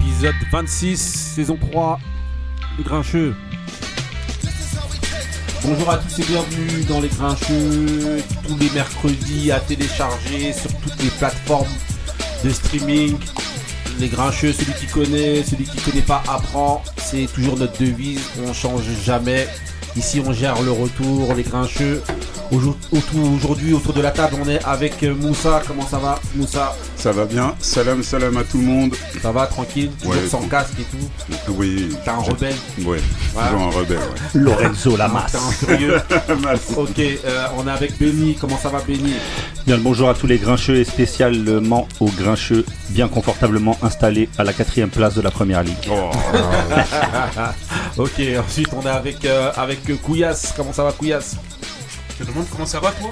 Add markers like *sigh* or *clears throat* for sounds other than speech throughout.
Épisode 26, saison 3, Les Grincheux. Bonjour à tous et bienvenue dans Les Grincheux, tous les mercredis à télécharger sur toutes les plateformes de streaming. Les Grincheux, celui qui connaît, celui qui connaît pas apprend. C'est toujours notre devise, on change jamais. Ici on gère le retour, les Grincheux. Aujourd- autour- Aujourd'hui autour de la table on est avec euh, Moussa, comment ça va Moussa? Ça va bien Salam, salam à tout le monde. Ça va tranquille? Toujours Ouais, sans bon. casque et tout? Oui. T'es un rebelle? Ouais, toujours un rebelle, ouais. *laughs* Lorenzo T'es Lamas. un furieux *laughs* Merci. Ok, euh, on est avec Benny, comment ça va Benny? Bien le bonjour à tous les grincheux et spécialement aux grincheux bien confortablement installés à la quatrième place de la première ligue. Oh, *laughs* Ok, ensuite on est avec, euh, avec Couillasse, comment ça va Couillasse te demande comment ça va toi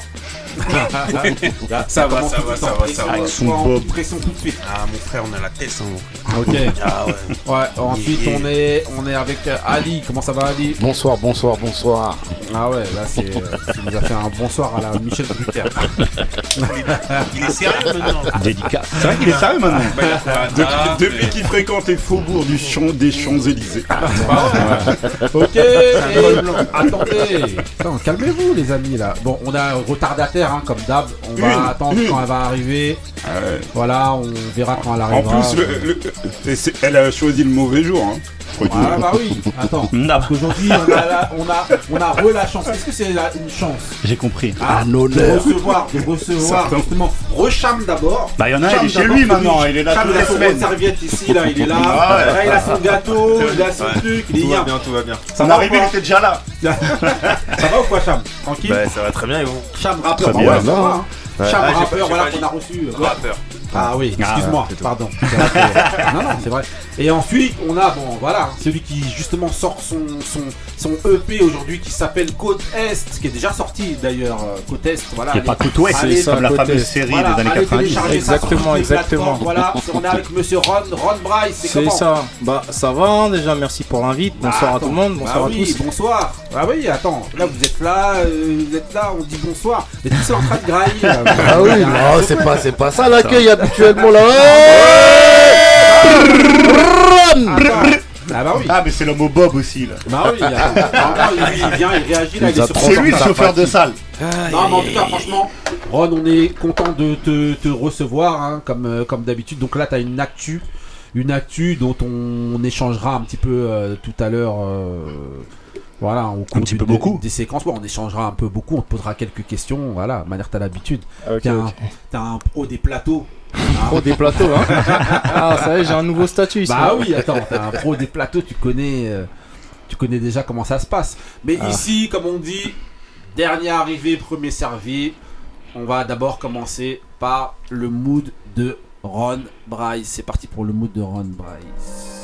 *laughs* Ça va, ça va, ça va, ça va. Avec son en bob. pression tout de suite Ah mon frère on a la tête hein. Ok, Ah ouais. ouais, ensuite Yeah. on est, on est avec euh, Ali, comment ça va Ali? Bonsoir, bonsoir, bonsoir. Ah ouais, là c'est, euh, tu nous as fait un bonsoir à la Michel Drucker. Il est sérieux maintenant? Dédicace. C'est vrai qu'il est sérieux maintenant? *laughs* Bah, un depuis qu'il fréquente les faubourgs du champ des Champs-Élysées. Ok, et attendez. Attends, calmez-vous les amis là. Bon, on a un retardataire hein, comme d'hab. On va Une, attendre une. quand elle va arriver. Voilà, on verra quand elle En arrivera. plus, le- le- et c'est- elle a choisi le mauvais jour. Hein. Ah bah oui, attends. *laughs* Parce qu'aujourd'hui, on a, la- on a, on a re la chance. Est-ce que c'est la- une chance? J'ai compris. ah, Un de recevoir, de recevoir Certain. justement. Recham d'abord. Bah, il y en a il est chez lui maintenant, il est là Cham, toutes il a les son semaines. serviette ici, là, il est là. Ah ouais. Là, il a son gâteau, il a son Ouais. truc, il est Tout va bien. bien, tout va bien. Ça Son va ou arrivée, il était déjà là. *laughs* Ça va ou quoi, Cham? Tranquille? Bah ça va très bien et vous? Cham rappeur, Très bah bien. ouais, ça va, hein. Ouais. Cham Ah, j'ai pas- rappeur, j'ai voilà pas qu'on dit. a reçu. Rappeur. Ah oui, Ah, excuse-moi, c'est tout. pardon. C'est vrai que- non, non, c'est vrai. Et ensuite, on a, bon, voilà, celui qui justement sort son, son, son EP aujourd'hui qui s'appelle Côte Est, qui est déjà sorti d'ailleurs, euh, Côte Est, voilà. Qui pas Côte Ouest, c'est comme la fameuse Est. série voilà, des années allez 90. télécharger ça sur Exactement, exactement. Voilà, on est avec monsieur Ron, Ron Bryce, c'est comment ça. Bah, ça va, hein, déjà, merci pour l'invite. Bah, Bonsoir à attends. tout le monde, Bah bonsoir à oui, tous. bonsoir. Ah oui, attends, là vous êtes là, euh, vous êtes là, on dit bonsoir. Mais tous en train de grailler. Ah oui, Ah, non, c'est pas, c'est pas ça l'accueil habituellement là. attends. Ah bah oui. Ah, mais c'est l'homme au Bob aussi, là. Bah oui. *laughs* Ah, il, il vient, il réagit là, il est sur C'est lui le chauffeur de salle. Non, mais en tout cas, franchement, Ron, on est content de te, te recevoir, hein, comme, euh, comme d'habitude. Donc là, tu as une actu, une actu dont on, échangera un petit peu euh, tout à l'heure. euh, voilà, au cours petit peu des- beaucoup. des séquences. Bon, on échangera un peu beaucoup, on te posera quelques questions. Voilà, de manière, t'as l'habitude. T'es un, un pro des plateaux. Pro des plateaux, hein. *laughs* Ah, ça y est, j'ai un nouveau statut ici. Bah oui, attends, t'es un pro des plateaux, tu connais, euh, tu connais déjà comment ça se passe. Mais Ah. ici, comme on dit, dernier arrivé, premier servi. On va d'abord commencer par le mood de Ron Bryce. C'est parti pour le mood de Ron Bryce.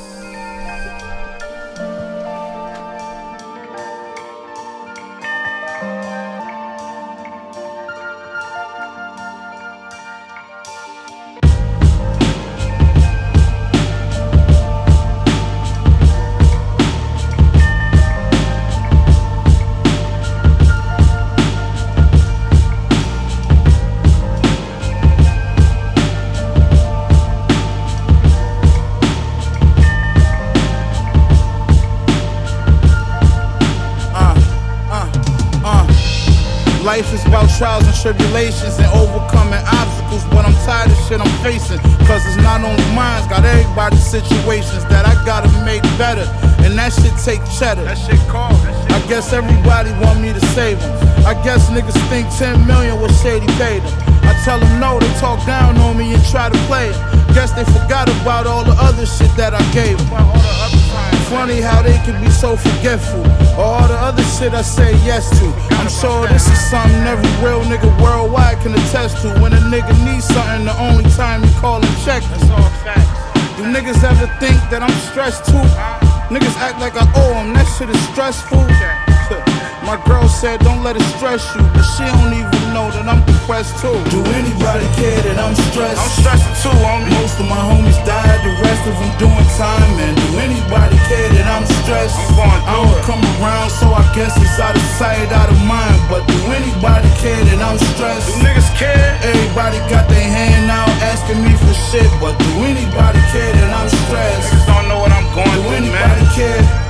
Tribulations and overcoming obstacles, but I'm tired of shit I'm facing. Cause it's not only mine, got everybody's situations that I gotta make better. And that shit take cheddar. That shit cold. I guess everybody want me to save them. I guess niggas think 10 million was shady paid them. I tell them no, they talk down on me and try to play it. Guess they forgot about all the other shit that I gave them. Funny how they can be so forgetful. All the other shit I say yes to. I'm sure this is something every real nigga worldwide can attest to. When a nigga needs something, the only time you call and check. That's all facts. Do niggas ever think that I'm stressed too? Niggas act like I owe them, that shit is stressful. My girl said don't let it stress you, but she don't even know that I'm depressed too. Do anybody care that I'm stressed? I'm stressed too, homie. Most of my homies died, the rest of them doing time. And do anybody care that I'm stressed? I'm going I don't it. come around, so I guess it's out of sight, out of mind. But do anybody care that I'm stressed? Do niggas care? Everybody got their hand out asking me for shit, but do anybody care that I'm stressed? Niggas don't know what I'm going do through, man. Do anybody care?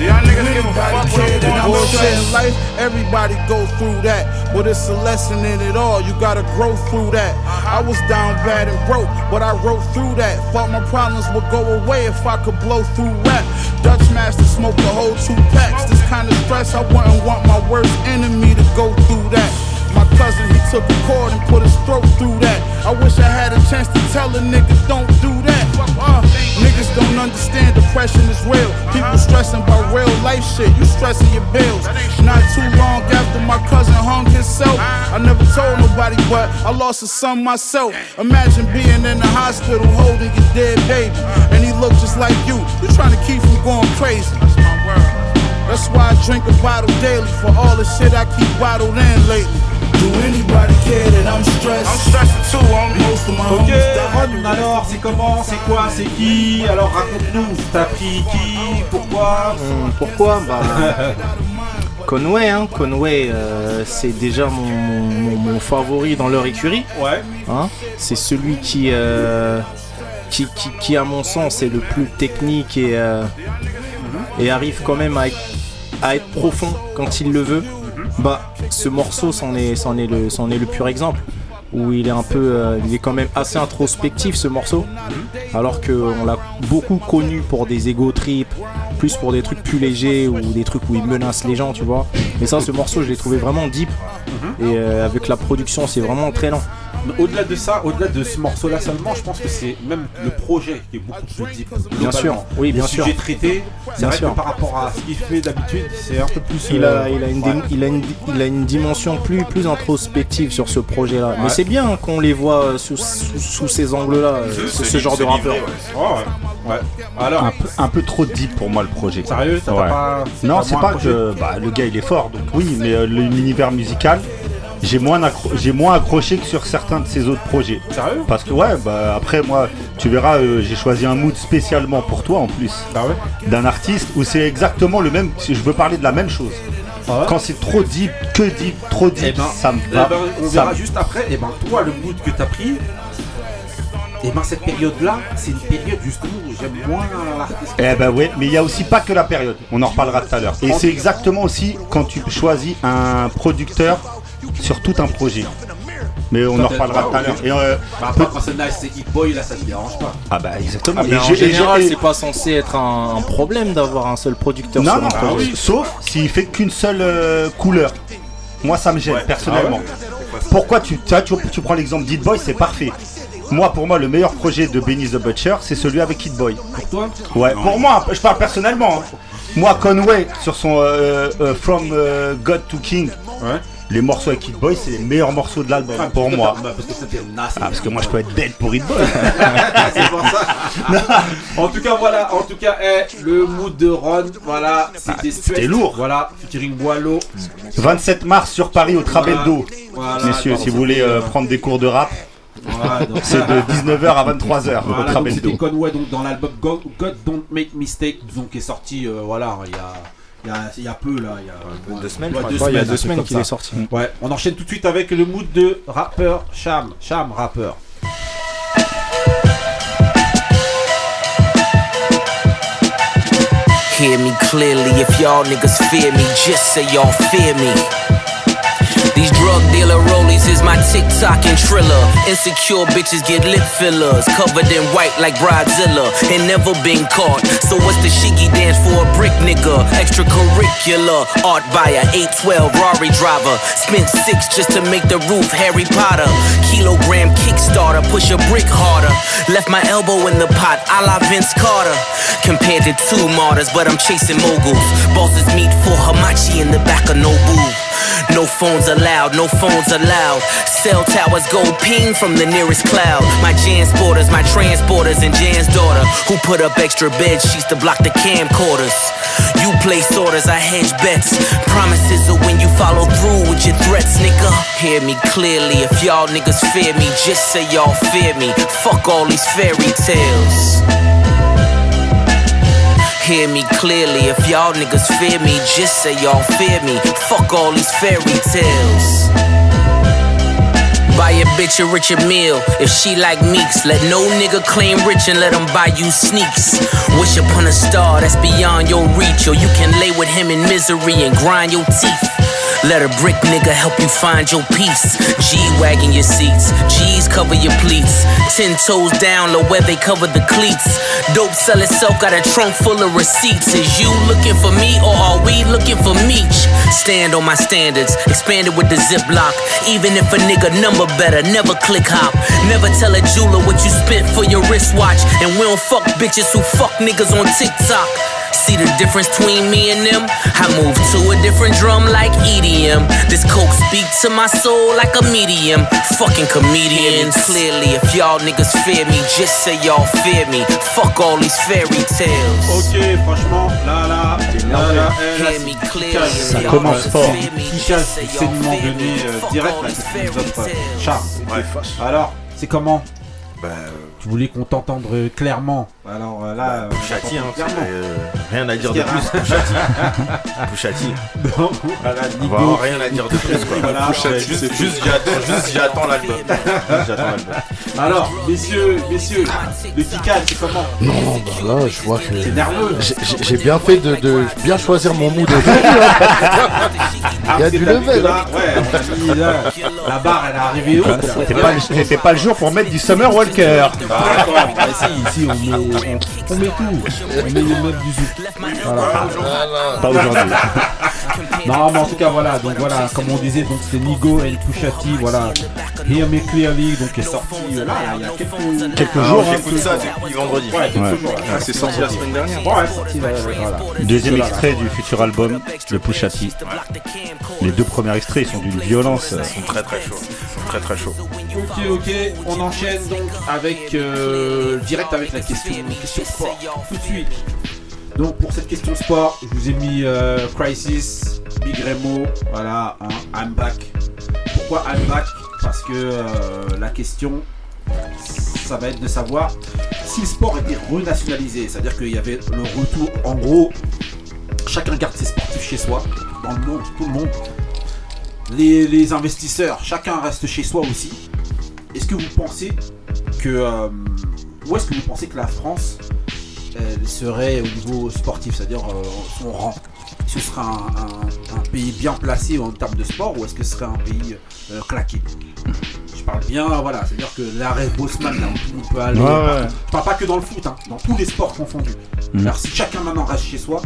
Y'all niggas give a fuck what care I'm going through? In life, everybody go through that, but it's a lesson in it all. You gotta grow through that. Uh-huh. I was down bad and broke, but I wrote through that. Thought my problems would go away if I could blow through rap. Dutch master smoked a whole two packs. This kind of stress, I wouldn't want my worst enemy to go through that. Cousin, he took a cord and put his throat through that. I wish I had a chance to tell a nigga, don't do that. Uh, niggas don't understand depression is real. People stressing about real life shit. You stressing your bills. Not too long after my cousin hung himself, I never told nobody, but I lost a son myself. Imagine being in the hospital holding your dead baby, and he looked just like you. You trying to keep from going crazy. That's why I drink a bottle daily for all the shit I keep bottled in lately. Do anybody care that I'm stressed? I'm stressing too, homie. Most of my Ok. Ron, alors c'est comment, c'est quoi, c'est qui? Alors raconte-nous, t'as pris qui, pourquoi? Hum, pourquoi? Bah. *laughs* Conway, hein. Conway, euh, c'est déjà mon, mon- mon- mon favori dans leur écurie. Ouais. hein. C'est celui qui, euh, qui, qui, qui, à mon sens, est le plus technique et, euh, et arrive quand même à être, à être profond quand il le veut. Bah, ce morceau, c'en est, le, pur exemple. Où il est un peu, euh, il est quand même assez introspectif ce morceau, alors qu'on l'a beaucoup connu pour des ego trips, plus pour des trucs plus légers ou des trucs où il menace les gens, tu vois. Mais ça, ce morceau, je l'ai trouvé vraiment deep. Et euh, avec la production, c'est vraiment entraînant. Mais Au-delà de ça, au-delà de ce morceau-là seulement, je pense que c'est même le projet qui est beaucoup plus deep. Bien sûr, oui, bien le sûr. sujet traité, c'est Bien vrai sûr. que par rapport à ce qu'il fait d'habitude, c'est un peu plus. Il euh, a, il, a une ouais. dim- il, a une, il a une dimension plus, plus introspective sur ce projet-là. Ouais. Mais c'est bien qu'on les voit euh, sous, sous, sous ces angles-là, euh, C'est- ce, ce genre de livré, rappeur. ouais. Oh, ouais. ouais. Alors, Un peu, un peu trop deep pour moi le projet. sérieux, Ouais. pas. Non, c'est pas que bah, le gars il est fort, donc oui, mais euh, l'univers musical, j'ai moins, accro- j'ai moins accroché que sur certains de ses autres projets. Sérieux? Parce que ouais, bah après moi, tu verras, euh, j'ai choisi un mood spécialement pour toi en plus, Bah ouais. d'un artiste où c'est exactement le même. si Je veux parler de la même chose. Ah ouais? Quand c'est trop deep, que deep, trop deep, Eh ben, ça me Eh va. ben, on ça verra juste après. Et ben, toi, le mood que t'as pris. Et ben, cette période-là, c'est une période justement où j'aime moins l'artiste. Eh ben ouais, mais il y a aussi pas que la période. On en reparlera tout à l'heure. Et c'est exactement aussi quand tu choisis un producteur sur tout un projet. Mais on en reparlera tout à l'heure. Et, euh, Bah, après, quand c'est nice, c'est boy, là, ça te dérange pas. ah bah exactement. Ah, mais Et en général, c'est pas censé être un, un problème d'avoir un seul producteur Non, sur non, un projet. oui. sauf s'il fait qu'une seule euh, couleur. Moi, ça me gêne personnellement. Ah Pourquoi tu, tu, vois, tu, tu prends l'exemple d'Hit Boy, c'est parfait. Moi, pour moi, le meilleur projet de Benny the Butcher, c'est celui avec Hit Boy. Pour toi Ouais, pour moi, je parle personnellement. hein. Moi, Conway, sur son euh, euh, From euh, God to King, Ouais. Les morceaux avec Hit Boy, c'est les meilleurs morceaux de l'album Ah, pour moi. bah, Parce que. Ah, parce que moi, je peux être dead pour Hit Boy. *laughs* c'est pour ça. en tout cas, voilà. En tout cas, eh, le mood de Ron, voilà. C'était Sweat, lourd. Voilà. Featuring Boileau. 27 mars sur Paris au Trabeldo. Voilà, Messieurs, si vous voulez euh, prendre des cours de rap, voilà, c'est de 19h à 23h au Voilà, c'était. Conway donc, dans l'album God, God Don't Make Mistake, donc, qui est sorti euh, voilà, il y a, il y, a, il y a peu là. Il y a, Deux semaines, Ouais, deux. Ouais, il y a semaines, deux semaines qu'il est sorti. Ouais, on enchaîne tout de suite avec le mood de rappeur Cham. Cham, rappeur. Hear me clearly if y'all niggas fear me, just say y'all fear me. These drug dealer rollies is my TikTok and Triller. Insecure bitches get lip fillers, covered in white like Bridezilla, and never been caught. So what's the shiggy dance for a brick nigga? Extracurricular, art buyer, 812 Rari driver. Spent six just to make the roof Harry Potter. Kilogram Kickstarter, push a brick harder. Left my elbow in the pot, a la Vince Carter. Compared to two martyrs, but I'm chasing moguls. Bosses meet for Hamachi in the back of Nobu. No phones allowed, no phones allowed. Cell towers go ping from the nearest cloud. My Jansporters, my transporters, and Jan's daughter, who put up extra bed sheets to block the camcorders. You place orders, I hedge bets. Promises are when you follow through with your threats, nigga. Hear me clearly, if y'all niggas fear me, just say y'all fear me. Fuck all these fairy tales. Hear me clearly, if y'all niggas fear me, just say y'all fear me. Fuck all these fairy tales. Buy a bitch a Richard meal If she like Meeks, let no nigga claim rich and let him buy you sneaks. Wish upon a star that's beyond your reach, or you can lay with him in misery and grind your teeth. Let a brick nigga help you find your peace. G wagging your seats, G's cover your pleats. Ten toes down, low where they cover the cleats. Dope sell itself, got a trunk full of receipts. Is you looking for me or are we looking for Meech? Stand on my standards, expanded with the ziplock. Even if a nigga number better, never click hop. Never tell a jeweler what you spent for your wristwatch. And we don't fuck bitches who fuck niggas on TikTok. See the difference between me and them? I move to a different drum like EDM. This coke speak to my soul like a medium. Fucking comedians. Clearly, if y'all niggas fear me, just say y'all fear me. Fuck all these fairy tales. Ok, franchement, là, là, là, là, eh, là, Hear me c'est clearly. Kikaz, if Ça commence fort. c'est y'all le fear donné me. euh, direct là, qui offre tales. Charles. Alors, c'est comment? Bah, Tu voulais qu'on t'entende euh, clairement. Alors euh, là, Pouchati, hein, t'entend euh, *laughs* rien à dire de plus. Pouchati. Pouchati. voilà, rien à dire de plus quoi. Voilà, Pouchati, ouais, juste, juste j'attends, juste j'attends l'album. Juste, J'attends l'album. Alors, messieurs, messieurs, le Kikaz, c'est comment Non, bah là, je vois que. C'est nerveux. J'ai- bien fait de, de bien choisir mon mood aujourd'hui. hein. *laughs* Il y a Ah, du level. hein. là, Ouais, là, la barre, elle est arrivée haute. C'était pas, pas le jour pour mettre du Summer Walker. Ah. Bah, si, si, on met, on, on met tout. On met les meufs du zouk. Voilà. Pas aujourd'hui. *laughs* Non, mais en tout cas, voilà. Donc voilà, comme on disait, donc c'est Nigo et Pushati, voilà. Hear Me Clearly, donc est sorti euh, là, là, il y a quelques, Quelques Alors, jours. hein. j'écoute ça depuis vendredi. ouais, quelques Ouais. jours. là. Ah, c'est sorti la semaine dernière. Ouais, sorti là, voilà. Deuxième là. extrait du futur album de Pushati. Les deux premiers extraits ils sont d'une violence. Ils sont très très chauds. Très très chauds. Ok, ok, on enchaîne donc avec euh, direct avec la question, question sport. Tout de suite. Donc pour cette question sport, je vous ai mis euh, Crisis, Big Remo, voilà, hein, I'm back. Pourquoi I'm back? Parce que euh, la question, ça va être de savoir si le sport était renationalisé, c'est-à-dire qu'il y avait le retour, en gros, chacun garde ses sportifs chez soi, dans le monde, tout le monde. Les, les investisseurs, chacun reste chez soi aussi. Est-ce que vous pensez que. euh, où est-ce que vous pensez que la France elle serait au niveau sportif, c'est-à-dire euh, son rang? Est-ce que ce serait un, un- un pays bien placé en termes de sport ou est-ce que ce serait un pays euh, claqué? Je parle bien, voilà, c'est-à-dire que l'arrêt Bosman, là où tout le monde peut aller. Ouais, partout. ouais. Je parle pas que dans le foot, hein, dans tous les sports confondus. Mhm. Alors si chacun maintenant reste chez soi,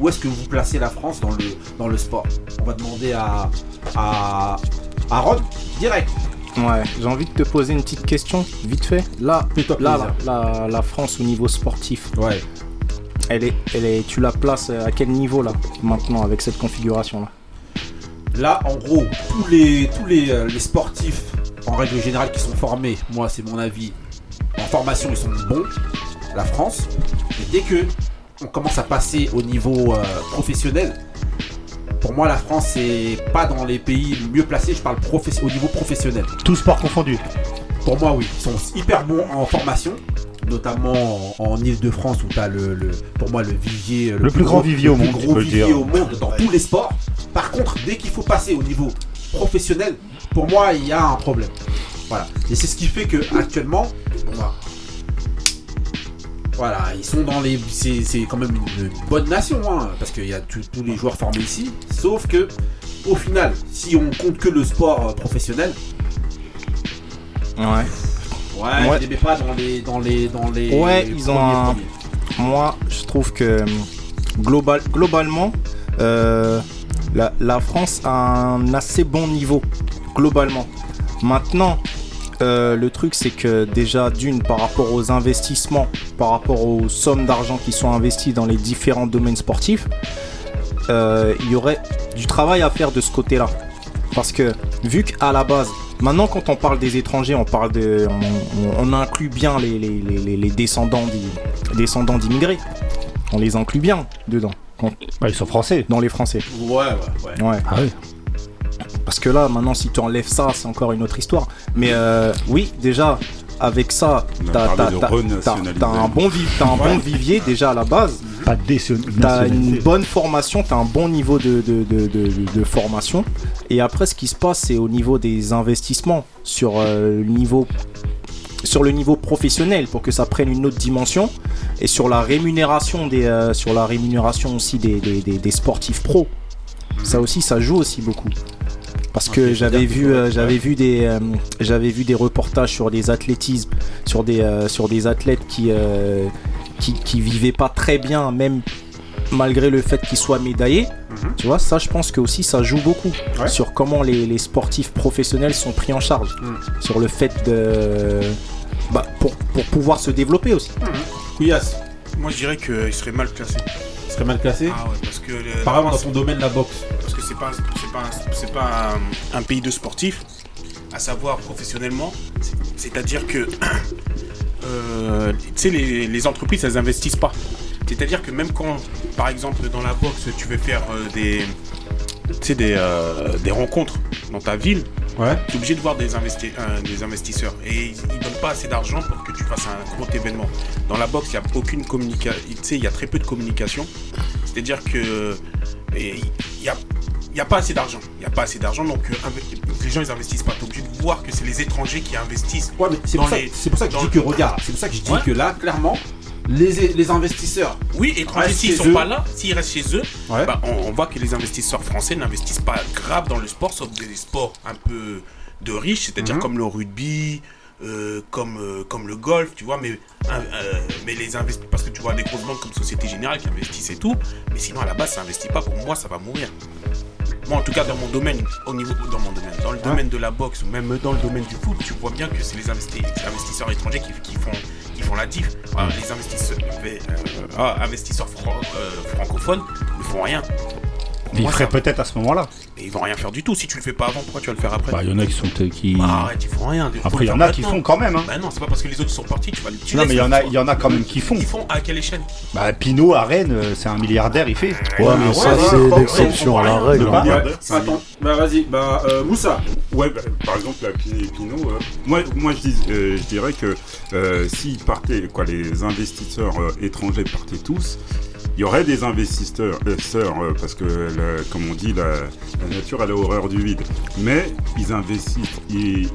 où est-ce que vous placez la France dans le, dans le sport On va demander à, à, à Rod, direct. Ouais, j'ai envie de te poser une petite question, vite fait. Là, là, la France au niveau sportif, Ouais. elle est, elle est, tu la places à quel niveau là, maintenant, avec cette configuration là Là, en gros, tous les, tous les, euh, les sportifs, en règle générale, qui sont formés, moi, c'est mon avis, en formation, ils sont bons, la France. Mais dès que on commence à passer au niveau euh, professionnel, pour moi, la France, c'est pas dans les pays mieux placés, je parle au niveau professionnel. Tout sport confondu. Pour moi, oui, ils sont hyper bons en formation, notamment en, en Ile-de-France où tu as le, le- pour moi le vivier, Le plus grand vivier au le plus monde, gros vivier dire. au monde dans tous les sports. Par contre, dès qu'il faut passer au niveau professionnel, pour moi, il y a un problème. Voilà, et c'est ce qui fait que actuellement, on voilà, ils sont dans les, c'est c'est quand même une bonne nation, hein, parce qu'il y a tous tous les joueurs formés ici. Sauf que, au final, si on compte que le sport euh, professionnel, Ouais. Ouais, Ouais. je les mets pas dans les dans les dans les Ouais, ils ont un-. Moi, je trouve que global, globalement, euh, la, la France a un assez bon niveau, globalement. Maintenant, euh, le truc, c'est que déjà, d'une, par rapport aux investissements, par rapport aux sommes d'argent qui sont investies dans les différents domaines sportifs, euh, il y aurait du travail à faire de ce côté-là. Parce que, vu qu'à la base, maintenant quand on parle des étrangers, on parle de. On, on- on inclut bien les, les- les- les- les descendants d'i- descendants d'immigrés. On les inclut bien dedans, quand- Ouais, ils sont français. dans les Français. Ouais, ouais, ouais. Ouais. Ah oui. Parce que là, maintenant, si tu enlèves ça, c'est encore une autre histoire. Mais euh, oui, déjà, avec ça, t'as un bon t'as un bon vivier déjà à la base. Pas décio- T'as une bonne formation, t'as un bon niveau de, de, de, de- de formation. Et après, ce qui se passe, c'est au niveau des investissements sur euh, le niveau sur le niveau professionnel pour que ça prenne une autre dimension. Et sur la rémunération des euh, sur la rémunération aussi des, des, des- des sportifs pros. Ça aussi ça joue aussi beaucoup parce que Ok, j'avais vu euh, j'avais vu des euh, j'avais vu des reportages sur des athlétismes sur des euh, sur des athlètes qui euh, qui qui vivaient pas très bien même malgré le fait qu'ils soient médaillés Mhm. tu vois ça je pense que aussi ça joue beaucoup Ouais. sur comment les, les sportifs professionnels sont pris en charge Mhm. sur le fait de bah, pour, pour pouvoir se développer aussi Couillasse, Moi, je dirais qu'il serait mal classé. Serait mal classé. Ah ouais, parce que. le- Apparemment dans son domaine, la boxe. Parce que c'est pas, c'est pas, pas un, un pays de sportifs, à savoir professionnellement. C'est- C'est-à-dire que, *clears throat* euh, tu sais, les, les entreprises, elles investissent pas. C'est-à-dire que même quand, par exemple, dans la boxe, tu veux faire euh, des, euh, des rencontres dans ta ville, Ouais. tu es obligé de voir des, investi- euh, des investisseurs. Et ils, ils donnent pas assez d'argent pour que tu fasses un gros événement. Dans la boxe, il n'y a aucune communication. Tu sais, il y a très peu de communication. C'est-à-dire que et il n'y a, il a pas assez d'argent. Il n'y a pas assez d'argent, donc euh, les gens, ils investissent pas. Tu es obligé de voir que c'est les étrangers qui investissent. Ouais, mais c'est pour, ça- les- c'est pour ça que je dis que regarde, c'est pour ça que je dis Ouais. que là, clairement, les, les investisseurs. Oui, étrangers, s'ils chez sont eux. pas là, s'ils restent chez eux, Ouais. bah, on, on voit que les investisseurs français n'investissent pas grave dans le sport, sauf des sports un peu de riches, c'est-à-dire Mhm. comme le rugby, euh, comme, euh, comme le golf, tu vois, mais, euh, mais les investi- parce que tu vois des grosses banques comme Société Générale qui investissent et tout, mais sinon à la base ça investit pas, pour moi ça va mourir. Moi en tout cas dans mon domaine, au niveau dans mon domaine, dans le domaine de la boxe ou même dans le domaine du foot, tu vois bien que c'est les investi- les investisseurs étrangers qui, qui font qui font la diff. Les investisseurs, euh, ah, investisseurs euh, francophones ne font rien. Pour Ils moi, feraient peut-être à ce moment-là. mais ils vont rien faire du tout. Si tu le fais pas avant, pourquoi tu vas le faire après Bah, il y en a qui sont. Qui... Bah, arrête, ils font rien. Après, il y en a qui font quand même. Hein. Bah non, c'est pas parce que les autres sont partis, tu vas le tu Non, mais il y en a, il y en a quand même qui font. Ils font à quelle échelle? Bah, Pinot à Rennes, euh, c'est un milliardaire, il fait. Ouais, mais ça, ouais, c'est l'exception à la règle. Attends, bah vas-y, bah euh, Moussa. Ouais, bah, par exemple, Pinot, euh, moi, moi je, dis, euh, je dirais que euh, s'ils partaient, quoi, les investisseurs euh, étrangers partaient tous, il y aurait des investisseurs, euh, sœurs, euh, parce que, la- comme on dit, la, la nature elle a horreur du vide. Mais ils investissent, il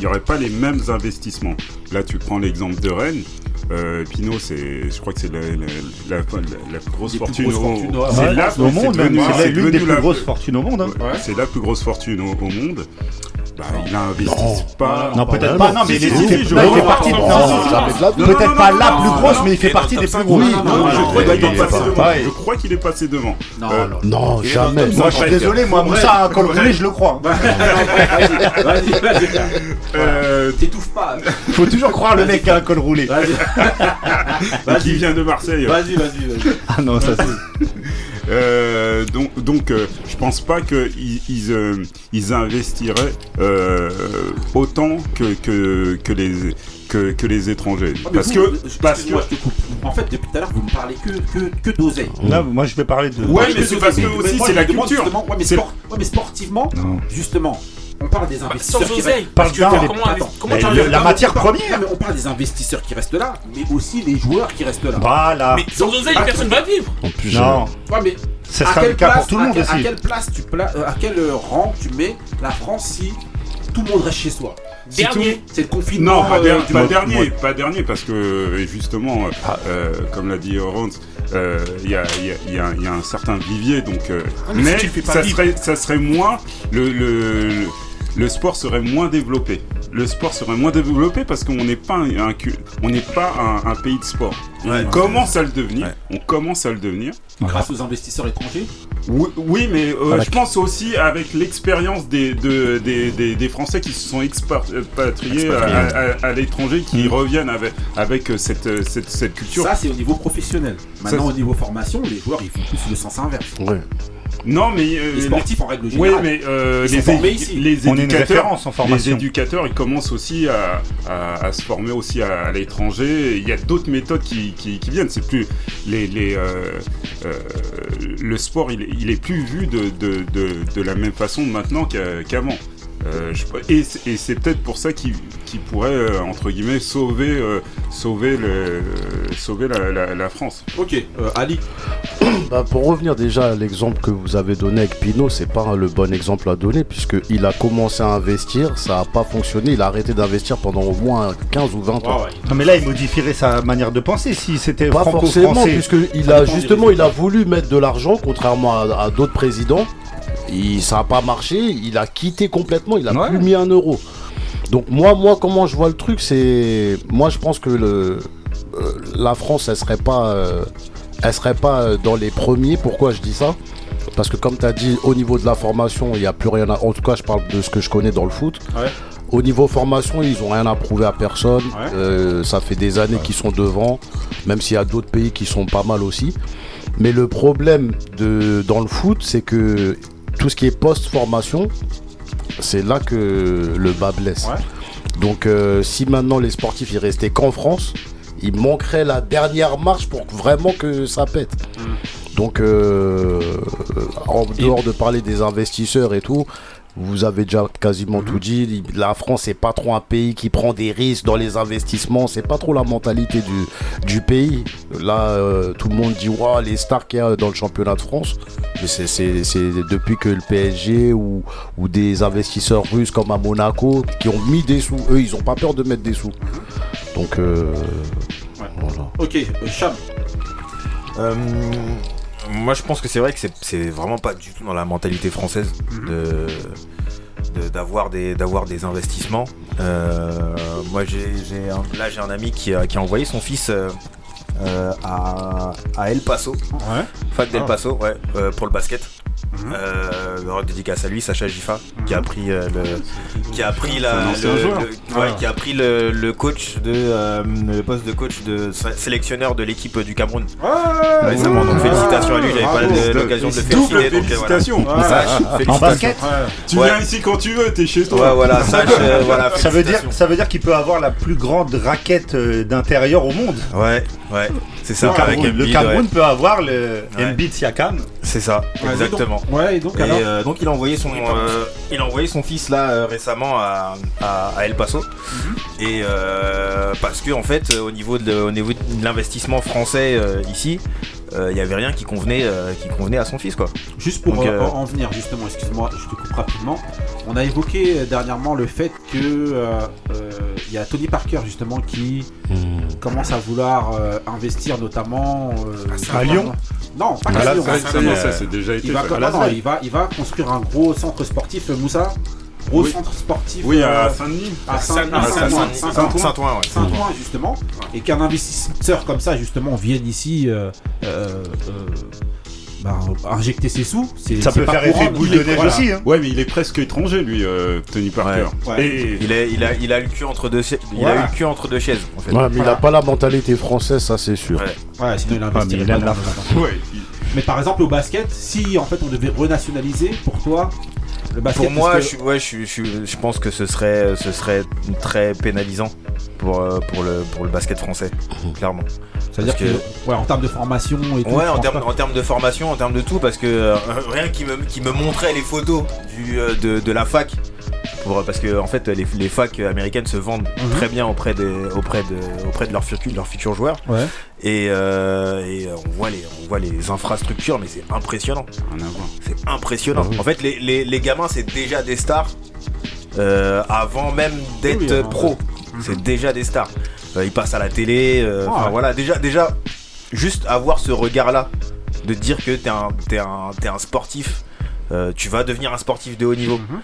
n'y aurait pas les mêmes investissements. Là, tu prends l'exemple de Rennes. Euh, Pinot, c'est, je crois que c'est la, la, la, la- grosse fortune au, c'est Ouais, la- au monde, c'est l'une des plus grosses fortunes au monde. hein. Ouais, C'est la plus grosse fortune au, au monde. Bah, pas. Non, peut-être pas, non, mais il fait partie de. Peut-être pas la plus grosse, mais il fait partie des le plus grosses. Je crois qu'il est passé devant. ouais. Je crois qu'il est passé devant. Non, Euh, non. Non, jamais. Moi, je suis désolé, moi, Moussa, un col bref. roulé, je le crois. Vas-y, vas-y, vas-y. T'étouffes pas. *laughs* Faut toujours croire le mec qui a un col roulé. *laughs* Vas-y, qui vient de Marseille. vas-y, vas-y, vas-y. Ah non, ça c'est. Euh, donc, donc euh, je pense pas qu'ils ils, euh, ils investiraient euh, autant que, que, que, les, que, que les étrangers. Ah, Parce vous, que. Parce que excuse-moi, je te coupe. En fait, depuis tout à l'heure, vous me parlez que, que, que d'oseille. Là, moi, je vais parler de. Ouais, mais c'est parce que aussi, c'est la demande culture. justement- Ouais, mais, C'est- sport- ouais, mais sportivement, Non. justement, on parle des Sans investisseurs qui oseille. restent. La matière première. Non, mais on parle des investisseurs qui restent là, mais aussi les joueurs qui restent là. Voilà. Mais sans oseille, personne va vivre. En plus, Non, Ouais, mais ce sera quelle le cas place- pour tout le monde quelle- À aussi. quelle place tu pla- euh, à quel euh, rang tu mets la France si tout le monde reste chez soi? Dernier. C'est le confinement. Non, pas, euh, der- du pas dernier, pas dernier, parce que euh, justement, euh, euh, comme l'a dit Ronz, euh, il y, a, il y a- il y a- il y a un certain vivier, donc. euh, Ah, mais ça, serait, ça serait moins. Le, le, le, le sport serait moins développé. Le sport serait moins développé parce qu'on n'est pas un, on n'est pas un, un pays de sport. Ouais. on commence à le devenir. Ouais. On commense à le devenir. Grâce aux investisseurs étrangers. Oui, oui, mais euh, je pense aussi avec l'expérience des, de- des, des, des Français qui se sont expatriés à, à- à l'étranger, qui Mm. reviennent avec, avec euh, cette, euh, cette, cette culture. Ça, c'est au niveau professionnel. Maintenant, Ça, au niveau formation, les joueurs, ils font plus le sens inverse. Ouais. Non, mais euh, Les sportifs, en règle générale. oui, mais euh, Ils sont les, formés ici. les On est une éducateurs, les ils commencent aussi à, à- à se former aussi à, à l'étranger. Il y a d'autres méthodes qui, qui, qui viennent. C'est plus les, les euh, euh, le sport, il, est- il est plus vu de, de, de, de la même façon maintenant qu'a- qu'avant. Euh, je- et c'est- et c'est peut-être pour ça qu'il qu'il pourrait, euh, entre guillemets, sauver, euh, sauver, le, sauver la, la- la France. Ok, euh, Ali. *coughs* Bah, pour revenir déjà à l'exemple que vous avez donné avec Pinot, c'est pas le bon exemple à donner puisque il a commencé à investir, ça a pas fonctionné, il a arrêté d'investir pendant au moins 15 ou 20 ans. Non mais là il modifierait sa manière de penser si c'était Pas forcément, puisqu'il a justement il a voulu mettre de l'argent, contrairement à, à d'autres présidents. Il, ça n'a pas marché, il a quitté complètement, il a plus mis un euro. Donc moi, moi, comment je vois le truc, c'est moi je pense que le, euh, la France, elle serait pas, euh, elle serait pas dans les premiers. Pourquoi je dis ça? Parce que comme tu as dit, au niveau de la formation, il n'y a plus rien. À... En tout cas, je parle de ce que je connais dans le foot. Au niveau formation, ils ont rien à prouver à personne. Euh, ça fait des années qu'ils sont devant, même s'il y a d'autres pays qui sont pas mal aussi. Mais le problème de, dans le foot, c'est que tout ce qui est post-formation, c'est là que le bas blesse. Donc euh, si maintenant les sportifs ils restaient qu'en France, il manquerait la dernière marche pour vraiment que ça pète. Donc euh, en dehors de parler des investisseurs et tout, vous avez déjà quasiment tout dit. La France c'est pas trop un pays qui prend des risques dans les investissements. C'est pas trop la mentalité du, du pays. Là, euh, tout le monde dit waouh les stars qu'il y a dans le championnat de France. Mais c'est- depuis que le PSG ou, ou des investisseurs russes comme à Monaco qui ont mis des sous. Eux, ils ont pas peur de mettre des sous. Donc euh, voilà. Ok, Cham. Euh, moi, je pense que c'est vrai que c'est- vraiment pas du tout dans la mentalité française de de- d'avoir des d'avoir des investissements. Euh, moi, j'ai là j'ai un ami qui a, qui a envoyé son fils. euh, euh, à, à El Paso, fac d'El Ah. Paso, ouais, euh, pour le basket. Euh, alors, dédicace à lui, Sacha Gifa, qui a pris euh, le, qui a pris la, le- ouais, qui a pris le, le coach de, euh, le poste de coach de sé- sélectionneur de l'équipe du Cameroun. Récemment, donc félicitations à lui, j'avais pas l'occasion de le féliciter. donc, euh, voilà. félicitations. En félicitations. basket Tu Ouais. viens ici quand tu veux, t'es chez toi. Ouais, voilà, euh, *laughs* Ça veut dire, félicitations. ça veut dire qu'il peut avoir la plus grande raquette d'intérieur au monde. Ouais, ouais, c'est ça. Le Cameroun, avec le Embiid, Cameroun ouais. peut avoir le. Embiid Siakam. C'est ça, exactement. Ouais, et donc alors euh, donc il a envoyé son, euh, il a envoyé son fils là euh, récemment à, à- à El Paso. Mhm. Et euh, parce que en fait, au niveau de, au niveau de l'investissement français euh, ici, euh, il y avait rien qui convenait, euh, qui convenait à son fils quoi. Juste pour Donc, euh, euh, en venir, justement, excuse-moi, je te coupe rapidement. On a évoqué euh, dernièrement le fait que euh, euh, il y a Tony Parker justement qui commence à vouloir euh, investir notamment euh, À Lyon Non, pas À Lyon. ça, ça, non, ça, c'est déjà été il va, fait. non, non, il va, il va construire un gros centre sportif, euh, Moussa. Gros Oui. centre sportif. Oui, à euh, Saint-Denis. À Saint- Saint-Denis, à Saint-Denis, Saint-Ouen. Saint-Ouen, justement, et qu'un investisseur comme ça justement vienne ici euh, euh, euh, bah, injecter ses sous. c'est- Ça peut pas faire effet boule il est- de neige voilà. aussi, hein. Ouais, mais il est presque étranger, lui, euh, Tony Parker. Ouais. Et Il a, il a, il a le cul entre deux, chaises- il a Voilà. eu le cul entre deux chaises en fait. Ouais, mais il a pas la mentalité française, ça c'est sûr. Ouais, sinon il Ah, investirait pas dans la Mais par exemple au basket, si en fait on devait renationaliser, pour toi, le basket. Pour moi, je, ouais, je, pense que ce serait, ce serait très pénalisant pour, euh, pour, le, pour le basket français, *laughs* clairement. c'est-à-dire que, ouais, en termes de formation et tout. Ouais, en termes, en termes de formation, en termes de tout, parce que euh, rien qui me, qui me montrait les photos du, euh, de, de la fac, pour, parce que en fait les, les facs américaines se vendent Mhm. très bien auprès, des, auprès, de, auprès de leurs futurs, leurs futurs joueurs. Ouais. Et, euh, et on, voit les, on voit les infrastructures, mais c'est impressionnant. Voir. C'est impressionnant. Ah oui. En fait, les, les, les gamins, c'est déjà des stars euh, avant même d'être Oui, avant pro. C'est déjà des stars. Euh, ils passent à la télé. euh, Ah enfin, ouais. voilà, déjà, déjà, juste avoir ce regard-là, de dire que t'es un, t'es un, t'es un sportif, euh, tu vas devenir un sportif de haut niveau. Mhm.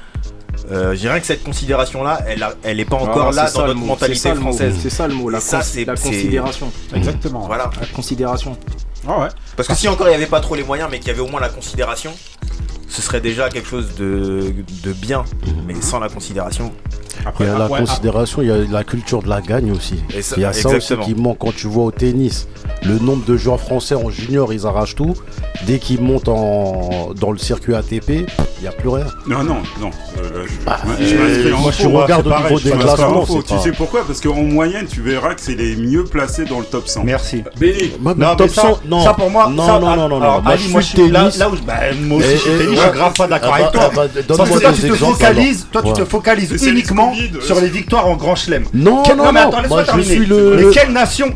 Euh, je dirais que cette considération-là, elle, a- elle est pas encore Ah, là c'est dans notre mot, mentalité c'est ça, le mot, française. C'est ça le mot, la, ça, cons- c'est- la considération. Exactement. Voilà. La considération. Ah ouais. Parce que si encore il n'y avait pas trop les moyens, mais qu'il y avait au moins la considération, ce serait déjà quelque chose de, de bien. Mais sans la considération. Il y a la considération, il y a la culture de la gagne aussi. Il y a ça aussi qui manque quand tu vois au tennis. Le nombre de joueurs français en junior, ils arrachent tout. Dès qu'ils montent en, dans le circuit ATP, il n'y a plus rien. Non, non, non. Euh, je, bah, moi, tu hein, regardes au niveau des classements. Tu sais pourquoi? Parce qu'en moyenne, tu verras que c'est les mieux placés dans le top 100. Merci. Euh, Béni. Bah, non, top 100, non. Ça pour moi. Non, ça, non, ah, non, non. Moi, je suis là, là où bah, moi aussi, je suis eh, eh, tennis, je suis eh, grave pas d'accord bah, avec toi. Donne-moi des exemples. Toi, tu te focalises uniquement sur les victoires en Grand Chelem. Non, mais attends, laisse-moi terminer. Le... Mais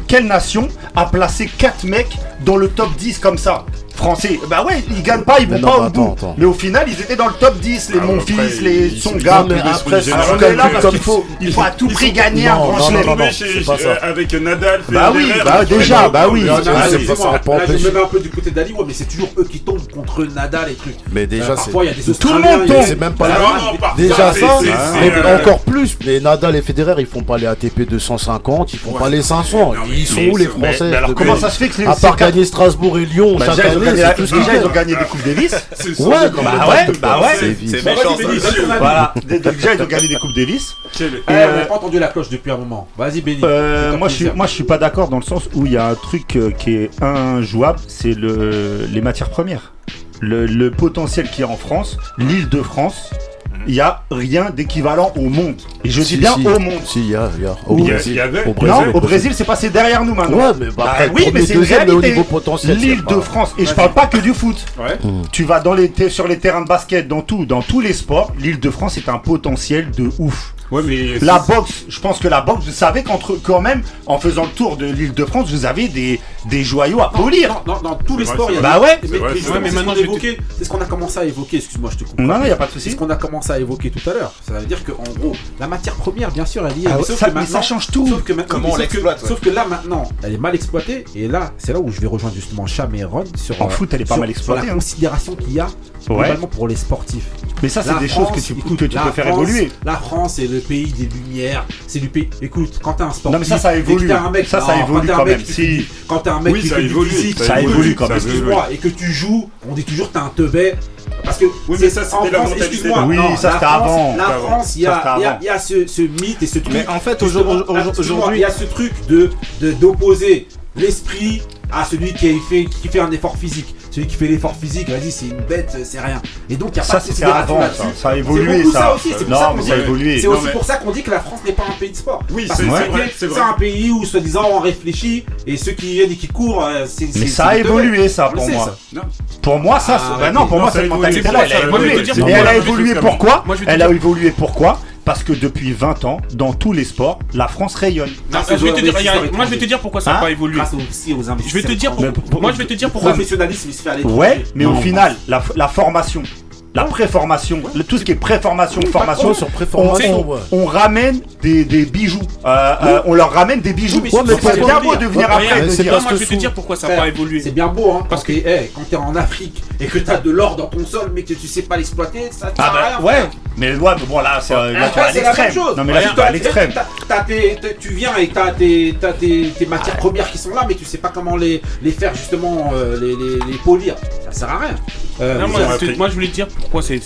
quelle nation a placé 4 mecs dans le top 10 comme ça? français. Bah ouais, ils gagnent pas, ils vont pas au bout. Mais au final, ils étaient dans le top 10, les ah, Monfils, après, les Songa. Après, c'est là parce qu'il faut, il faut à tout prix gagner un grand chelem. Avec Nadal, Bah oui, bah déjà, bah oui. Là, je me mets un peu du côté d'Ali, ouais, mais c'est toujours eux qui tombent contre Nadal et trucs. Mais déjà, bah, c'est. Tout le monde tombe. C'est même pas Déjà ça, mais encore plus. Les Nadal et Federer, ils font pas les ATP 250, ils font pas les 500. Ils sont où les Français Comment ça se fait que À part gagner Strasbourg et Lyon chaque année la, *laughs* bah déjà, bah *laughs* ils ont gagné des Coupes Davis. Ouais, bah ouais, bah ouais. C'est méchant. Déjà, ils ont gagné des Coupes Davis. On euh, n'a pas entendu la cloche depuis un moment. Vas-y, Benny. Euh, moi, je suis pas d'accord dans le sens où il y a un truc euh, qui est injouable c'est les matières premières. Le, le, potentiel qu'il y a en France, l'île de France, il n'y a rien d'équivalent au monde. Et je dis bien au monde. Si, il y a. Au, Brésil. Non, au Brésil, c'est passé derrière nous maintenant. Mais bah, bah oui, mais c'est deuxième, niveau potentiel. L'île de France. Et je parle pas que du foot. Hmm. Tu vas sur les terrains de basket, dans tout, dans tous les sports. L'île de France est un potentiel de ouf. La boxe, je pense que la boxe, vous savez qu'entre quand même, en faisant le tour de l'île de France, vous avez des, des joyaux à polir. Non, non, dans tous les sports, il y a Bah ouais, mais, maintenant, c'est ce qu'on a commencé à évoquer, excuse-moi, je te coupe. Non, non, il n'y a pas de souci. C'est ce qu'on a commencé à évoquer tout à l'heure. Ça veut dire que, en gros, la matière première, bien sûr, elle y est. Ah mais, ça, mais ça change tout. Sauf que, Comment on l'exploite Sauf que là, maintenant, elle est mal exploitée. Et là, c'est là où je vais rejoindre justement Cham et Ron sur. En euh, foot, elle est pas mal exploitée. La considération qu'il y a pour les sportifs. Mais ça, c'est des choses que tu, peux faire évoluer. La France est le pays des lumières. C'est du pays. Écoute, quand t'es un sportif. Ça, ça évolue. Un mec, ça, ça évolue quand, quand même. Si. Quand t'es un mec qui fait évolue, du physique, ça, évolue quand même. Excuse-moi, et que tu joues, on dit toujours t'es un teubé. Parce que oui, mais ça, c'était Excuse-moi, oui, ça c'était avant. La France, il y a, y a, ce, ce mythe et ce truc. Mais en fait, aujourd'hui, ah, il y a ce truc d'opposer l'esprit à celui qui fait un effort physique celui qui fait l'effort physique, vas-y, c'est une bête, euh, c'est rien. Et donc, il a ça, pas de. Ça, a évolué, ça. aussi, non, mais ça a évolué. C'est aussi pour ça qu'on dit que la France n'est pas un pays de sport. Oui, c'est vrai. C'est un pays où, soi-disant, on réfléchit et ceux qui viennent et qui courent, euh, c'est. Mais ça a évolué, ça, pour moi. Pour moi, ça. Non, pour moi, ah, bah cette mentalité-là, elle a évolué. Et elle a évolué pourquoi? Elle a évolué pourquoi? Parce que depuis 20 ans, dans tous les sports, la France rayonne. Moi, je vais te dire pourquoi ça n'a pas évolué. Je vais te dire, pour, moi, je vais te dire pourquoi. Le professionnalisme, il se fait à Ouais, mais au final, la, formation, la préformation, tout ce qui est préformation, formation, sur préformation, on, ramène des, bijoux, on leur ramène des bijoux. C'est bien beau de venir après. C'est moi je vais te dire pourquoi ça n'a pas évolué. C'est bien beau, hein, parce que hey, eh, quand t'es en Afrique et que t'as de l'or dans ton sol mais que tu sais pas l'exploiter, ça. Ah bah, rien, ouais, mais les douanes, bon là, c'est euh, là, tu ah, l'extrême. Non mais là, ah, tu. Tu viens et t'as tes, t'as tes, tes matières premières qui sont là, mais tu sais pas comment les, les faire justement, euh, les, les, polir. Ça sert à rien. Euh, moi, je voulais te dire pourquoi c'est,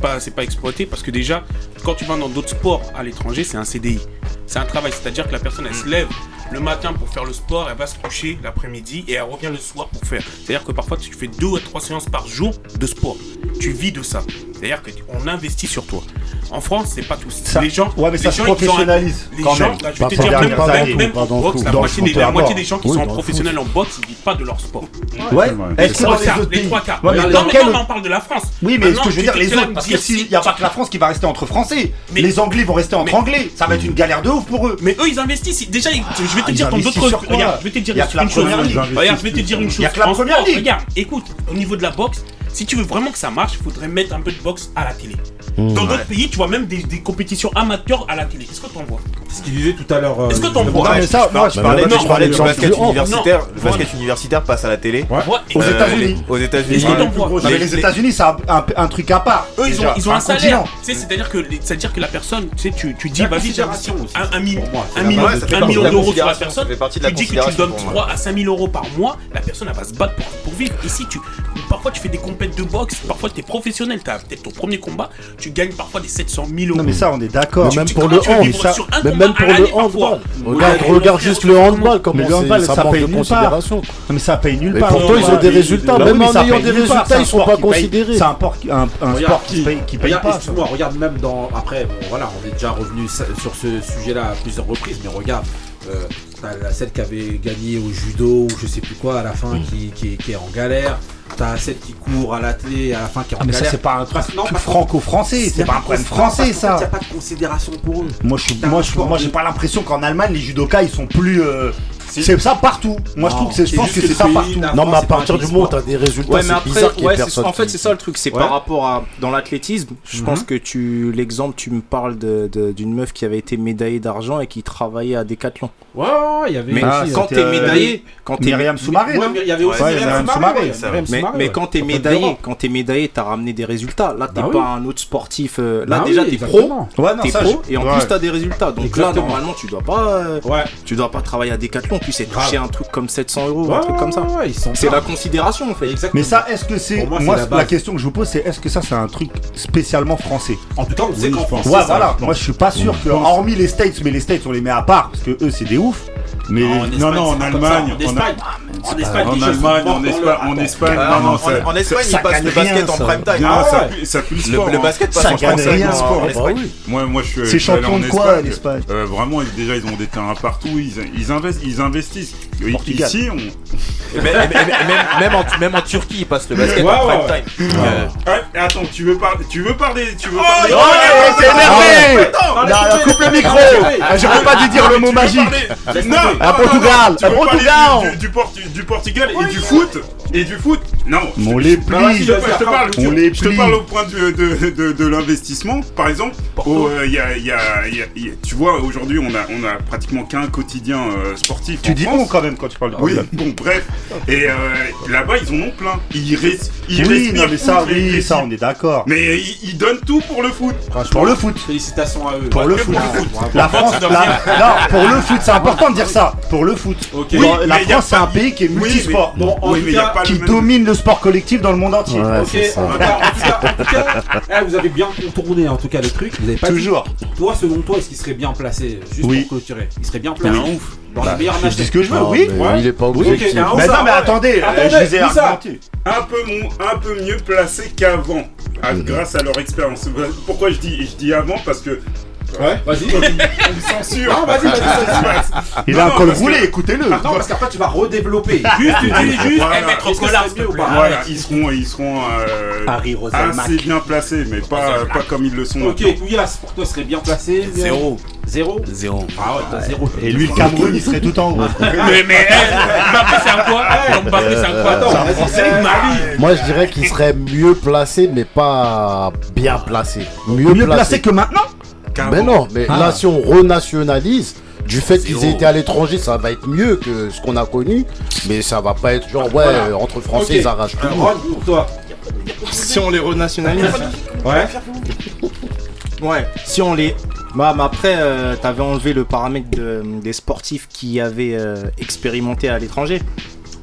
pas, c'est pas exploité, parce que déjà, quand tu vas dans d'autres sports à l'étranger, c'est un CDI. C'est un travail, c'est-à-dire que la personne, elle mm. se lève, le matin pour faire le sport, elle va se coucher l'après-midi et elle revient le soir pour faire. C'est-à-dire que parfois tu fais deux ou trois séances par jour de sport. Tu vis de ça. C'est-à-dire qu'on investit sur toi. En France, c'est pas tout. Ça, les gens, ouais, mais les gens, les gens, je te dire, même, pas la, moitié, des, gens qui sont professionnels en boxe, ils vivent pas de leur sport. Ouais, les, les trois quarts. Ouais, mais non, on parle de la France. Oui, mais ce que je veux dire, les autres, parce que s'il n'y a pas que la France qui va rester entre Français, les Anglais vont rester entre Anglais. Ça va être une galère de ouf pour eux. Mais eux, ils investissent. Déjà, je vais te dire. Regarde, je vais te dire une chose. Regarde, je vais te dire une chose. Regarde, écoute, au niveau de la boxe, si tu veux vraiment que ça marche, il faudrait mettre un peu de boxe à la télé. Mmh. Dans d'autres pays, tu vois même des, compétitions amateurs à la télé. Est-ce que t'en vois Ce qu'il disait tout à l'heure. Euh, Est-ce que t'en vois je parlais, du basket universitaire. le basket universitaire passe à la télé. Aux États-Unis. Aux États-Unis. les, États-Unis, c'est un, un, un, truc à part. Eux, ils ont, ils ont un, salaire. C'est-à-dire que, c'est-à-dire que la personne, tu sais, tu dis, vas-y, un million d'euros sur la personne. Tu dis que tu donnes 3 à 5000 euros par mois. La personne, elle va se battre pour vivre. Ici, tu, parfois, tu fais des compètes de boxe. Parfois, t'es professionnel. T'as peut-être ton premier combat. Tu gagnes parfois des 700 000 euros. Non, mais ça, on est d'accord. Même tu- pour le tu hand, même pour le handball. Regarde, regarde juste le handball, Mais comment le handball, ça paye nulle part. Non, mais ça paye nulle part. pourtant, ils ont des résultats, Bah même en ayant des résultats, ils sont sport pas considérés. C'est un, sport qui- un, un Regarde, sport qui paye, pas. regarde même dans. Après, bon, voilà, on est déjà revenu sur ce sujet-là à plusieurs reprises, mais regarde, t'as la celle qui avait gagné au judo ou je sais plus quoi à la fin qui, qui, est- qui est en galère. T'as celle qui court à l'athlé à la fin qui est en Ah, mais ça, galère. c'est pas un truc non, franco-français. C'est pas un problème français, Il n'y ça. a pas de considération pour eux. Moi, je T'as moi, moi, j'ai pas l'impression qu'en Allemagne, les judokas, ils sont plus. euh, C'est ça partout. Moi, je trouve que c'est, je pense que ça partout. Non, mais à partir du moment où t'as des résultats, Ouais, mais c'est après, bizarre qu'il y ait ouais, c'est- personne en fait, qui- c'est ça le truc. C'est Ouais. par rapport à dans l'athlétisme. Je Mhm. pense que tu l'exemple, tu me parles d'une meuf qui avait été médaillée d'argent et qui travaillait à Decathlon. Ouais, ouais, il y avait. Mais quand t'es euh, médaillé, quand t'es Myriam Soumaré, il y avait aussi Myriam Soumaré, Mais, quand t'es médaillé, quand t'es médaillé, t'as ramené des résultats. Là, t'es Bah pas un autre sportif. euh, là, Bah déjà, t'es pro. exactement. Ouais, non, T'es ça, pro et en plus t'as des résultats. Donc là, normalement, tu dois pas, euh, Ouais. tu dois pas travailler à Decathlon. Puis c'est Grave. toucher un truc comme 700 euros, Ouais, un truc comme ça. ouais, C'est la considération en fait. Exactement. Mais ça, est-ce que c'est. Moi, la question que je vous pose, c'est est-ce que ça, c'est un truc spécialement français En tout cas, on sait qu'en France. Ouais, c'est ça, voilà. Moi, je suis pas sûr que, hormis les States, mais les States, on les met à part parce que eux, c'est des oufs. Mais Non, Espagne, non, en. Allemagne, En Espagne, en Espagne, En Allemagne, en Espagne, en. Espagne, Ah, non, non, en, ça- en Espagne, ça ils passent le basket en prime time. Non, Ah ça pue- ça pue le Le, sport. le hein. basket passe Ça en prime sport. en Espagne. oui. Moi, moi, je suis. C'est champion de quoi, Espagne. l'Espagne Euh, Vraiment, déjà, ils ont des terrains partout. Ils, ils investissent. Portugal. Ici, on. Et même, et même- et même- même en, même en Turquie, ils passent le basket Ouais, en ouais, prime ouais. time. Euh, Ah, attends, tu veux parler Tu veux parler Tu veux Oh, parler non, Ouais, c'est énervé Attends, Non, laisse coupe le micro. Ah, J'aurais pas dû dire le mot magique Non, non, À non, Portugal, non, tu à veux parler Portugal. du, du, Portu- du Portugal et du foot Et du foot Non. On les plie je, te- je te parle, On les je te plie. parle au point de, de, de, de l'investissement. Par exemple, au, euh, il y a, il y a- il y a- il y a- tu vois, aujourd'hui, on a, on a pratiquement qu'un quotidien euh, sportif. Tu en dis France. on quand même quand tu parles de Oui, bon, bref. Et euh, là-bas, ils en ont plein. Ils, res- ils Oui, non, mais ça, oui, ça, on est d'accord. Mais ils, ils donnent tout pour le foot. Pour le foot. Félicitations à eux. Pour le foot. La France, non, pour le foot, c'est important de dire ça. Pour le foot. La France, c'est un pays qui est multisport. Bon, en oui, tout mais il y a cas, pas qui le même- domine le sport collectif dans le monde entier. Ouais, Ok, c'est ça. en tout cas, en tout cas, en tout cas, eh, vous avez bien contourné en tout cas le truc. Vous avez pas dit- Toujours. Toi, selon toi, est-ce qu'il serait bien placé Juste Oui. pour clôturer. Il serait bien placé. ouf. Dans les meilleurs Je matchs. dis ce que je veux, Non, oui. mais Ouais. Il est pas Ok, objectif. il y a un Mais ça, non, mais ouais. attendez, euh, Attendez, je les ai dis ça. argumentés. un peu, mon- un peu mieux placés qu'avant, à- Mhm. grâce à leur expérience. Pourquoi je dis, je dis avant? Parce que Ouais, vas-y. on censure. Non, vas-y, vas-y, vas-y. *laughs* Il a un col roulé, écoutez-le. Non, parce qu'après tu vas redévelopper. Juste, tu dis juste. Eh, que Collard, ça s'il te plaît? ils seront, ils seront euh, assez bien placés, mais pas, pas comme ils le sont. Ok. Couillasse, pour toi, serait bien placé. bien- Zéro. Zéro? Zéro. Ah ouais, t'as zéro. Et lui, le Cameroun, il serait tout en haut. *laughs* Mais, mais, eh, Mbappé, c'est un quoi? Mbappé, c'est un quoi? Attends, vas-y, c'est Mali. Moi, je dirais qu'il serait mieux placé, mais pas bien placé. Mieux, Mieux placé que maintenant? Mais non, mais Ah. là, si on renationalise, du fait qu'ils aient été à l'étranger, ça va être mieux que ce qu'on a connu. Mais ça va pas être genre, ouais, Voilà. euh, entre Français, Ok. ils arrachent tout. Euh, pour toi. Si on les renationalise. Ouais. Ouais, si on les. Bah, mais après, euh, t'avais enlevé le paramètre de- des sportifs qui avaient euh, expérimenté à l'étranger.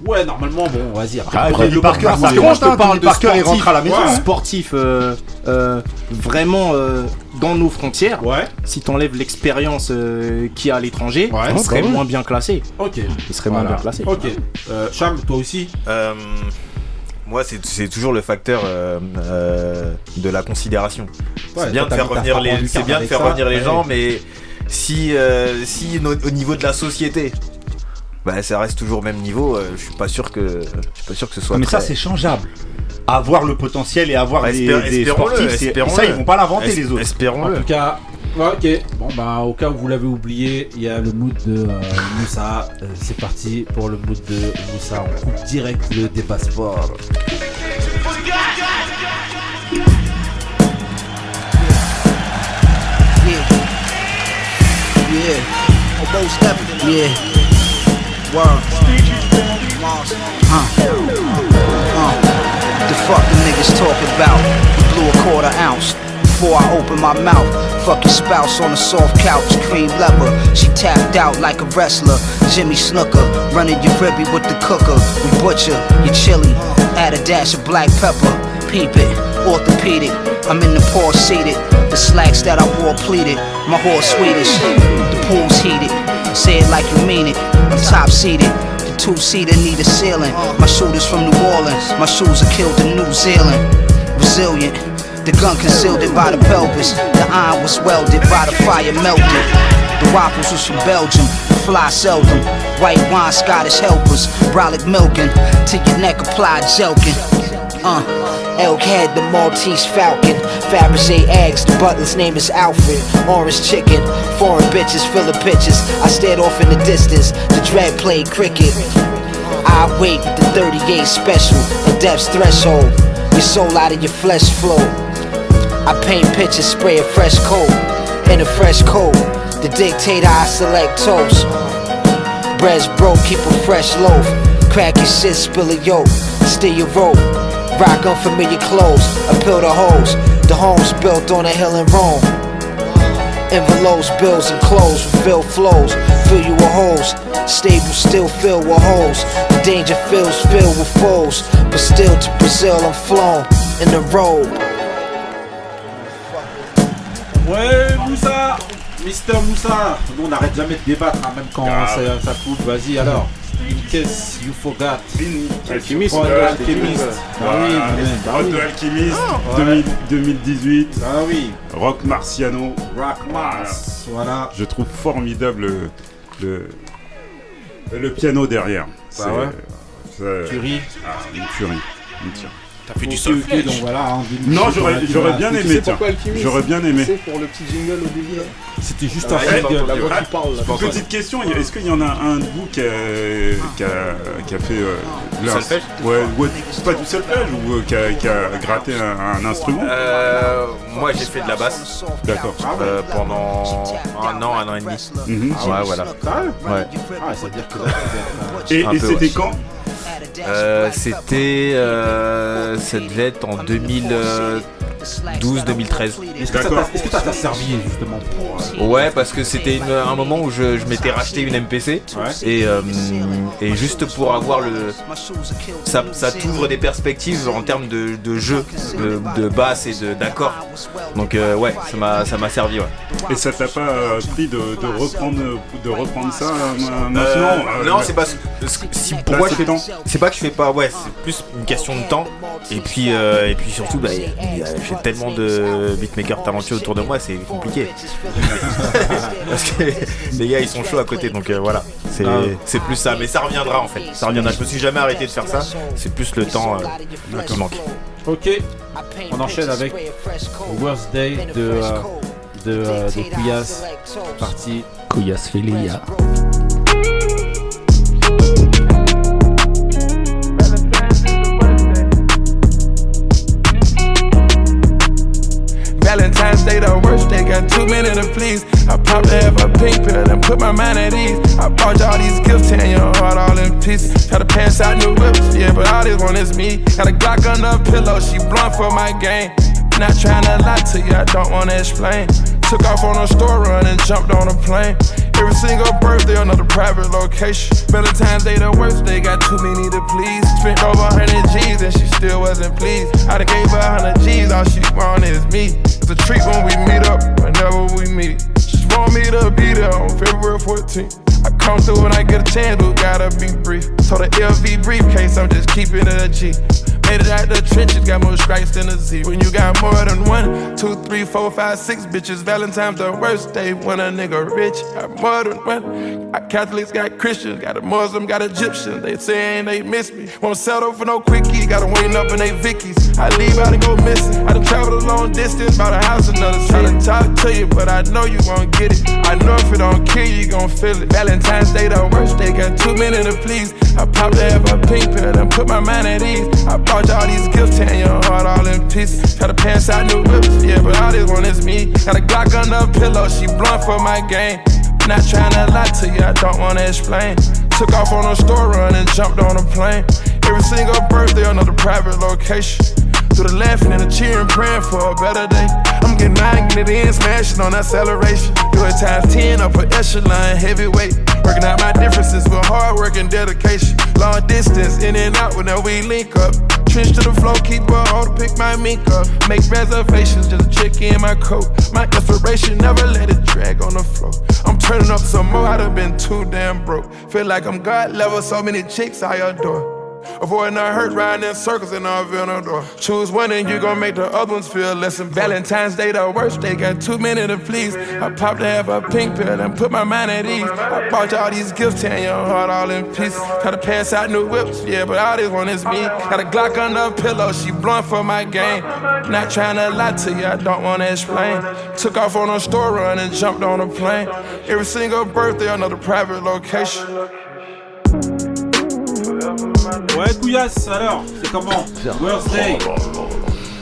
Ouais, normalement, bon, vas-y. Après, Ah, développe Parker, que moi, je te parle de Parker, il sportifs, rentre à la maison. Ouais. sportifs euh, euh, vraiment euh, dans nos frontières. Ouais, Si t'enlèves l'expérience qu'il y a à l'étranger, Ouais. il serait bah ouais. moins bien classé. ok. Il serait moins bien classé. Ok. Cham, toi aussi moi, c'est c'est toujours le facteur euh, euh, de la considération. Ouais, c'est bien de faire revenir les, c'est bien de faire ça. revenir les Ouais. gens, mais si, euh, si au niveau de la société, bah, ça reste toujours au même niveau. euh, je suis pas sûr que, je suis pas sûr que ce soit. Mais ça, c'est changeable. Avoir le potentiel et avoir Bah, des, des sportifs, espérons-le. ça, ils vont pas l'inventer, Es- les autres. En Espérons-le. tout cas, ok. Bon, bah, au cas où vous l'avez oublié, il y a le mood de euh, Moussa. Euh, c'est parti pour le mood de Moussa. On coupe direct le débat sport. Yeah. Yeah. Word. Mars. Uh. Uh. The fuck the niggas talking about? We blew a quarter ounce. before I open my mouth. Fuck your spouse on a soft couch, cream leather. She tapped out like a wrestler. Jimmy Snooker, running your ribby with the cooker. We butcher your chili, add a dash of black pepper. Peep it, orthopedic. I'm in the poor seated. The slacks that I wore pleated. My horse Swedish. The pool's heated. Say it like you mean it. I'm top seated. The two seater need a ceiling. My shooters from New Orleans. My shoes are killed in New Zealand. Resilient. The gun concealed it by the pelvis. The iron was welded by the fire melted. The waffles was from Belgium. The fly seldom. White wine, Scottish helpers. Brolic milking. To your neck applied jelking. Uh, Elk head, the Maltese Falcon. Fabergé eggs, the butler's name is Alfred. Orange chicken, foreign bitches, full of pitches. I stared off in the distance, the dread played cricket. I wait the 38 special, the depth's threshold. Your soul out of your flesh flow. I paint pictures, spray a fresh coat. In a fresh coat, the dictator I select toast. Bread's broke, keep a fresh loaf. Crack your shit, spill a yolk. Steal your rope. Rock unfamiliar clothes. Appeal to hoes. The home's built on a hill in Rome. Envelopes, bills, and clothes. Reveal flows. Fill you with holes. Stable still filled with holes. The danger feels filled with foes. But still to Brazil I'm flown in the road. Ouais, Moussa Mister Moussa Nous, on n'arrête jamais de débattre, hein, même quand Grave. ça, ça coupe. Vas-y, alors. In case you forgot. Alchimiste. Bah Voilà. oui, de. 2000 2018. Ah oui. Rock Marciano. Rock Mars. Voilà. Je trouve formidable le, le, piano derrière. Bah c'est- Tuerie. Ah, une tuerie. Une tuerie. T'as fait du solfège. donc voilà. hein, Non, j'aurais j'aurais bien Tu aimé. sais tiens. pourquoi Alchimiste J'aurais bien aimé. C'est pour le petit jingle au début là. C'était juste Ah, un ouais, single. La voix qui parle là. Petite question, est-ce qu'il y en a un de vous qui a, qui a, qui a fait euh, Du l'ins- solfège Ouais, pas du solfège ou euh, qui a, qui a gratté un, un instrument Euh, moi j'ai fait de la basse D'accord. euh, pendant un an, un an et demi. Mhm. Ouais, voilà. Ah, c'est-à-dire que là, tu Et, c'était ouais. quand? Euh, C'était. Euh, ça en 2012-2013. Est-ce que ça D'accord. t'a- est-ce que ça t'a servi justement pour. euh, Ouais, parce que c'était un moment où je, je m'étais racheté une MPC Ouais. et, euh, et juste pour avoir le. Ça, ça t'ouvre des perspectives en termes de, de jeu, de, de basse et d'accords. Donc, euh, ouais, ça m'a servi, ouais. Et ça t'a pas euh, pris de, de reprendre, de reprendre ça maintenant non, c'est pas. si, pourquoi je fais. C'est pas que je fais pas. Ouais, c'est plus une question de temps. Et puis, et puis surtout, bah, y a- y a- j'ai tellement de beatmakers talentueux autour de moi, c'est compliqué. *laughs* Parce que les gars, ils sont chauds à côté, donc euh, voilà. C'est Ah. c'est plus ça. Mais ça reviendra en fait. Ça reviendra. Je me suis jamais arrêté de faire ça. C'est plus le temps euh, qui manque. Ok. On enchaîne avec Worst Day de, euh, de, euh, de Couillasse. Parti. Couillasse Philia. Day, the worst day, got too many to please. I to have a pink pill and put my mind at ease. I bought y'all these gifts, tearing your heart all in pieces. Try to pass out new whips, yeah, but all this one is me. Got a Glock under a pillow, she blunt for my game. Not trying to lie to you, I don't wanna explain. Took off on a store run and jumped on a plane. Every single birthday, another private location. Valentine's Day, the worst day, got too many to please. Spent over 100 G's and she still wasn't pleased. I done gave her 100 G's, all she want is me. It's a treat when we meet up, whenever we meet. She want me to be there on February 14th. I come through when I get a chance, but gotta be brief. So the LV briefcase, I'm just keeping it a G. Made it out the trenches, got more stripes than a Z. When you got more than one, two, three, four, five, six bitches, Valentine's the worst day when a nigga rich. Got more than one. Got Catholics, got Christians, got a Muslim, got Egyptians. They saying they miss me. Won't settle for no quickie, got 'em waiting up in they Vickies. I leave out and go missing. I done traveled a long distance, bought a house another city. Tryna talk to you, but I know you won't get it. I know if it don't kill you, you gon' feel it. Valentine's Day, the worst day, got too many to please. I popped to have a pink pill and put my mind at ease. I y'all these gifts, tearing your heart all in pieces. Try to pass out new whips, yeah, but all this one is me. Got a Glock under the pillow, she blunt for my game. Not trying to lie to you, I don't wanna explain. Took off on a store run and jumped on a plane. Every single birthday, another private location. Through the laughing and the cheering, praying for a better day. I'm getting mine, getting it in, smashing on acceleration. Do it times 10, upper echelon, heavyweight. Working out my differences with hard work and dedication. Long distance, in and out whenever we link up. Trench to the floor, keep her on to pick my mink up. Make reservations, just check in my coat. My inspiration, never let it drag on the floor. I'm turning up some more, I'd have been too damn broke. Feel like I'm God level, so many chicks I adore. Avoiding the hurt, riding in circles in our door. Choose one and you gon' make the other ones feel less than Valentine's Day, the worst day. Got too many to please. I popped to have a pink pill and put my mind at ease. I bought you all these gifts, tearing your heart all in pieces. Try to pass out new whips, yeah, but all this one is me. Got a Glock under a pillow, she blunt for my game. Not trying to lie to you, I don't wanna explain. Took off on a store run and jumped on a plane. Every single birthday, another private location. Ouais, Couillasse, alors, c'est comment Worst Day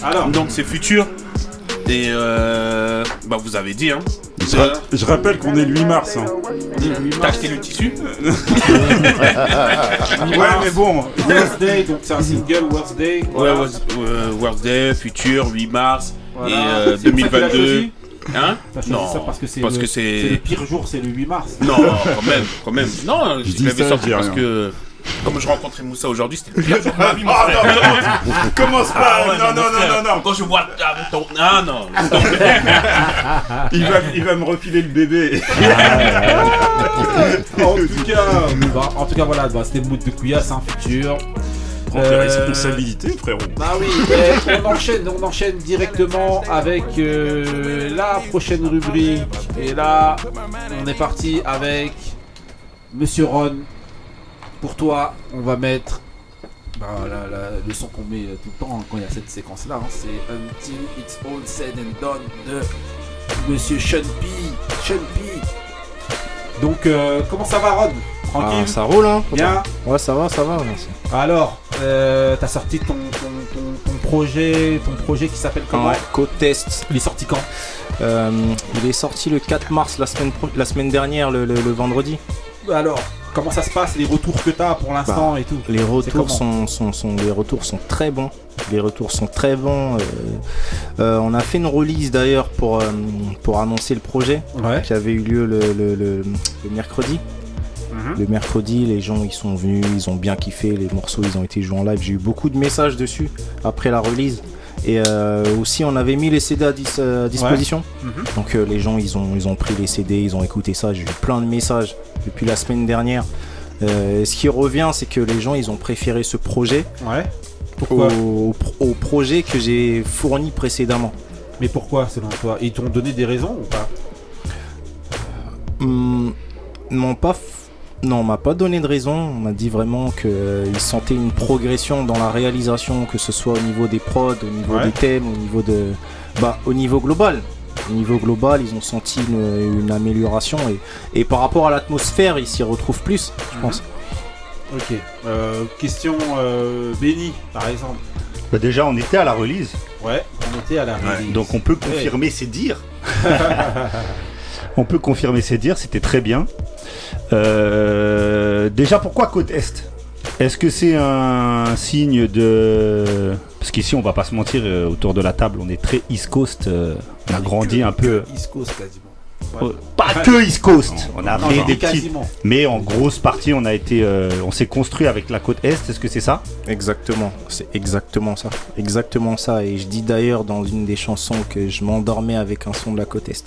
Alors Donc c'est futur. Et euh, bah vous avez dit hein. Je, ra- je rappelle qu'on est le 8 mars. hein. T'as acheté le tissu *laughs* ouais, mais bon. Worst Day, donc c'est un single Worst Day. Ouais, voilà. euh, World Day, futur, 8 mars Voilà. et euh, C'est pour ça que tu l'as 2022. choisi Hein T'as choisi Non, ça parce que c'est parce le, que c'est le pire jour, c'est le 8 mars. Non, quand même, quand même. Non, Je dis l'avais ça, sorti dis parce rien. que. Comme je rencontrais Moussa aujourd'hui, c'était le pire jour de ma vie, mon Ah, non, non, commence pas. Ah ouais, non, non, non, non, non. Quand je vois ah, ton. Ah non. Il va, il va me refiler le bébé. *laughs* en tout cas, bah, en tout cas voilà, bah, c'était le mood de Couillasse, un futur. Euh, responsabilités, frérot. Bah oui, eh, on enchaîne, on enchaîne directement avec euh, la prochaine rubrique. Et là, on est parti avec Monsieur Ron. Pour toi, on va mettre bah, la- la- le son qu'on met tout le temps hein, quand il y a cette séquence-là. hein, c'est Until It's All Said and Done de Monsieur Sean P. Sean P. Donc, euh, comment ça va, Ron Tranquille? Ah, ça roule, hein Bien? Ouais, ça va, ça va, merci. Alors, euh, t'as sorti ton, ton, ton- ton projet, ton projet qui s'appelle comment? Ouais, code test. Il est sorti quand? Euh, il est sorti le 4 mars, la semaine, pro- la semaine dernière, le, le- le vendredi. Alors, comment ça se passe Les retours que t'as pour l'instant Bah, et tout Les retours sont, sont, sont- les retours sont très bons. Les retours sont très bons. euh, euh, on a fait une release d'ailleurs pour, euh, pour annoncer le projet Ouais. qui avait eu lieu le, le- le- le mercredi. Mhm. Le mercredi, les gens ils sont venus, ils ont bien kiffé, les morceaux ils ont été joués en live. J'ai eu beaucoup de messages dessus après la release. Et euh, aussi on avait mis les CD à, dis- à disposition. Mhm. Donc euh, les gens ils ont, ils ont pris les CD, ils ont écouté ça. J'ai eu plein de messages depuis la semaine dernière. Euh, ce qui revient, c'est que les gens ils ont préféré ce projet Ouais. au, Pourquoi au pro- au projet que j'ai fourni précédemment. Mais pourquoi selon toi? Ils t'ont donné des raisons ou pas? Hum, non, pas. Non, on m'a pas donné de raison. On m'a dit vraiment qu'ils sentaient une progression dans la réalisation, que ce soit au niveau des prods, au niveau Ouais. des thèmes, au niveau de. Bah, au niveau global. Au niveau global, ils ont senti une, une amélioration et, et par rapport à l'atmosphère, ils s'y retrouvent plus, je pense. Ok. Euh, question euh, Benny, par exemple. Bah déjà, on était à la release, Ouais, on était à la release. donc on peut confirmer ses dires. *laughs* *laughs* on peut confirmer ses dires, c'était très bien. Euh, déjà, pourquoi côte Est? Est-ce que c'est un signe de... Parce qu'ici, on va pas se mentir, euh, autour de la table, on est très East Coast. euh, on a grandi un peu... East Coast quasiment. Euh, Pas que East Coast. On a Non, fait des quasiment. Mais en grosse partie, on a été, euh, on s'est construit avec la côte Est. Est-ce que c'est ça? Exactement, c'est exactement ça. Exactement ça. Et je dis d'ailleurs dans une des chansons que je m'endormais avec un son de la côte Est.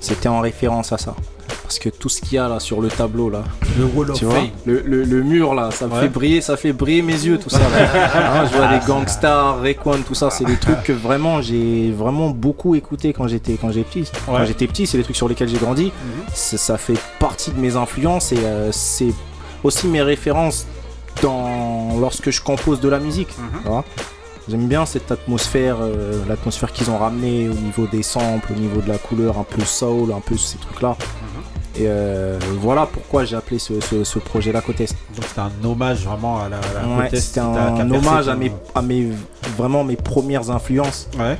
C'était en référence à ça. Parce que tout ce qu'il y a là sur le tableau là, Le Wall of tu vois, Fame. le, le- le mur là, ça me Ouais. fait briller, ça fait briller mes yeux, tout ça. là. *laughs* Hein, je vois les gangsters, Rayquan, tout ça, c'est des trucs que vraiment j'ai vraiment beaucoup écouté quand j'étais quand j'étais petit. Quand j'étais petit, c'est des trucs sur lesquels j'ai grandi. C'est- Ça fait partie de mes influences et euh, c'est aussi mes références dans lorsque je compose de la musique. tu vois. J'aime bien cette atmosphère, euh, l'atmosphère qu'ils ont ramené au niveau des samples, au niveau de la couleur, un peu soul, un peu ces trucs-là. Et euh, voilà pourquoi j'ai appelé ce, ce- ce projet-là Côte Est. Donc c'était un hommage vraiment à la, à la Ouais, côte Est c'était un, hommage à mes, à mes vraiment mes premières influences. Ouais.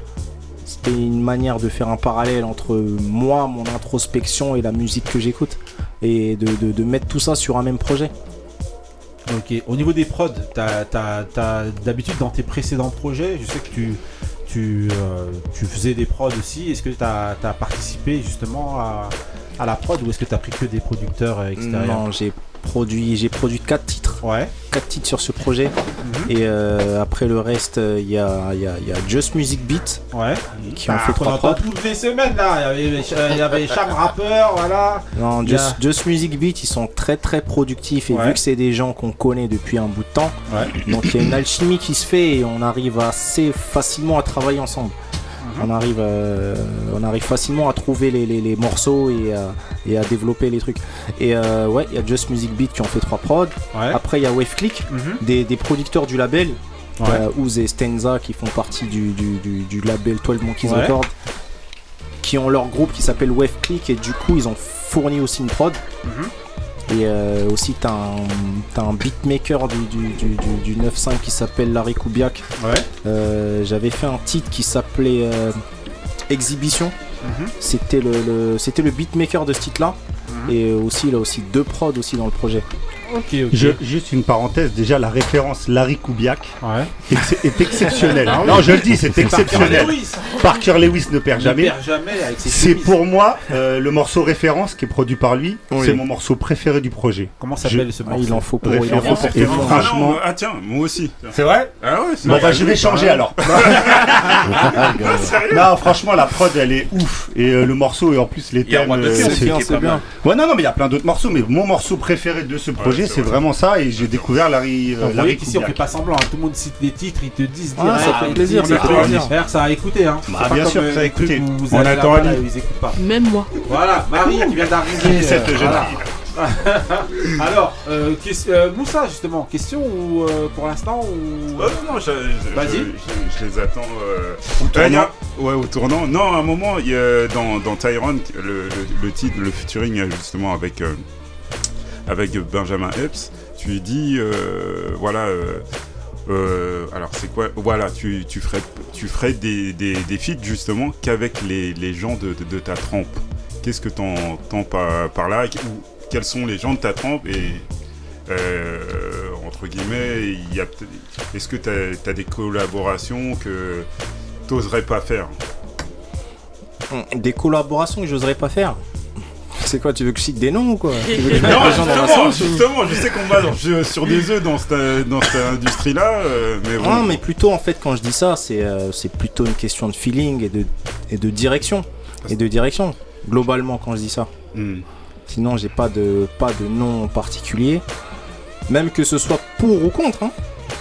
C'était une manière de faire un parallèle entre moi, mon introspection et la musique que j'écoute. Et de, de- de mettre tout ça sur un même projet. Ok, au niveau des prods, t'as, t'as- t'as- d'habitude dans tes précédents projets, je sais que tu, tu, euh, tu faisais des prods aussi. Est-ce que tu as, participé justement à, à la prod ou est-ce que tu as pris que des producteurs euh, extérieurs Non, j'ai produit, j'ai produit 4 titres. Ouais. 4 titres sur ce projet. Et euh, après le reste, euh, il y, a, y a- il y a Just Music Beat. Ouais. Qui ont Ah, fait qu'on 3 entend prods. toutes les semaines là. Il y avait, y avait voilà. Non, a- Just, Just Music Beat, ils sont très très productifs et Ouais. vu que c'est des gens qu'on connaît depuis un bout de temps, Ouais. donc il y a une alchimie qui se fait et on arrive assez facilement à travailler ensemble. On arrive, euh, on arrive facilement à trouver les, les- les morceaux et à, et à développer les trucs. Et euh, ouais, il y a Just Music Beat qui ont fait trois prods. Après, il y a Wave Click, Mhm. des, des producteurs du label, Ouais. euh, Ouz et Stenza qui font partie du, du- du- du label 12 Monkeys Ouais. Qui ont leur groupe qui s'appelle Wave Click et du coup, ils ont fourni aussi une prod. Mhm. Et euh, aussi, t'as un, un beatmaker du, du, du, du- du 9.5 qui s'appelle Larry Kubiak. Ouais. Euh, J'avais fait un titre qui s'appelait euh, Exhibition. Mhm. C'était le, le- c'était le beatmaker de ce titre-là. Et aussi, il a aussi deux prods aussi dans le projet. Ok, ok. Je- juste une parenthèse, déjà la référence Larry Kubiak Ouais. est, est exceptionnelle. Ah oui. Non, je le dis, c'est C'est Parker exceptionnel. Lewis. Parker Lewis ne perd jamais. perd jamais avec ses C'est pour moi euh, le morceau référence qui est produit par lui. Oui. C'est mon morceau préféré du projet. Comment s'appelle Je- ce morceau Ah, il en faut pour- Référence. il en faut pour Et tout le monde. franchement, Ah tiens, moi aussi. C'est vrai Ah ouais, c'est Bon vrai. bah je vais changer Ah. alors. *laughs* Non franchement la prod elle est ouf et euh, le morceau et en plus les Il y a thèmes. Euh, aussi c'est- mal. Ouais non non mais il y a plein d'autres morceaux mais mon morceau préféré de ce projet c'est c'est vrai. vraiment ça et j'ai découvert Larry. euh, Vous voyez Larry qu'ici on fait pas semblant, hein. tout le monde cite des titres, ils te disent Ah, ça fait plaisir, ça fait plaisir. frère, ça a écouté hein. Bah, bien sûr, euh, ça a trucs écouté. On attend Ali. Ils écoutent pas. Même moi. Voilà, Marie qui vient d'arriver. *laughs* Cette euh, jeune voilà. *laughs* Alors, euh, euh, Moussa justement, question ou euh, pour l'instant ou... Oh, non, non, je, je- Vas-y. je- je- je les attends. euh, Au euh, a- tournant. Ouais, au tournant. Non, à un moment, il y a, dans, dans Tyrone, le, le, le titre, le featuring, euh, justement, avec, euh, avec Benjamin Epps, tu lui dis, euh, voilà. euh, euh, alors c'est quoi Voilà, tu, ferais, tu ferais des, des, feats justement qu'avec les, gens de, ta trempe. Qu'est-ce que t'en entends par, par là? Ou quels sont les gens de ta trempe? Et entre guillemets, est-ce que tu as, des collaborations que t'oserais pas faire? Des collaborations que j'oserais pas faire? C'est quoi, tu veux que je cite des noms ou quoi Tu veux que je Non, justement, justement, je sais qu'on va dans- sur des œufs dans cette, dans cette industrie-là, euh, mais bon. Non, mais plutôt en fait, quand je dis ça, c'est euh, c'est plutôt une question de feeling et de, et de direction. Et de direction, globalement, quand je dis ça. Hmm. Sinon, j'ai pas de, pas de nom particulier. Même que ce soit pour ou contre. hein.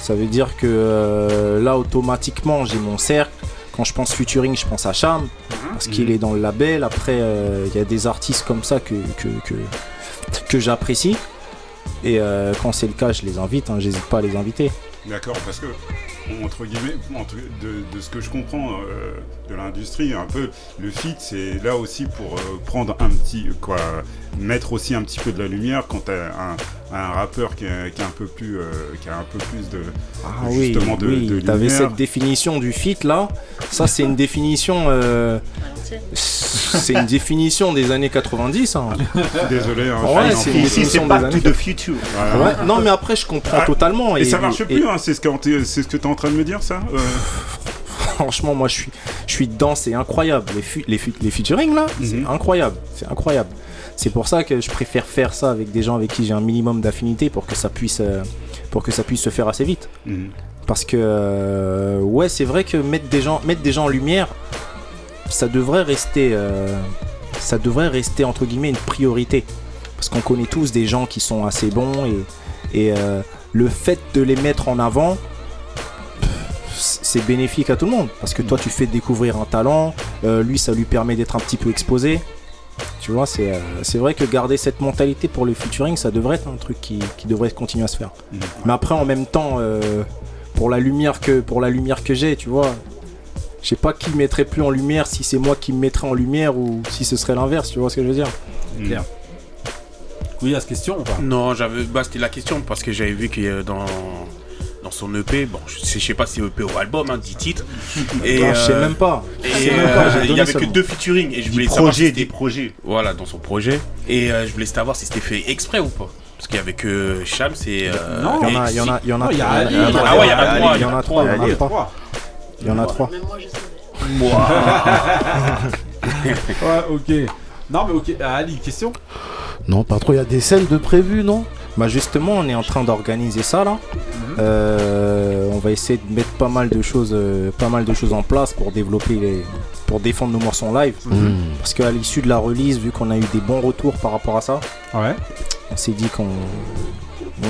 Ça veut dire que euh, là, automatiquement, j'ai mon cercle. Quand je pense featuring, je pense à Cham. Parce qu'il est dans le label. Après, euh, il y a des artistes comme ça que, que, que, que j'apprécie. Et euh, quand c'est le cas, je les invite. Hein, J'hésite pas à les inviter. D'accord, parce que, entre guillemets, entre- de, de ce que je comprends euh, de l'industrie, un peu, le fit, c'est là aussi pour prendre un petit, quoi, mettre aussi un petit peu de la lumière quand t'as un, un rappeur qui est un peu plus, euh, qui a un peu plus de, Ah oui, justement, de, oui, de t'avais lumière. cette définition du fit là. Ça, c'est une définition. euh, c'est une définition des années 90. hein. *laughs* Désolé, hein, Ouais, je suis c'est un une définition des années. the future. Voilà. Ouais, non, mais après, je comprends Ah, totalement. Et, ça marche plus, hein, c'est ce que t'es- c'est ce que tu es en train de me dire, ça Euh, *laughs* Franchement, moi, je suis, je suis dedans, c'est incroyable. Les, fu- les, fu- les featuring là, c'est Mhm. incroyable. C'est incroyable. C'est pour ça que je préfère faire ça avec des gens avec qui j'ai un minimum d'affinité pour que ça puisse, euh, pour que ça puisse se faire assez vite. mhm. Parce que euh, ouais, c'est vrai que mettre des gens, mettre des gens en lumière, ça devrait rester, euh, ça devrait rester entre guillemets une priorité. Parce qu'on connaît tous des gens qui sont assez bons et, et euh, le fait de les mettre en avant, c'est bénéfique à tout le monde. Parce que toi, tu fais découvrir un talent, euh, lui, ça lui permet d'être un petit peu exposé. Tu vois, c'est euh, c'est vrai que garder cette mentalité pour le featuring, ça devrait être un truc qui, qui devrait continuer à se faire. Mhm. Mais après, en même temps, euh, pour la lumière que pour la lumière que j'ai, tu vois, je sais pas qui mettrait plus en lumière, si c'est moi qui me mettrais en lumière ou si ce serait l'inverse. Tu vois ce que je veux dire Clair. Oui, à cette question ou pas? Non, j'avais, bah, c'était la question parce que j'avais vu que dans, dans son EP, bon, je sais, je sais pas si c'est EP ou album, hein, 10 titres. Et, Non, je sais euh, même pas. Et Je sais même pas, euh, il y avait que deux featuring et je voulais savoir si des projets. Voilà, dans son projet. Et euh, je voulais savoir si c'était fait exprès ou pas. Parce qu'il y avait que Cham, c'est. euh, Non, Il y en a, il y en a, il y en a Non, il y a trois. Ali, Il y en a. Ah ouais, il y en a trois, Il y en a trois, il y en a trois. trois. Il y en a trois. Même moi, je savais. *laughs* *laughs* Ouais, ok. Non, mais ok. Ah, Ali, question? Non, pas trop. Il y a des scènes de prévues, non? Bah justement, on est en train d'organiser ça là. Euh, on va essayer de mettre pas mal de choses, euh, pas mal de choses en place pour développer les, pour défendre nos morceaux live. Mhm. Parce qu'à l'issue de la release, vu qu'on a eu des bons retours par rapport à ça, Ouais. on s'est dit qu'on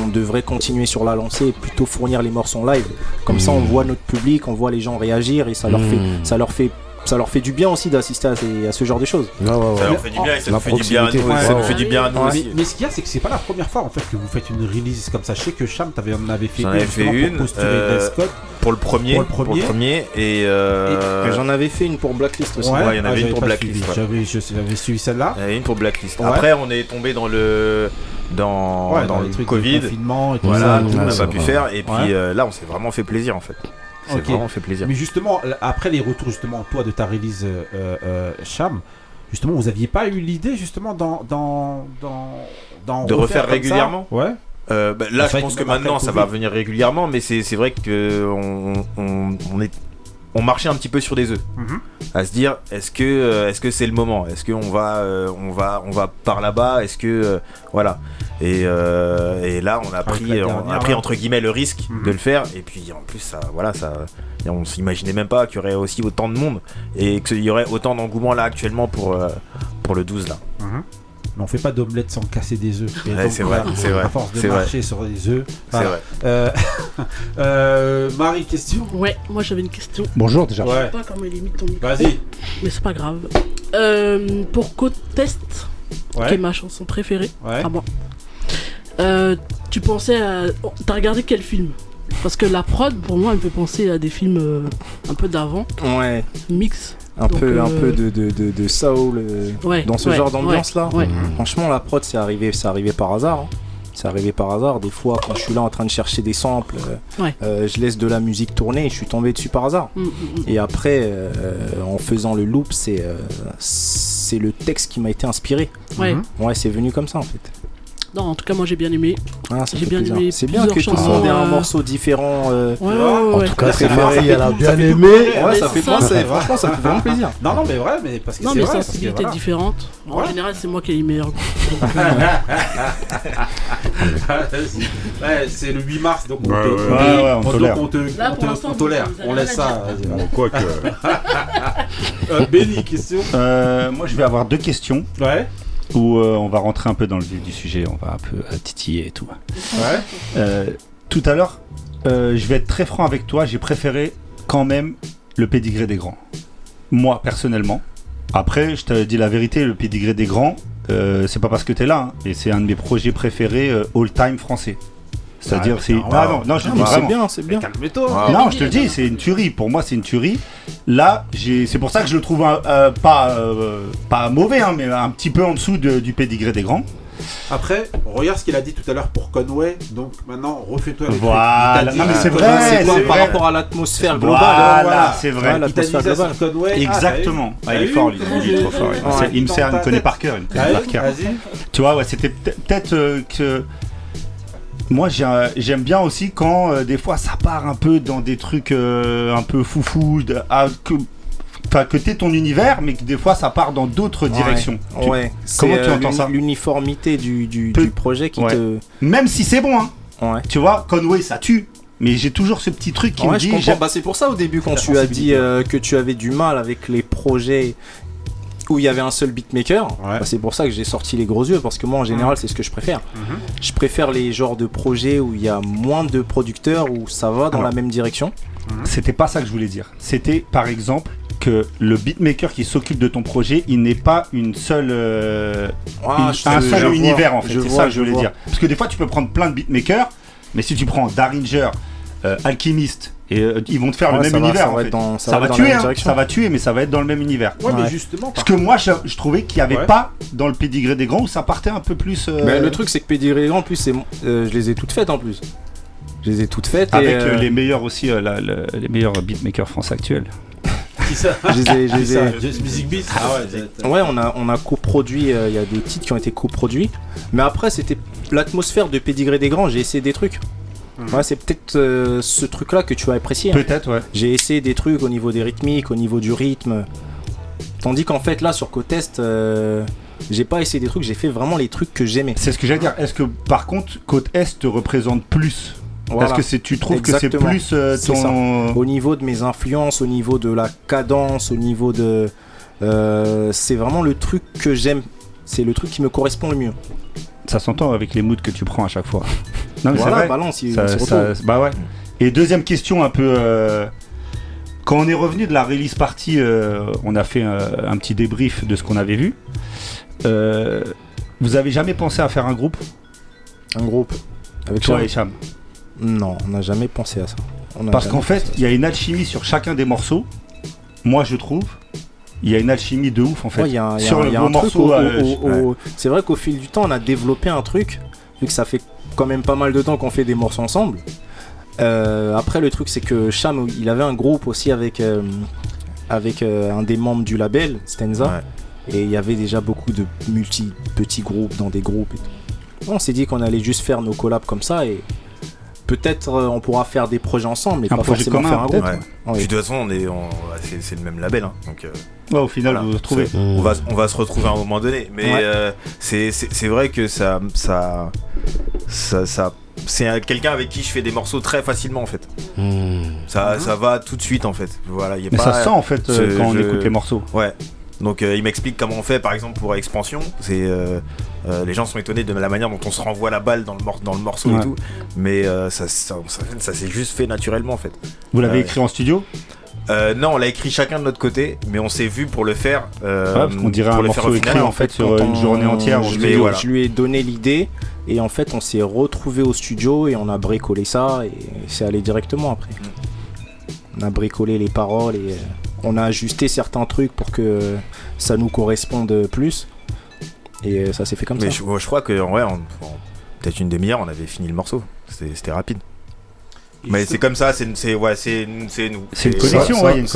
on devrait continuer sur la lancée et plutôt fournir les morceaux live. Comme ça, on voit notre public, on voit les gens réagir et ça leur fait, Mhm. ça leur fait, ça leur fait du bien aussi d'assister à, ces- à ce genre de choses. Ouais, ouais, ouais. Ça leur fait du bien et ça La nous fait du bien à nous. Ça ouais. nous fait du bien à nous Ouais. Mais, aussi. mais ce qu'il y a, c'est que c'est pas la première fois en fait que vous faites une release comme ça. Je sais que Cham, t'avais, on avait fait J'en une, avais fait justement, une, pour posturer euh, Dress Code. Pour le premier, Pour le premier. et euh, Et J'en avais fait une pour Blacklist aussi. ouais, il y en avait une j'avais pour pas Blacklist, suivi. ouais. J'avais, je- j'avais suivi celle-là. il y en avait une pour Blacklist. Ouais. Après, on est tombé dans le dans, Ouais, dans les le trucs de Covid. confinement et tout Voilà, ça. tout, on ouais, n'a c'est pas pu vrai. faire. Et puis Ouais. euh, là, on s'est vraiment fait plaisir en fait. C'est vraiment fait plaisir. Mais justement, après les retours justement toi de ta release euh, euh, euh, Cham, justement, vous aviez pas eu l'idée justement dans dans dans, dans De refaire régulièrement Ouais. Euh, bah, là, En fait, je pense que maintenant, ça va venir régulièrement, mais c'est c'est vrai que on, on, on est on marchait un petit peu sur des œufs, Mhm. à se dire est-ce que euh, est-ce que c'est le moment, est-ce qu'on va euh, on va on va par là-bas, est-ce que euh, voilà et, euh, et là on a pris on a pris entre guillemets le risque Mhm. de le faire et puis en plus ça voilà ça on s'imaginait même pas qu'il y aurait aussi autant de monde et qu'il y aurait autant d'engouement là actuellement pour pour le 12 là. Mhm. Mais on fait pas d'omelette sans casser des œufs. Ouais, c'est vrai, c'est vrai, À force de c'est vrai. marcher sur les œufs. C'est Voilà. vrai. Euh, *laughs* euh, Marie, question? Ouais, moi j'avais une question. Bonjour déjà. Je Ouais. sais pas comment il imite ton micro. Vas-y. Mais c'est pas grave. Euh, pour Côte Test, qui est ma chanson préférée, Ouais. à moi. Euh, tu pensais à. oh, T'as regardé quel film? Parce que la prod, pour moi, elle me fait penser à des films euh, un peu d'avant, Ouais, mix. Un Donc, peu, un euh, peu de, de, de, de soul euh, Ouais, dans ce ouais, genre d'ambiance là. Ouais. Franchement, la prod, c'est arrivé, c'est arrivé par hasard. hein. C'est arrivé par hasard. Des fois, quand je suis là en train de chercher des samples, euh, Ouais. euh, je laisse de la musique tourner et je suis tombé dessus par hasard. Mm, mm, mm. Et après, euh, en faisant le loop, c'est euh, c'est le texte qui m'a été inspiré. Ouais. Mhm. Ouais, c'est venu comme ça en fait. Non, en tout cas, moi j'ai bien aimé. Ah, J'ai bien plaisir. aimé C'est bien que plusieurs tout le monde ait un euh, morceau différent. euh, Ouais, ouais, ouais. En ouais. tout cas, c'est Ça fait- Marie, elle a bien aimé. Ouais, mais ça fait c'est- Franchement, ça fait vraiment plaisir. Non, non, mais vrai, mais parce que Non, c'est mais vrai. parce que sensibilité voilà. différente. En Ouais. général, c'est moi qui ai les meilleurs *laughs* ouais, c'est le 8 mars, donc on Ouais, te, ouais. on- on tolère. on te, Là, on pour te- l'instant, on tolère, on laisse ça. dire. vas-y, Bon, quoi que. *laughs* Euh, Benny, question Euh, moi, je vais avoir deux questions Ouais, où euh, on va rentrer un peu dans le vif du sujet. On va un peu euh, titiller et tout. ouais. Euh, tout à l'heure, je vais être très franc avec toi. J'ai préféré quand même le pédigré des grands. Moi, personnellement. Après, je te dis la vérité, le pédigré des grands, c'est pas parce que t'es là. hein, et c'est un de mes projets préférés all-time français. C'est-à-dire, Ah, c'est. Ah non, non, je Ah, dis c'est bien, c'est bien. Calme-toi. Non, je te le dis, c'est une tuerie. Pour moi, c'est une tuerie. Là, c'est pour ça que je le trouve un- euh, pas, euh, pas mauvais, hein, mais un petit peu en dessous de- du pédigré des grands. Après, regarde ce qu'il a dit tout à l'heure pour Conway. Donc maintenant, refais-toi les Voilà. Non, mais c'est Ah, vrai, c'est quoi c'est par vrai. rapport à l'atmosphère globale Voilà, voilà. c'est vrai. Ouais, l'atmosphère globale. Conway. Exactement. Ah, Ah, il est fort, lui. Il est trop fort. Il, me sert, il me connaît par cœur. Il me connaît par cœur. Tu vois, ouais, c'était peut- peut-être euh, que. Moi, un- j'aime bien aussi quand euh, des fois ça part un peu dans des trucs euh, un peu foufou, de- ah, que, t'es ton univers, mais que des fois ça part dans d'autres directions. Tu- Ouais. Comment tu euh, entends ça L'uniformité du, du, Peu- du projet qui Ouais. te. Même si c'est bon, hein. Ouais. Tu vois, Conway, ça tue. Mais j'ai toujours ce petit truc qui Ouais, me je dit. Bah, c'est pour ça au début quand tu as dit euh, que tu avais du mal avec les projets où il y avait un seul beatmaker, Ouais. bah, c'est pour ça que j'ai sorti les gros yeux parce que moi en général c'est ce que je préfère. Mhm. Je préfère les genres de projets où il y a moins de producteurs où ça va dans Alors. la même direction. C'était pas ça que je voulais dire. C'était par exemple que le beatmaker qui s'occupe de ton projet, il n'est pas une seule, euh, Ah, une- je- un je seul vois, univers en fait. C'est vois, ça que je je voulais vois. dire. Parce que des fois, tu peux prendre plein de beatmakers, mais si tu prends Daringer, euh, Alchemist, et euh, ils vont te faire Ouais, le même ça va- univers. ça en va fait. dans- ça ça va va être dans la tuer, même hein. ça va tuer, mais ça va être dans le même univers. Ouais, mais justement. Parce que moi, je, je trouvais qu'il n'y avait Ouais. pas dans le pédigré des grands où ça partait un peu plus. euh, Mais le truc c'est que Pédigré en plus c'est mon- euh, je les ai toutes faites en plus. Je les ai toutes faites avec et, euh, les meilleurs aussi, euh, la- le- les meilleurs beatmakers français actuels. *laughs* Qui ça Je les ai- je Qui les ça ai- Just Music Beat Ah ouais, Ouais, on a, on a coproduit, euh, il y a des titres qui ont été coproduits. Mais après, c'était l'atmosphère de Pédigré des Grands, j'ai essayé des trucs. Ouais, c'est peut-être euh, ce truc-là que tu as apprécié. hein. Peut-être, ouais. J'ai essayé des trucs au niveau des rythmiques, au niveau du rythme. Tandis qu'en fait, là, sur Côte Est, euh, j'ai pas essayé des trucs, j'ai fait vraiment les trucs que j'aimais. C'est ce que j'allais dire. Est-ce que par contre, côte Est te représente plus? Voilà. Est-ce que tu trouves que c'est plus euh, ton. Au niveau de mes influences, au niveau de la cadence, au niveau de. c'est vraiment le truc que j'aime. C'est le truc qui me correspond le mieux. Ça s'entend avec les moods que tu prends à chaque fois. Non, mais Voilà, c'est vrai. si- Ça- se bah ouais. Et deuxième question un peu. euh, Quand on est revenu de la release party, euh, on a fait euh, un petit débrief de ce qu'on avait vu. Euh, vous avez jamais pensé à faire un groupe? Un groupe Avec Toi Cham et Cham Non, on n'a jamais pensé à ça. On Parce qu'en fait, il y a une alchimie sur chacun des morceaux. Moi, je trouve. Il y a une alchimie de ouf en fait. Ouais, il y a un- il y a sur un- le il y a vos un truc morceaux, au- euh, au- ouais. au- C'est vrai qu'au fil du temps, on a développé un truc, vu que ça fait quand même pas mal de temps qu'on fait des morceaux ensemble. Euh, après, le truc, c'est que Cham, il avait un groupe aussi avec, euh, avec euh, un des membres du label, Stenza. Et il y avait déjà beaucoup de multi petits groupes dans des groupes et tout. On s'est dit qu'on allait juste faire nos collabs comme ça et peut-être euh, on pourra faire des projets ensemble, mais Un pas projet forcément commun, faire un groupe. peut-être, Ouais. Puis de toute façon, on est, on- c'est, c'est le même label, hein, donc. euh, Ouais, au final, vous vous retrouvez. On va, on va se retrouver à un moment donné, mais Ouais. euh, c'est, c'est, c'est vrai que ça, ça, ça, ça- c'est un- quelqu'un avec qui je fais des morceaux très facilement en fait. Ça, ça va tout de suite en fait. Voilà, y a Mais pas- ça se sent, en fait, euh, je- quand on écoute les morceaux. Ouais. Donc euh, il m'explique comment on fait, par exemple pour Expansion. C'est euh, euh, les gens sont étonnés de la manière dont on se renvoie la balle dans le, mor- dans le morceau Ouais. et tout, mais euh, ça, ça, ça, ça s'est juste fait naturellement en fait. Vous l'avez écrit en studio? Euh, non, on l'a écrit chacun de notre côté, mais on s'est vu pour le faire. euh, Ouais, parce qu'on dirait pour un le faire morceau au écrit, en fait, sur une journée entière. Je lui ai donné l'idée et en fait on s'est retrouvé au studio et on a bricolé ça et c'est allé directement après. On a bricolé les paroles et euh, on a ajusté certains trucs pour que ça nous corresponde plus et euh, ça s'est fait comme Mais ça. je, ouais, je crois que en peut-être une demi-heure, on avait fini le morceau. C'était rapide. Mais c'est comme ça, c'est c'est- ouais, c'est c'est nous. C'est une connexion, Ça- ouais, il y a une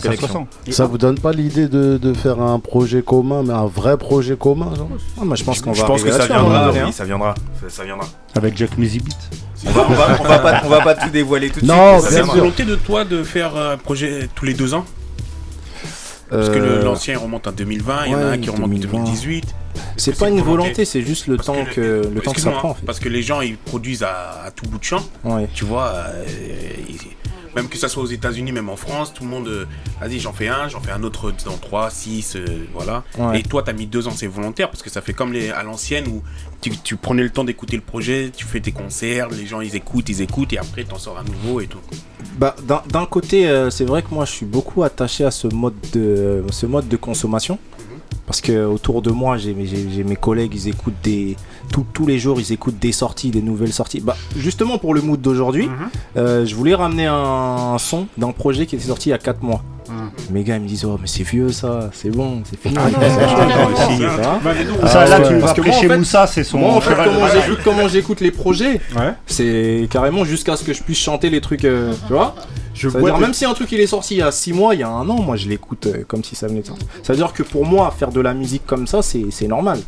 connexion, ça- vous donne pas l'idée de, de faire un projet commun, mais un vrai projet commun genre? Ah, moi je pense qu'on Je va pense que ça moment viendra, oui, hein. ça viendra, ça, ça viendra. Avec Jack Music. On va, on, va, on va pas, on va pas tout dévoiler tout de Non, suite. mais C'est viendra. volonté de toi de faire un projet tous les deux ans? Parce que le- Euh, l'ancien remonte en 2020, il y en a ouais, un qui remonte en 2020. 2018. C'est pas une volonté, c'est juste le temps que que le temps que ça Excuse-moi, prend. en fait. Parce que les gens ils produisent à, à tout bout de champ. Ouais. Tu vois, euh, ils- même que ça soit aux États-Unis, même en France, tout le monde. euh, Vas-y, j'en fais un, j'en fais un autre dans 3, 6, voilà. Ouais. Et toi, t'as mis deux ans, c'est volontaire parce que ça fait comme les, à l'ancienne où tu, tu prenais le temps d'écouter le projet, tu fais tes concerts, les gens ils écoutent, ils écoutent et après t'en sors un nouveau et tout. Bah, d'un- d'un côté, euh, c'est vrai que moi je suis beaucoup attaché à ce mode de, ce mode de consommation. Parce que autour de moi, j'ai mes collègues, ils écoutent des. tout- tous les jours, ils écoutent des sorties, des nouvelles sorties. Bah, justement pour le mood d'aujourd'hui, euh, je voulais ramener un, son d'un projet qui était sorti il y a 4 mois. Mes gars ils me disent Oh, mais c'est vieux ça, c'est bon, c'est fini. Ah Ça, non, non, ça, là, tu vas prêcher moi, en fait- Moussa, c'est son Moi, en fait, comment j'écoute- comment j'écoute les projets, c'est carrément jusqu'à ce que je puisse chanter les trucs, euh, tu vois Je Ça veut vois dire, même si un truc il est sorti il y a 6 mois, il y a un an, moi je l'écoute euh, comme si ça venait de sortir. Ça veut dire que pour moi, faire de la musique comme ça, c'est c'est normal.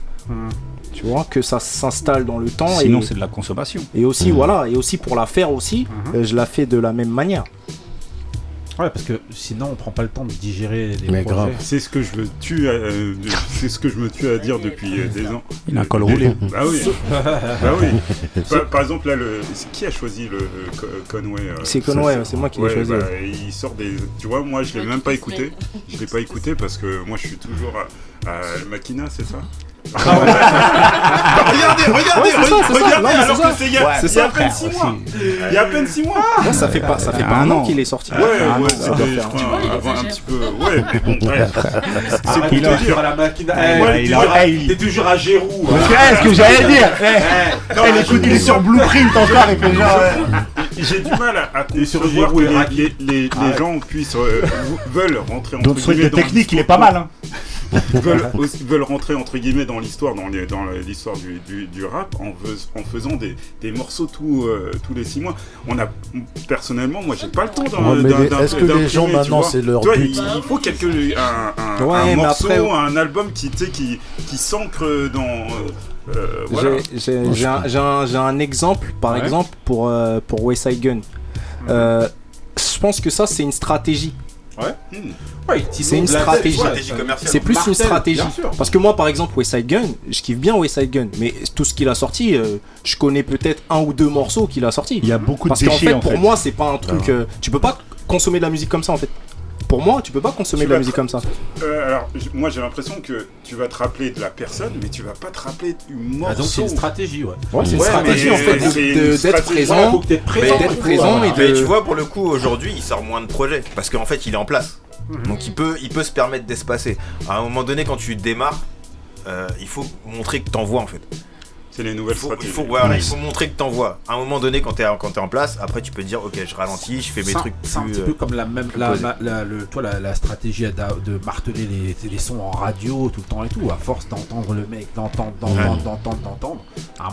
Tu vois, que ça s'installe dans le temps. Sinon, et, c'est de la consommation. Et aussi, Mhm. voilà, et aussi pour la faire aussi, euh, je la fais de la même manière. Ouais, parce que sinon on prend pas le temps de digérer les Mais projets. grave. C'est ce que je me tue, à, euh, c'est ce que je me tue à dire depuis euh, des ans. Il a un col Des- roulé. Bah oui. bah *laughs* oui. Par, par exemple là, le, qui a choisi le euh, Co- Conway euh, C'est Conway, c'est moi qui l'ai ouais, choisi, bah. Il sort des, tu vois, moi je l'ai même pas écouté. Je l'ai pas écouté parce que moi je suis toujours à, à Makina, c'est ça? Regardez, regardez, Ouais, c'est ça, c'est ça. regardez, alors que c'est il y a, Ouais, il y a à peine frère, 6 aussi. mois. Il y a à peine 6 mois. Ouais, ça fait pas, ça fait pas un an qu'il est sorti. Ouais, an, ouais, c'était, un petit peu. Ouais, mais bon, bref. C'est Arrête pour de te dire. à la machine. Ouais, Eh, t'es toujours à- il- T'es toujours à Gérou. Parce que, eh, ce que j'allais dire, eh, eh, écoute, il est sur Blueprint encore, il fait genre. J'ai du mal à, que les, Ah gens puissent euh, veulent rentrer en Donc, ce truc de technique, il est pas mal. *laughs* Veulent, *laughs* aussi- veulent rentrer entre guillemets dans l'histoire, dans les- dans l'histoire du, du- du rap, en, fais- en faisant des, des morceaux tous euh, tous les six mois. On a personnellement, moi, j'ai pas le temps d'un. Ouais, est-ce que les gens, maintenant, c'est leur but il, faut quelque un, un- Ouais, un mais morceau, après- un album qui s'ancre dans. euh, euh, voilà. J'ai- J'ai j'ai un, j'ai un- j'ai un exemple, par Ouais. exemple, pour, euh, pour West Side Gun. Euh, je pense que ça, c'est une stratégie. Ouais. Ouais, C'est une stratégie. C'est plus une stratégie. Parce que moi, par exemple, West Side Gun, je kiffe bien West Side Gun, mais tout ce qu'il a sorti, euh, je connais peut-être un ou deux morceaux qu'il a sorti. Il y a beaucoup de Parce qu'en fait, en pour fait. moi, c'est pas un truc. euh, tu peux pas consommer de la musique comme ça, en fait. Pour moi, tu peux pas consommer Tu de la musique comme ça. Euh, alors, moi j'ai l'impression que tu vas te rappeler de la personne, mais tu vas pas te rappeler du morceau. Ah, donc c'est une stratégie, ouais. Ouais, c'est une Ouais, stratégie, mais en fait, d'être présent. Mais d'être présent voilà. et de- Mais tu vois, pour le coup, aujourd'hui, il sort moins de projets. Parce qu'en fait, il est en place. Donc il peut, il peut se permettre d'espacer. À un moment donné, quand tu démarres, euh, il faut montrer que t'envoies en fait. C'est les nouvelles il faut, stratégies. il faut, voilà, il faut montrer que t'envoies. À un moment donné, quand t'es quand t'es en place, après tu peux dire, ok, je ralentis, je fais mes trucs C'est un plus, petit euh, peu comme la même la, posés. la- la- le, toi, la, la stratégie de marteler les, les sons en radio tout le temps et tout, à force d'entendre le mec, d'entendre, d'entendre, Ouais. d'entendre, d'entendre.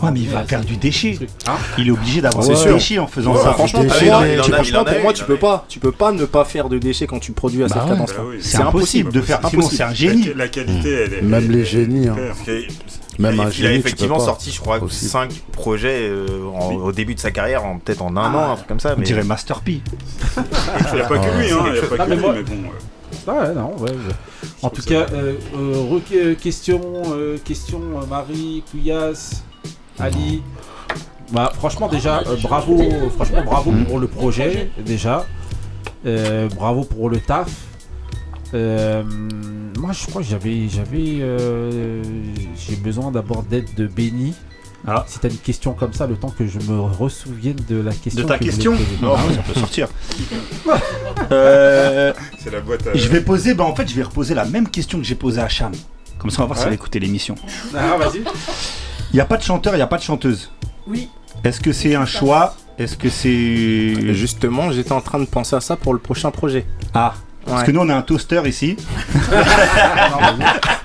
Ouais, mais il va faire du déchet. Hein Il est obligé d'avoir du déchet en faisant Ouais, ça. franchement, Déchet, pour moi, pour moi, tu peux pas, tu peux pas ne pas faire de déchets quand tu produis à Bah cette cadence. C'est impossible de faire. Sinon, c'est un génie. La, la qualité, elle est. Même les génies, Même il a, un il a génie, tu effectivement sorti, je crois, Aussi. 5 projets euh, en- au début de sa carrière, en peut-être en un Ah, an, un truc comme ça. On Mais dirait Master P. Il n'y a pas que lui, hein. Il n'y a pas Ah, que lui, moi- mais bon. euh, Ah ouais, non, ouais. ouais. En tout cas, euh, euh, question, euh, question, euh, Marie, Couillasse, Ali. Bah, franchement, déjà, euh, bravo, franchement, bravo pour le projet, déjà. Euh, bravo pour le taf. Moi, je crois que j'avais, j'avais, euh, j'ai besoin d'abord d'aide de Benny. Ah. Si t'as une question comme ça, le temps que je me ressouvienne de la question. De ta que question. Non, ça peut sortir. *laughs* Euh, C'est la boîte à. Je vais poser, bah en fait, je vais reposer la même question que j'ai posée à Cham. Comme ça, on va voir si elle a écouté l'émission. Ah, vas-y. Il n'y a pas de chanteur, il n'y a pas de chanteuse. Oui. Est-ce que c'est un choix? Est-ce que c'est. Justement, j'étais en train de penser à ça pour le prochain projet. Ah Parce que nous, on a un toaster ici. *laughs*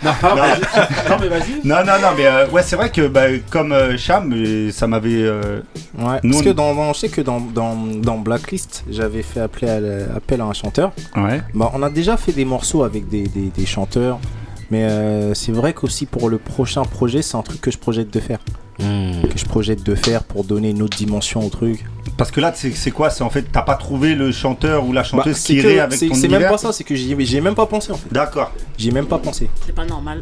non, vas-y. Non, mais vas-y. Non, non, non, mais euh, ouais, c'est vrai que bah, comme euh, Cham, euh, ça m'avait. euh, Ouais, Nous, parce on- que dans, dans- je sais que dans, dans, dans Blacklist, j'avais fait appeler à la- appel à un chanteur. Ouais. Bah, on a déjà fait des morceaux avec des, des- des chanteurs, mais euh, c'est vrai qu'aussi pour le prochain projet, c'est un truc que je projette de faire. Que je projette de faire pour donner une autre dimension au truc. Parce que là, c'est quoi? C'est en fait, t'as pas trouvé le chanteur ou la Bah, chanteuse c'est qui irait avec ton c'est même pas ça, c'est que j'y ai même pas pensé en fait. D'accord. J'y ai même pas pensé. C'est pas normal.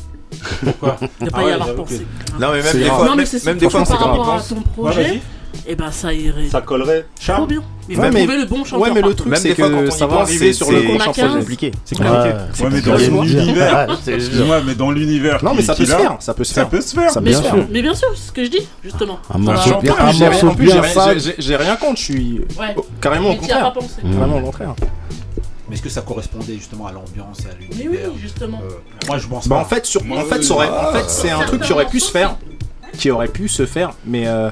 Pourquoi? De pas Ah y ouais, avoir pensé. que- Non, mais même C'est des fois, non, mais même, c'est même des fois, c'est par quand on rapport à ton projet. Et ben ça irait Ça collerait. trop Cham bien. Il Ouais, faut mais- trouver le bon chanteur. Ouais, mais le truc, Même c'est des fois, quand que ça va pense, arriver c'est- sur le c'est- projet. quinze. compliqué. C'est Ouais, compliqué. Ouais, mais dans l'univers. C'est. Excuse-moi, mais dans l'univers. Non, mais ça peut se faire, ça peut se Ça faire. peut se faire. Ça peut Bien se faire. sûr. Mais bien sûr, c'est ce que je dis, justement. Un morceau bien, En un plus, j'ai rien- morceau bien j'ai- contre, je suis Ouais. carrément au Mais contraire. Vraiment au contraire. Mais est-ce que ça correspondait justement à l'ambiance et à Mais oui, l'univers justement. Euh, Moi, je pense Bah pas. en fait, sur, en fait, oui. ça aurait- en fait, c'est un truc qui aurait pu se faire, qui aurait pu se faire, mais euh,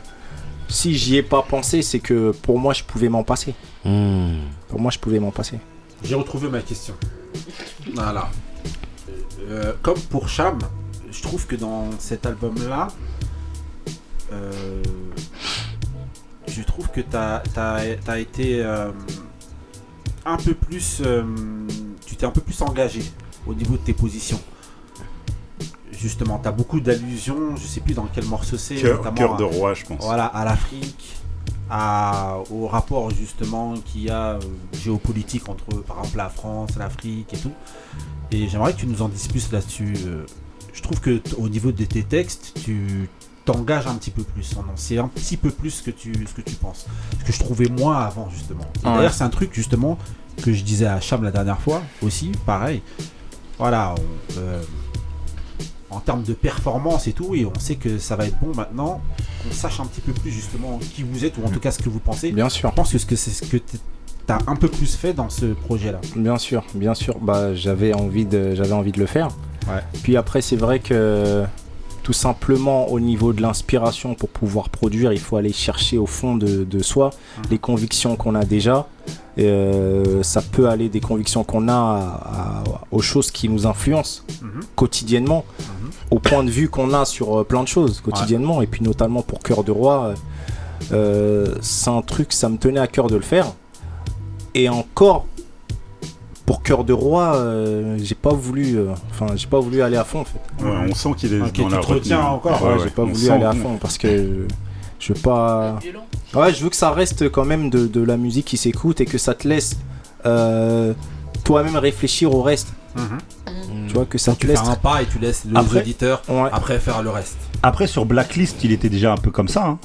si j'y ai pas pensé, c'est que pour moi, je pouvais m'en passer. Hmm. Pour moi, je pouvais m'en passer. J'ai retrouvé ma question. Voilà. Euh, comme pour Cham, je trouve que dans cet album-là, euh, je trouve que tu as, été euh, un peu plus. euh, tu t'es un peu plus engagé au niveau de tes positions. Justement, tu as beaucoup d'allusions, je sais plus dans quel morceau c'est. Cœur notamment cœur à- de roi, je pense. voilà, à l'Afrique, à, au rapport justement qu'il y a euh, géopolitique entre par exemple la France, l'Afrique et tout. Et j'aimerais que tu nous en dises plus là-dessus. euh. Je trouve que t- au niveau de tes textes, tu t'engages un petit peu plus. Sait un petit peu plus ce que tu, ce que tu penses. Ce que je trouvais moins avant justement. Et Ouais. D'ailleurs, c'est un truc justement que je disais à Cham la dernière fois aussi, pareil. Voilà, on, euh, en termes de performance et tout, et on sait que ça va être bon maintenant, qu'on sache un petit peu plus justement qui vous êtes, ou en tout cas ce que vous pensez. Bien sûr. Je pense que ce que c'est ce que tu as un peu plus fait dans ce projet-là. Bien sûr, bien sûr. Bah, j'avais envie de, j'avais envie de le faire. Ouais. Puis après, c'est vrai que tout simplement au niveau de l'inspiration pour pouvoir produire, il faut aller chercher au fond de, de soi les convictions qu'on a déjà. Euh, ça peut aller des convictions qu'on a à- à- aux choses qui nous influencent Mhm. quotidiennement, au point de vue qu'on a sur euh, plein de choses quotidiennement, et puis notamment pour Cœur de Roi, euh, c'est un truc, ça me tenait à cœur de le faire. Et encore, pour Cœur de Roi, euh, j'ai pas voulu, euh, enfin, j'ai pas voulu aller à fond en fait. Ouais, on sent qu'il est Ok, dans tu la te retiens encore. Ouais, Ouais, j'ai pas on voulu aller à fond parce que je veux pas. Ouais, je veux que ça reste quand même de, de la musique qui s'écoute et que ça te laisse euh, toi-même réfléchir au reste. Tu vois, que ça te Tu laisse. fais un pas et tu laisses les Après- auditeurs Ouais. après faire le reste. Après, sur Blacklist, il était déjà un peu comme ça. hein.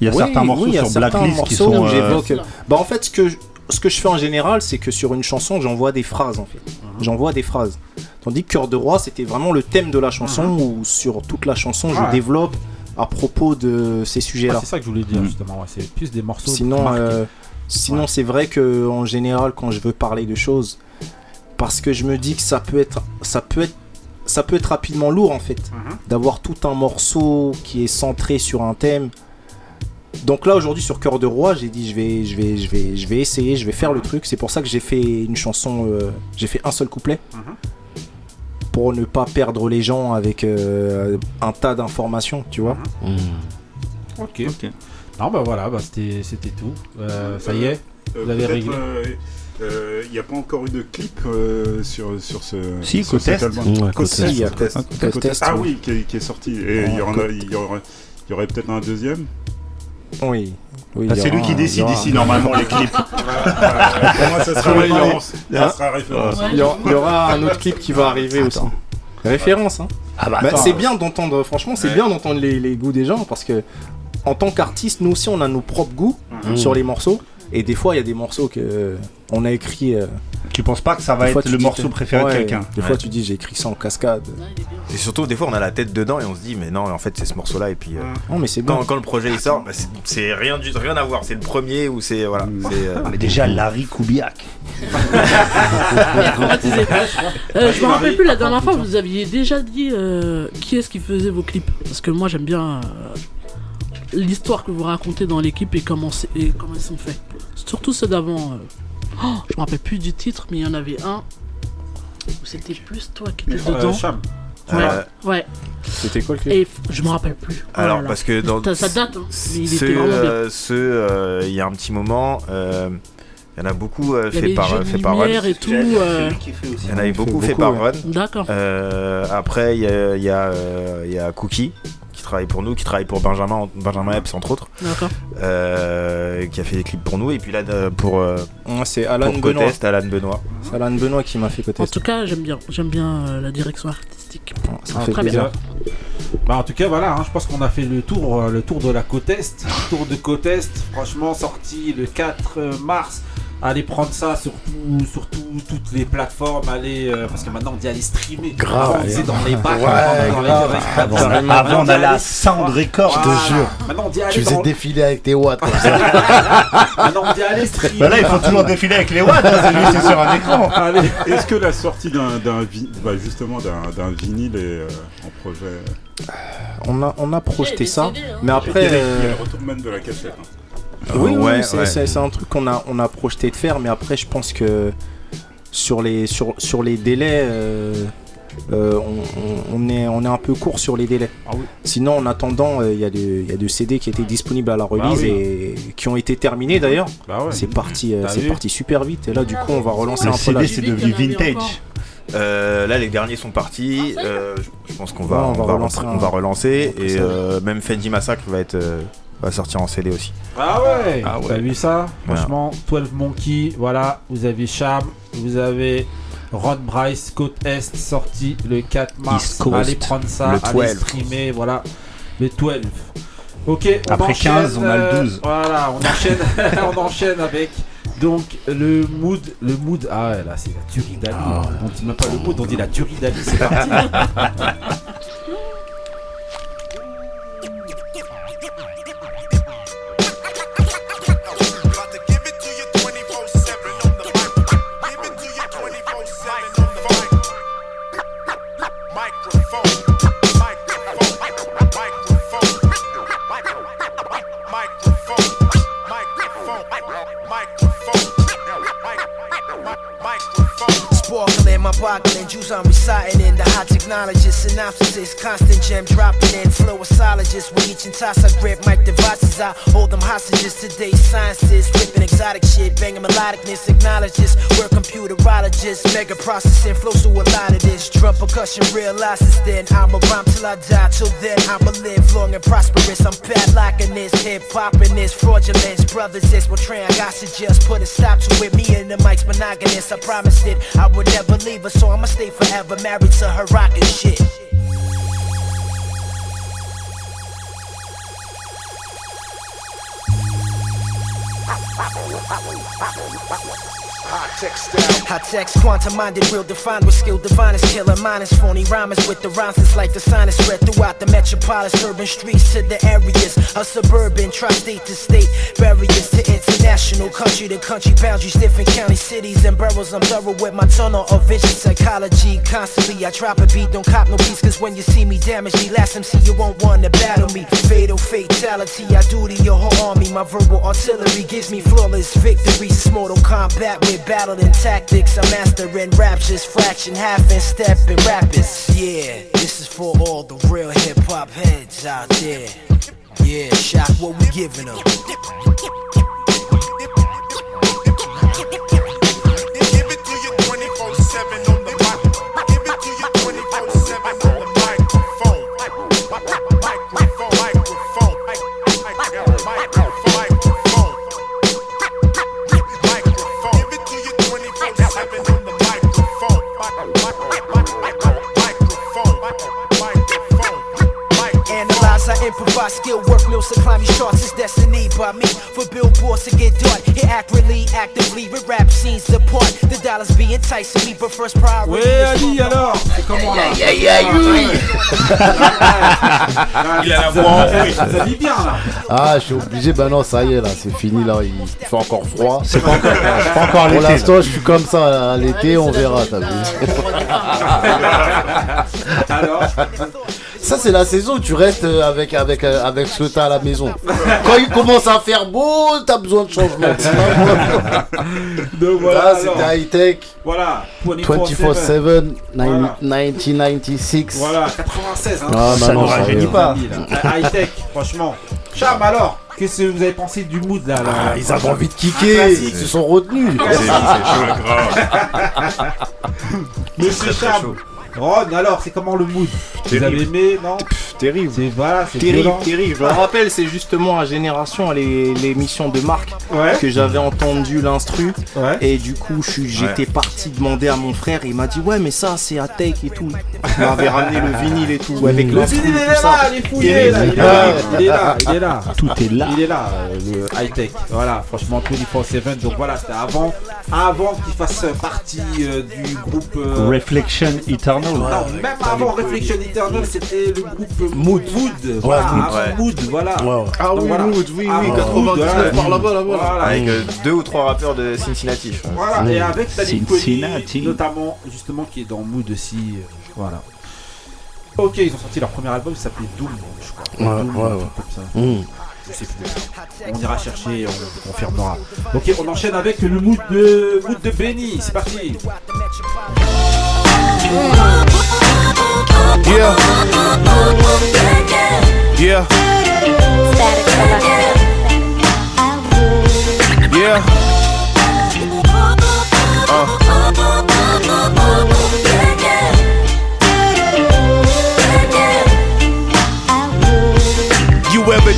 Il y a Oui, certains morceaux oui, sur certains Blacklist qui sont. où euh, j'évoque- Bah en fait, ce que je, ce que je fais en général, c'est que sur une chanson, j'envoie des phrases en fait. Mhm. J'envoie des phrases. Tandis que Cœur de Roi, c'était vraiment le thème de la chanson où sur toute la chanson, je Ouais. développe à propos de ces Ah, sujets-là. c'est ça que je voulais dire justement. ouais, C'est plus des morceaux. Sinon, euh, sinon c'est vrai que en général, quand je veux parler de choses, parce que je me dis que ça peut être, ça peut être, ça peut être rapidement lourd en fait, Mhm. d'avoir tout un morceau qui est centré sur un thème. Donc là aujourd'hui sur Cœur de Roi, j'ai dit je vais, je vais, je vais, je vais essayer, je vais faire le truc. C'est pour ça que j'ai fait une chanson, euh, j'ai fait un seul couplet. Mhm. Pour ne pas perdre les gens avec euh, un tas d'informations, tu vois. Ok. Non, bah voilà, bah, c'était c'était tout. Euh, ça y est, Euh, vous avez réglé. euh, euh, Il n'y a pas encore eu de clip euh, sur, sur ce, Si, sur cet album. Cotest. Ah, Ah oui. qui est, qui est sorti. Et y, il y aurait peut-être un deuxième. Oui. Ah, y c'est lui qui décide aura- ici normalement les clips. *laughs* Pour moi, ça sera Ouais, il y aura- référence. Ça sera référence. Il y, aura, il y aura un autre clip qui va arriver aussi. Référence, hein. Ah bah, Bah, c'est bien d'entendre, franchement, c'est Ouais. bien d'entendre les, les goûts des gens parce que en tant qu'artiste, nous aussi, on a nos propres goûts Mhm. sur les morceaux. Et des fois, il y a des morceaux que euh, on a écrit. euh, Tu penses pas que ça va fois, être le dis morceau préféré de quelqu'un? Des Ouais. fois, tu dis j'ai écrit ça en cascade. Et surtout, des fois, on a la tête dedans et on se dit, mais non, en fait, c'est ce morceau-là. Et puis, euh, Non, mais c'est quand, quand le projet il sort, bah, c'est- rien, du, rien à voir. C'est le premier ou c'est. Voilà. c'est, euh, Mais déjà, Larry Kubiak. Traumatisé. Euh, je me rappelle plus la dernière fois, vous aviez déjà dit euh, qui est-ce qui faisait vos clips? Parce que moi j'aime bien euh, l'histoire que vous racontez dans l'équipe et comment, c'est- et comment ils sont faits. Surtout ceux d'avant. euh. Oh, je me rappelle plus du titre, mais il y en avait un où c'était plus toi qui étais Euh, dedans. Cham. Ouais, euh, ouais. C'était quoi le clip Et je me rappelle plus. Oh Alors, là là. parce que dans. Ça, ça date, hein, mais il ce, était vraiment bien. euh, ce, euh, il y a un petit moment, euh, il y en a beaucoup euh, fait par, fait par Run. lumière et tout. euh, Il y en avait beaucoup fait beaucoup, par ouais. Run. D'accord. Euh, après, il y a, il y, a, il y a Cookie travaille pour nous, qui travaille pour Benjamin, Benjamin Epps entre autres, D'accord. euh, qui a fait des clips pour nous. Et puis là, euh, pour, euh, Ouais, C'est Alan pour Benoît. Cotest, Alan Benoît. C'est Alan Benoît qui m'a fait côté. En tout cas, j'aime bien. J'aime bien euh, la direction artistique. ça Ah, fait très plaisir. Bah, en tout cas, voilà, hein, je pense qu'on a fait le tour, le tour de la côte Est. Le *laughs* tour de côte Est, franchement, sorti le 4 mars. Allez prendre ça sur, tout- sur tout- toutes les plateformes. Allez, euh, parce que maintenant on dit aller streamer. Grave. Avant, on disait dans les bacs. Ouais, dans les- grave. dans les- Avant, à Sound Record. Je te jure. Maintenant on dit aller Tu faisais dans- défiler avec tes watts comme ça. *laughs* Maintenant on dit aller streamer. Bah là, il faut toujours défiler avec les watts, hein, c'est lui, c'est sur un écran. Allez. Est-ce que la sortie d'un, bah, justement d'un, d'un vinyle est euh, en projet? On a, on a projeté ça, mais Il y a après. les- il y a euh, le retour même de la cassette. hein. Oui, oui, ouais, c'est ouais. un truc qu'on a, on a projeté de faire, mais après, je pense que sur les, sur, sur les délais, euh, euh, on, est, on est un peu court sur les délais. Ah oui. Sinon, en attendant, euh, il y, a des- il y a des CD qui étaient disponibles à la release oui. et qui ont été terminés d'ailleurs. Bah ouais. C'est parti, euh, c'est parti super vite. Et là, du coup, on va relancer Le un peu la. CD, c'est devenu vintage. Euh, là, les derniers sont partis. Euh, je, pense qu'on va, Ouais, on va, relancer, on va relancer. Et euh, même Fendi Massacre va, être, euh, va sortir en CD aussi. Ah ouais, Ah ouais. T'as vu ça? Franchement, 12 Monkey, voilà, vous avez Cham, vous avez Ron Bryce, Côte Est, sorti le 4 mars. Allez prendre ça, Le allez 12. streamer, voilà, le 12. Ok, on Après enchaîne, 15, on a le euh, 12. Voilà, on enchaîne, *laughs* *laughs* on enchaîne avec donc le mood, le mood, ah là c'est la tuerie d'Ali. Ah On dit même pas le mood, on dit la tuerie d'Ali, c'est parti. *laughs* Tupac and juice I'm reciting in the hot technologist. Synopsis Constant gem dropping in. Flow Flowologist with each toss I grab mic devices. I hold them hostages. Today sciences Ripping exotic shit Banging melodicness. Acknowledge this We're computerologists. Mega processing Flows through a lot of this Drum percussion realizes then I'ma rhyme till I die. Till then I'ma live long and prosperous. I'm padlocking this Hip hopping this Fraudulence. Brothers this What train I gossip put a stop to it. Me and the mic's monogamous. I promised it I would never leave her So I'm I'ma stay forever married to her rockin' shit. High text, quantum minded, real defined with skill, divine is killer. Minus phony rhymers with the rhymes. It's like the sign is spread throughout the metropolis, urban streets to the areas of suburban, tri state to state, barriers to international, country to country boundaries, different county, cities, and boroughs. I'm thorough with my tunnel of vision, psychology. Constantly, I drop a beat, don't cop no beats, cause when you see me damage me, last MC, you won't want to battle me. Fatal fatality, I do to your whole army. My verbal artillery gives me flawless victories. Mortal Kombat with battling tactics. I'm mastering raptures, fraction, half and step and rapids. Yeah, this is for all the real hip hop heads out there. Yeah, shock what we giving them. I improvise, skill work, mills to climb these charts is destiny by me. For billboards to get done, hit accurately, actively, with rap scenes depart. The dollars be enticing me, but first priority. Ouais, Ali, alors? C'est comment là Yeah, yeah, yeah, oui. *laughs* Il a la voix. Ça vit bien là Ah, je suis obligé, bah non, ça y est, là, c'est fini, là, il fait encore froid. C'est pas encore, c'est pas encore Pour l'été. l'instant, je suis comme ça, l'été, on verra, t'as vu. Alors Ça, c'est la saison où tu restes euh, avec, avec, euh, avec ce que t'as à la maison. Quand il commence à faire beau, t'as besoin de changement. *laughs* Donc voilà, Ça, alors. c'était high-tech. Voilà, 24-7, Voilà. 1996. Voilà, 96. Hein. Ah, bah non, ça y est. High tech, franchement. Cham, alors, qu'est-ce que vous avez pensé du mood là, là Ah, ils avaient envie de kicker, classique. ils se sont retenus. *laughs* Monsieur Cham, Ron, alors, c'est comment le mood Vous avez aimé, non Terrible. C'est voilà, c'est Terrible, violent. terrible. Je me rappelle, c'est justement à Génération, les- l'émission de Marc, Ouais. que j'avais entendu l'instru. Ouais. Et du coup, j'étais parti demander à mon frère. Et il m'a dit, ouais, mais ça, c'est à Take et tout. Il m'avait ramené le vinyle et tout. Avec Le vinyle, il est là, il est fouillé là, il est là, il est là, il est là. Tout est là. Il est là, euh, le high tech. Voilà, franchement, 24-7. Donc voilà, c'était avant, avant qu'il fasse partie euh, du groupe. euh, Reflection Eternal. Non, même avant Reflection Eternal, c'était le groupe Mood. Mood. Voilà, Mood. avant Ouais. Mood, voilà. Ah Donc oui, voilà. Mood, oui, oui, Avant 99 Mood, voilà. par là-bas, là-bas. Voilà. Avec euh, deux ou trois rappeurs de Cincinnati. je. Voilà, et avec Cincinnati. notamment, justement, qui est dans Mood aussi. euh, voilà. Ok, ils ont sorti leur premier album, ça s'appelait Doom, je crois. Ouais, Doom, ouais, un ouais. truc comme ça. Mmh. Je sais plus. On ira chercher et on le confirmera. Ok, on enchaîne avec le mood de, mood de Benny. C'est parti. Yeah. Yeah. Yeah.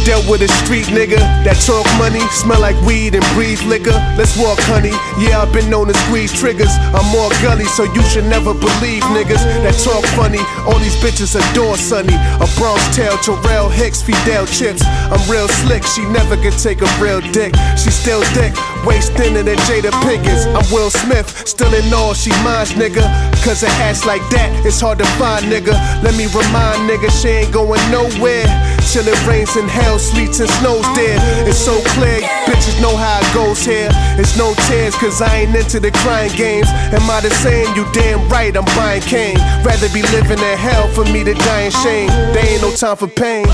Dealt with a street nigga that talk money, smell like weed and breathe liquor? Let's walk, honey. Yeah, I've been known to squeeze triggers. I'm more gully, so you should never believe niggas that talk funny. All these bitches adore Sonny. A Bronx tail, Terrell Hicks, Fidel Chips. I'm real slick, she never could take a real dick. She still thick, waist thinner than Jada Pinkins. I'm Will Smith, still in all she minds, nigga. Cause a ass like that, it's hard to find, nigga. Let me remind, nigga, she ain't going nowhere. Till it rains and hell, sleets and snows there. It's so clear, bitches know how it goes here. It's no tears, cause I ain't into the crying games. Am I the same? You damn right, I'm buying cane. Rather be living in hell for me to die in shame. There ain't no time for pain.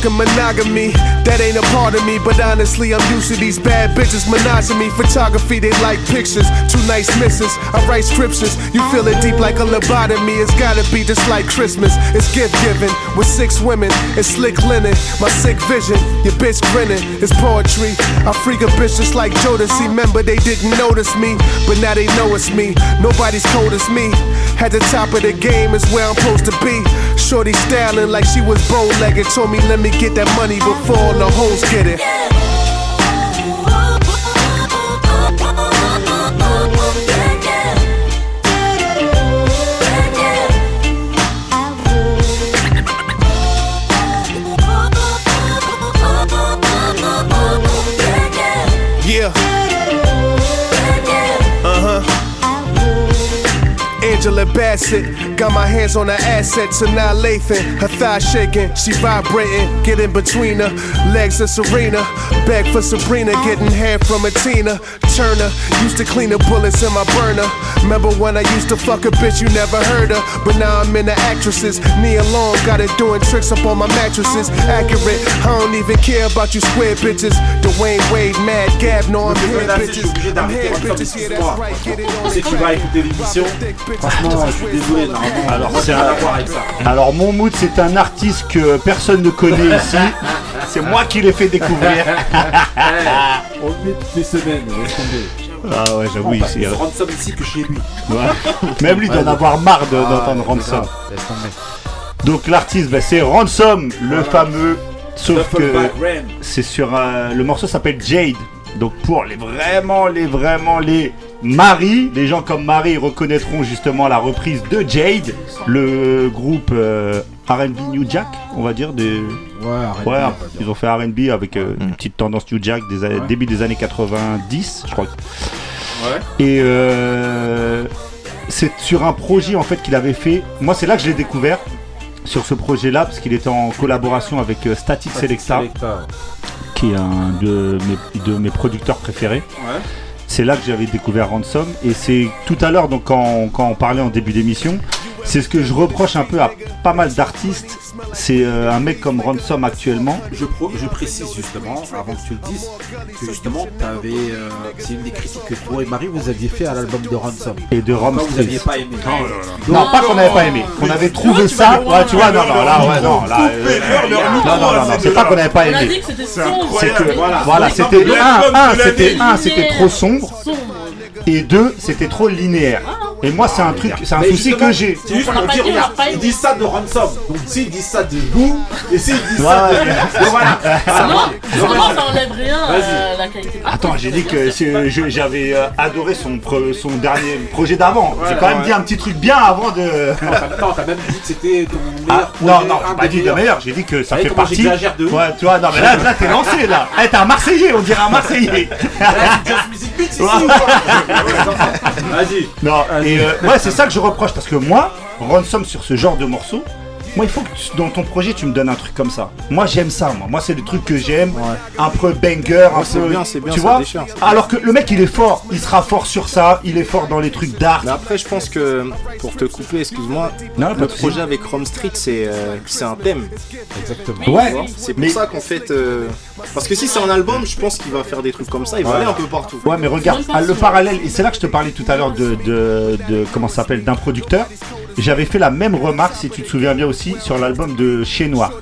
Talking monogamy. That ain't a part of me, but honestly, I'm used to these bad bitches me. Photography, they like pictures. Two nice misses. I write scriptures. You feel it deep like a lobotomy. It's gotta be just like Christmas. It's gift giving with six women. It's slick linen. My sick vision. Your bitch grinning. It's poetry. I freak a bitch just like Jodeci. Remember, they didn't notice me, but now they know it's me. Nobody's cold as me. At the top of the game is where I'm supposed to be. Shorty styling like she was bow legged. Told me, let me get that money before the hoes get it. Angela Bassett. Got my hands on her assets, and now Lathan. Her thighs shaking, she vibrating. Get in between her legs of Serena. Back for Sabrina, getting hair from a Tina Turner. Used to clean the bullets in my burner. Remember when I used to fuck a bitch you never heard of? But now I'm in the actresses. Nia Long got it doing tricks up on my mattresses. Accurate, I don't even care about you square bitches. Dwayne Wade, Mad Gab, no, I'm here, bitches. I'm here, bitches. Yeah, that's right. Get it on C'est qui va écouter l'émission. Franchement, je suis désolé, normalement. Alors, c'est un-. Alors mon mood c'est un artiste que personne ne connaît ici. *laughs* C'est moi qui l'ai fait découvrir. On le met toutes les semaines. Ah ouais j'avoue On c'est- plus Ransom ici que chez lui. Ouais. Même lui doit en avoir marre de- Ah, d'entendre Ransom. Donc l'artiste bah, c'est Ransom, le fameux. Sauf que c'est sur euh, le morceau s'appelle Jade. Donc pour les vraiment les vraiment les Marie, les gens comme Marie reconnaîtront justement la reprise de Jade, le groupe euh, R&B New Jack, on va dire des Ouais, ils ont fait R&B avec euh, une petite tendance New Jack des Ouais. début des années 90, je crois. Ouais. Et euh, c'est sur un projet en fait qu'il avait fait. Moi, c'est là que je l'ai découvert sur ce projet-là parce qu'il était en collaboration avec euh, Static Selecta, Selecta. qui est un de mes, de mes producteurs préférés. Ouais. C'est là que j'avais découvert Ransom et c'est tout à l'heure donc quand, on- quand on parlait en début d'émission, c'est ce que je reproche un peu à pas mal d'artistes. C'est euh, un mec comme Ransom actuellement. Je, pro- je précise justement, avant que tu le dises, que justement, t'avais, euh, c'est une des critiques que toi et Marie vous aviez fait à l'album de Ransom. Et de vous pas aimé. Non, pas qu'on n'avait pas aimé, qu'on avait trouvé ça. Ouais, tu vois, non, non, là, ouais, non, là. euh, Non, non, non, non, c'est pas qu'on n'avait pas aimé. C'est que, Voilà. c'était un, un, c'était un, c'était trop sombre, Sombre. et deux, c'était trop linéaire. Et moi, c'est un truc, c'est un souci que j'ai. C'est juste pour dire, regarde, ils disent ça de Ransom. Donc s'ils disent ça de vous, et s'ils disent ça de. voilà. *laughs* Ah non, ça enlève rien euh, la qualité. de la Attends, j'ai dit que j'avais euh, adoré son, dernier projet d'avant. J'ai quand même dit un petit truc bien avant de. Non, t'as- Non, même dit que c'était ton Ah, meilleur non, projet, non, un j'ai pas dit de meilleur, j'ai dit que ça fait partie. de. Ouais, tu vois, non, mais là, là t'es lancé là. Eh, t'es un Marseillais, on dirait un Marseillais. Just Music Beats *laughs* ici ou quoi Vas-y. Non, et euh, ouais, c'est ça que je reproche parce que moi, Ransom sur ce genre de morceau, moi, il faut que tu- dans ton projet, tu me donnes un truc comme ça. Moi, j'aime ça, moi. Moi, c'est le truc que j'aime. Un peu banger, un c'est peu. bien, c'est bien, Tu ça vois déchire. Alors que le mec, il est fort. Il sera fort sur ça. Il est fort dans les trucs d'art. Mais après, je pense que, pour te couper, excuse-moi, le projet avec Rome Street, c'est euh, c'est un thème. Exactement. Ouais, C'est pour mais- ça qu'en fait. euh, Parce que si c'est un album, je pense qu'il va faire des trucs comme ça, il va Ouais. aller un peu partout. Ouais, mais regarde, le parallèle, et c'est là que je te parlais tout à l'heure de, de, de- comment ça s'appelle, d'un producteur. J'avais fait la même remarque, si tu te souviens bien aussi, sur l'album de Chez Noir.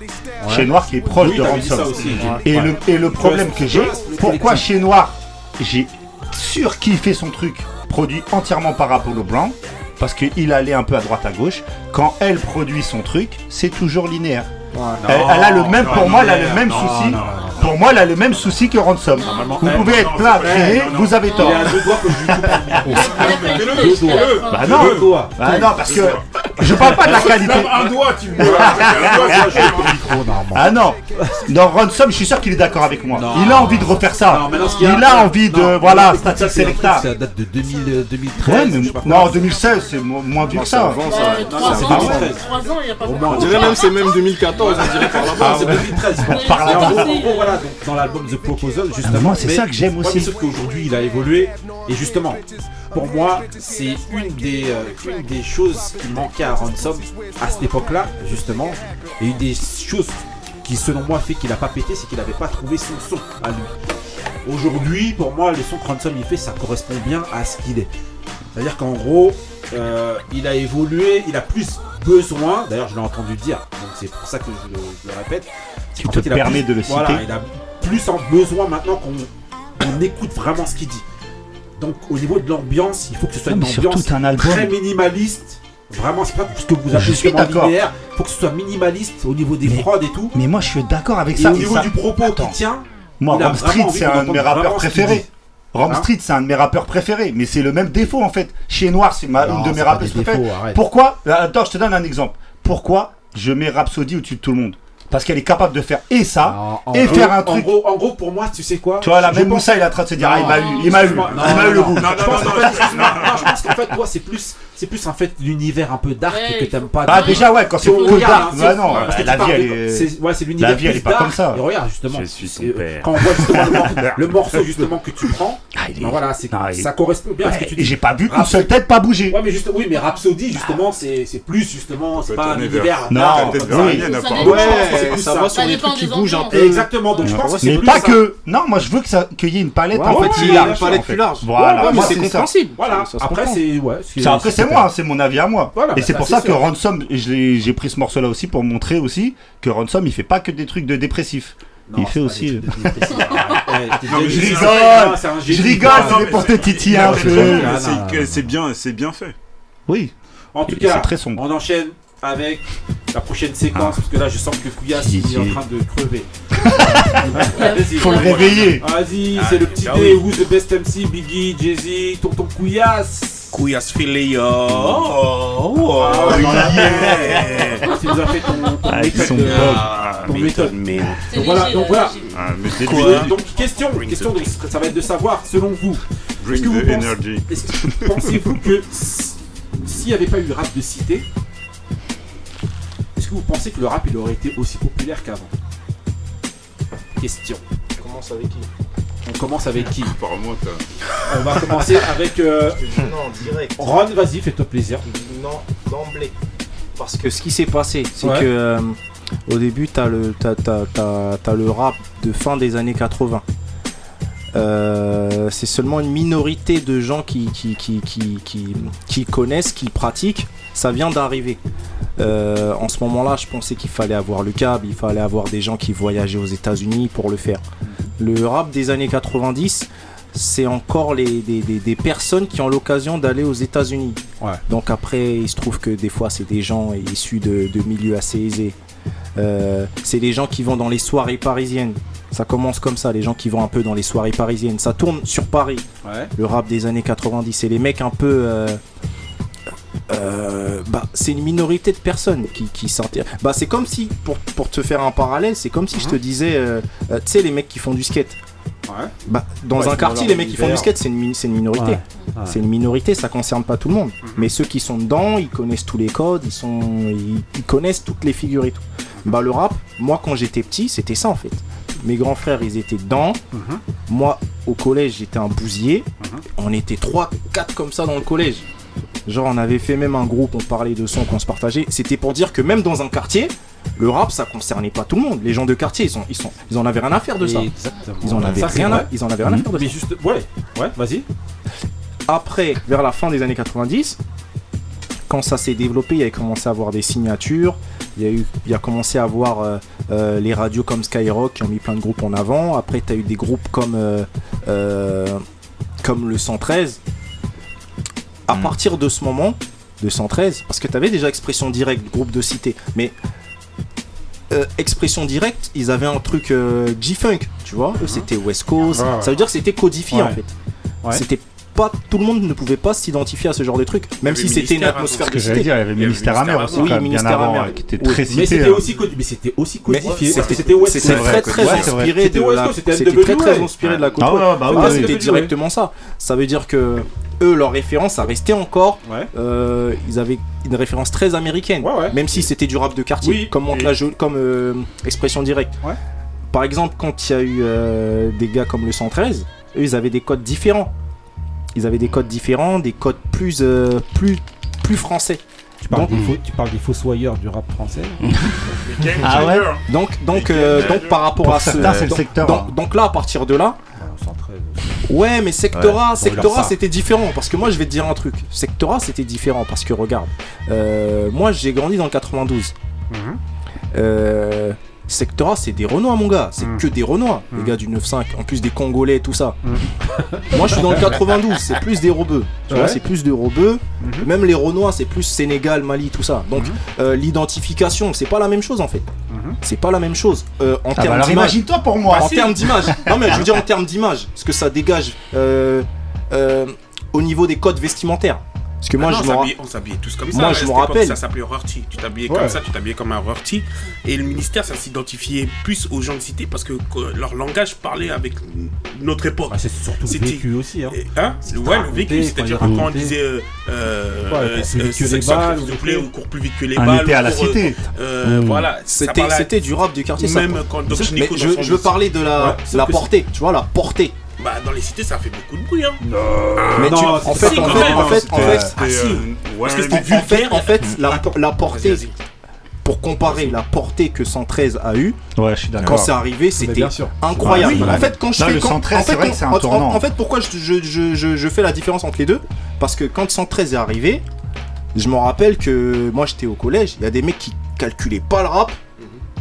Chez Noir qui est proche Oui, de Ransom. aussi. Et, Ouais. le, et le problème que j'ai, pourquoi. Chez Noir, j'ai surkiffé son truc, produit entièrement par Apollo Brown, parce qu'il allait un peu à droite à gauche. Quand elle produit son truc, c'est toujours linéaire. Elle, elle a le même, pour moi, elle a le même non, souci. non, non, non. Pour moi, elle a le même souci que Ransom. Vous pouvez être plein à crier, vous avez Il tort. est à deux doigts que je lui coupe. *laughs* Bah non, bah non, parce que je parle pas de la qualité. Un doigt, tu me. Ah non, dans Ransom, je suis sûr qu'il est d'accord avec moi. Il a envie de refaire ça. Il a envie de, voilà, Static Selecta. Ça date de 2000, euh, 2013. Ouais, mais je sais pas non, quoi. en 2016, c'est mo- moins vieux que ça. Euh, c'est ans, pas trois vrai. ans, il n'y a pas Au beaucoup. moins, On dirait même c'est même 2014, on dirait par là-bas. Non, c'est 2013. Ouais, Par c'est là-bas. En gros, passé, en gros, euh, voilà, donc dans l'album The Proposal, justement. Ah, moi, c'est ça que j'aime aussi. sauf qu'aujourd'hui, il a évolué. Et justement, pour moi, c'est une des, euh, une des choses qui manquait à Ransom à cette époque-là, justement. Et une des choses qui selon moi fait qu'il a pas pété, c'est qu'il avait pas trouvé son son à lui. Aujourd'hui, pour moi, le son que Ransom il fait, ça correspond bien à ce qu'il est. C'est-à-dire qu'en gros, euh, il a évolué, il a plus besoin, d'ailleurs je l'ai entendu dire, donc c'est pour ça que je le, je le répète. qu'en te fait, il a permet plus- de le voilà, citer. il a plus en besoin maintenant qu'on on écoute vraiment ce qu'il dit. Donc au niveau de l'ambiance, il faut que ce soit Ah, une mais ambiance t'as un album. très minimaliste. Vraiment, c'est pas ce que vous appelez justement linéaire. Il faut que ce soit minimaliste au niveau des prods et tout. Mais moi, je suis d'accord avec Et ça. au niveau ça- du propos Attends. qui tient, Moi, vraiment Street, c'est un de mes rappeurs préférés. Dit. Rom Hein Street, c'est un de mes rappeurs préférés. Mais c'est le même défaut, en fait. Chez Noir, c'est ma- Non, une de mes rappeurs préférés. Pourquoi Là, Attends, je te donne un exemple. Pourquoi je mets Rhapsody au-dessus de tout le monde? Parce qu'elle est capable de faire et ça, et gros- faire un En truc. gros, en gros, pour moi, tu sais quoi? Tu vois, là, même pense- Moussa, il est en train de se dire, ah, il m'a eu, Non, il m'a eu, il m'a eu le non, goût. non, excuse-moi, non, je pense qu'en fait, toi, c'est plus, c'est plus en fait l'univers un peu dark Ouais, que t'aimes pas. Ah, déjà, ouais, quand c'est que regarde, dark, hein, bah c'est- non, parce que la vie, elle est- c'est- ouais, c'est l'univers la vie, elle est pas dark. comme ça. Et regarde, justement. Je suis son euh, père. Quand on voit justement le, mor- *laughs* le morceau justement que tu prends, il est- ben voilà, c'est il- ça correspond bien à ce que tu Et dis. j'ai pas vu une seule tête pas bouger. Ouais, mais juste, oui, mais Rhapsody, justement, c'est c'est plus justement, c'est pas un univers. vers- Non. Ouais, c'est plus ça va sur dépend trucs qui bougent un peu. Exactement, donc je pense que c'est Mais pas que. Non, moi, je veux que ça- qu'il y ait une palette Ouais, un ouais, a large. une palette en fait. plus large. Voilà, Ouais, moi, c'est compréhensible. Voilà, après, c'est. Ouais, après, c'est moi, c'est mon avis à moi. Voilà, et bah, c'est pour ça que sûr. Ransom, j'ai pris ce morceau-là aussi pour montrer aussi que Ransom, il fait pas que des trucs de dépressifs. Non, il fait aussi. *laughs* mais génie, je rigole. non, c'est un Je rigole, Ah, c'est pour te titiller un peu. Ah, c'est bien, c'est bien fait. Oui. En tout cas, c'est très sombre. on enchaîne avec la prochaine séquence, parce que là, je sens que Kouyas Si, il est en si. train de crever. *laughs* Faut le réveiller. Vas-y, Ah, c'est le petit dé. Who's the best MC Biggie, Jay-Z, Tonton Kouyas. Couillasse filé, yo. Oh, oh, Ah, la yeah. Tu nous as fait ton, ton Avec méthode son de- bug. Ah, ton méthode, méthode. C'est Donc voilà, donc là, voilà. Ah, Quoi. Euh, Donc question, question donc, ça va être de savoir, selon vous, Est-ce que vous pensez- que- pensez-vous que s'il n'y avait pas eu le rap de cité, est-ce que vous pensez que le rap il aurait été aussi populaire qu'avant? Question. On commence avec qui? On commence avec qui t'as. On va commencer avec euh, Non, direct. Ron, vas-y, fais-toi plaisir. Non, d'emblée. Parce que ce qui s'est passé, c'est Ouais. que euh, au début, t'as le, t'as, t'as- t'as- t'as le rap de fin des années 80. Euh, c'est seulement une minorité de gens qui, qui, qui, qui, qui, qui connaissent, qui pratiquent. Ça vient d'arriver. Euh, en ce moment-là, je pensais qu'il fallait avoir le câble, il fallait avoir des gens qui voyageaient aux États-Unis pour le faire. Le rap des années 90, c'est encore les, des, des- des personnes qui ont l'occasion d'aller aux États-Unis. Ouais. Donc après, il se trouve que des fois, c'est des gens issus de, de milieux assez aisés. Euh, c'est les gens qui vont dans les soirées parisiennes. Ça commence comme ça, les gens qui vont un peu dans les soirées parisiennes. Ça tourne sur Paris, Ouais. le rap des années 90. C'est les mecs un peu... euh, euh, bah, c'est une minorité de personnes qui, qui s'intéressent. Bah, c'est comme si, pour, pour te faire un parallèle, c'est comme si je te disais, euh, euh, tu sais, les mecs qui font du skate. Ouais. Bah, dans Ouais, un quartier, les mecs qui font du skate, c'est une, une minorité. Ouais. C'est une minorité, ça concerne pas tout le monde. Mais ceux qui sont dedans, ils connaissent tous les codes, ils, sont, ils, ils connaissent toutes les figures et tout. Bah, le rap, moi, quand j'étais petit, c'était ça en fait. Mes grands frères, ils étaient dedans. Mhm. Moi, au collège, j'étais un bousier. Mhm. On était 3, 4 comme ça dans le collège. Genre, on avait fait même un groupe, on parlait de sons qu'on se partageait. C'était pour dire que même dans un quartier, le rap, ça concernait pas tout le monde. Les gens de quartier, ils, sont, ils, sont, ils en avaient rien à faire de ça. Exactement. Ils en avaient Ça, rien, à, vrai. ils en avaient rien à faire de ça. Mais juste, ouais, ouais, vas-y. Après, vers la fin des années 90, quand ça s'est développé, il y a commencé à avoir des signatures. Il y a, eu, il y a commencé à avoir euh, euh, les radios comme Skyrock qui ont mis plein de groupes en avant. Après, tu as eu des groupes comme, euh, comme le 113. À Mm. partir de ce moment, de 113, parce que tu avais déjà Expression Directe, groupe de cité, mais euh, Expression Directe, ils avaient un truc euh, G-Funk, tu vois. Eux, c'était West Coast. Ouais, ouais. Ça veut dire que c'était codifié Ouais. en fait. Ouais. C'était pas tout le monde ne pouvait pas s'identifier à ce genre de truc, même si c'était une atmosphère Ce que j'allais dire, il y avait Ministère Amer aussi, Oui, Ministère avant, Amer. qui était Oui. très Mais cité. c'était hein. aussi, codi- mais c'était aussi Mais codifié. c'était- C'était West C'était Coast. très très inspiré C'était de la. Très très inspiré de la côte Ah ouais, ouest. bah c'était directement ça. Ça veut dire que eux, leur référence, ça restait encore. Ouais. euh, ils avaient une référence très américaine. Ouais, ouais. Même si c'était du rap de quartier, Oui, comme, la comme euh, expression directe. Par exemple, quand il y a eu euh, des gars comme le 113, eux, ils avaient des codes différents. Ils avaient des codes différents, des codes plus, euh, plus, plus français. Tu parles, Donc- des, faux- tu parles des fossoyeurs du rap français. *laughs* Ah ouais Donc, donc, euh, donc par rapport Pour à ce. certains, le secteur Donc, A. donc là, à partir de là. Ouais, mais Sectora, Ouais, Sectora, c'était différent. Parce que moi, je vais te dire un truc. Sectora, c'était différent. Parce que regarde, euh, moi, j'ai grandi dans le 92. Euh, Sectora, c'est des Renois, mon gars. C'est que des Renois, les gars du 9-5. En plus des Congolais, tout ça. Moi, je suis dans le 92. C'est plus des Robeux. Tu vois, c'est plus des Robeux. Même les Renois, c'est plus Sénégal, Mali, tout ça. Donc, euh, l'identification, c'est pas la même chose en fait. C'est pas la même chose. Euh, en Ah bah termes alors d'image. imagine-toi pour moi. En Si. termes d'image. *laughs* Non, mais je veux dire en termes d'image. Ce que ça dégage euh, euh, au niveau des codes vestimentaires. Parce que moi, Ah non, je on me ra- s'habillait- on s'habillait tous comme ça. Moi, À je me rappelle. Ça s'appelait Rorty. Tu t'habillais Ouais. comme ça, tu t'habillais comme un Rorty. Et le ministère, ça s'identifiait plus aux gens de cité parce que que leur langage parlait avec notre époque. c'est surtout le vécu aussi. Hein. Hein Ouais, le vécu, c'est-à-dire quand que il quand on disait euh, euh, Ouais, euh, cours plus vite que euh, les ça- balles, s'il te ou plaît, des ou trucs. cours plus vite que les balles. été à ou la euh, cité. euh, Mmh. Voilà. C'était du rap du quartier. Même quand Doc Nico je, veux parler de la, portée. Tu vois, la portée. Bah, dans les cités, ça fait beaucoup de bruit. Hein. Mais tu- non, en fait, quand en même, fait, en fait, en fait, c'était, ah, si. euh, Parce que c'était mais en fait, vulgaire. en fait, *laughs* la, la portée, pour comparer la portée que 113 a eu, Ouais, je suis d'accord. quand c'est arrivé, c'était incroyable. Oui, en fait, quand je Là, fais le quand- 113, en fait, c'est vrai quand- que c'est un en- tournant. En fait, pourquoi je, je, je, je, je fais la différence entre les deux? Parce que quand 113 est arrivé, je me rappelle que moi j'étais au collège, il y a des mecs qui calculaient pas le rap.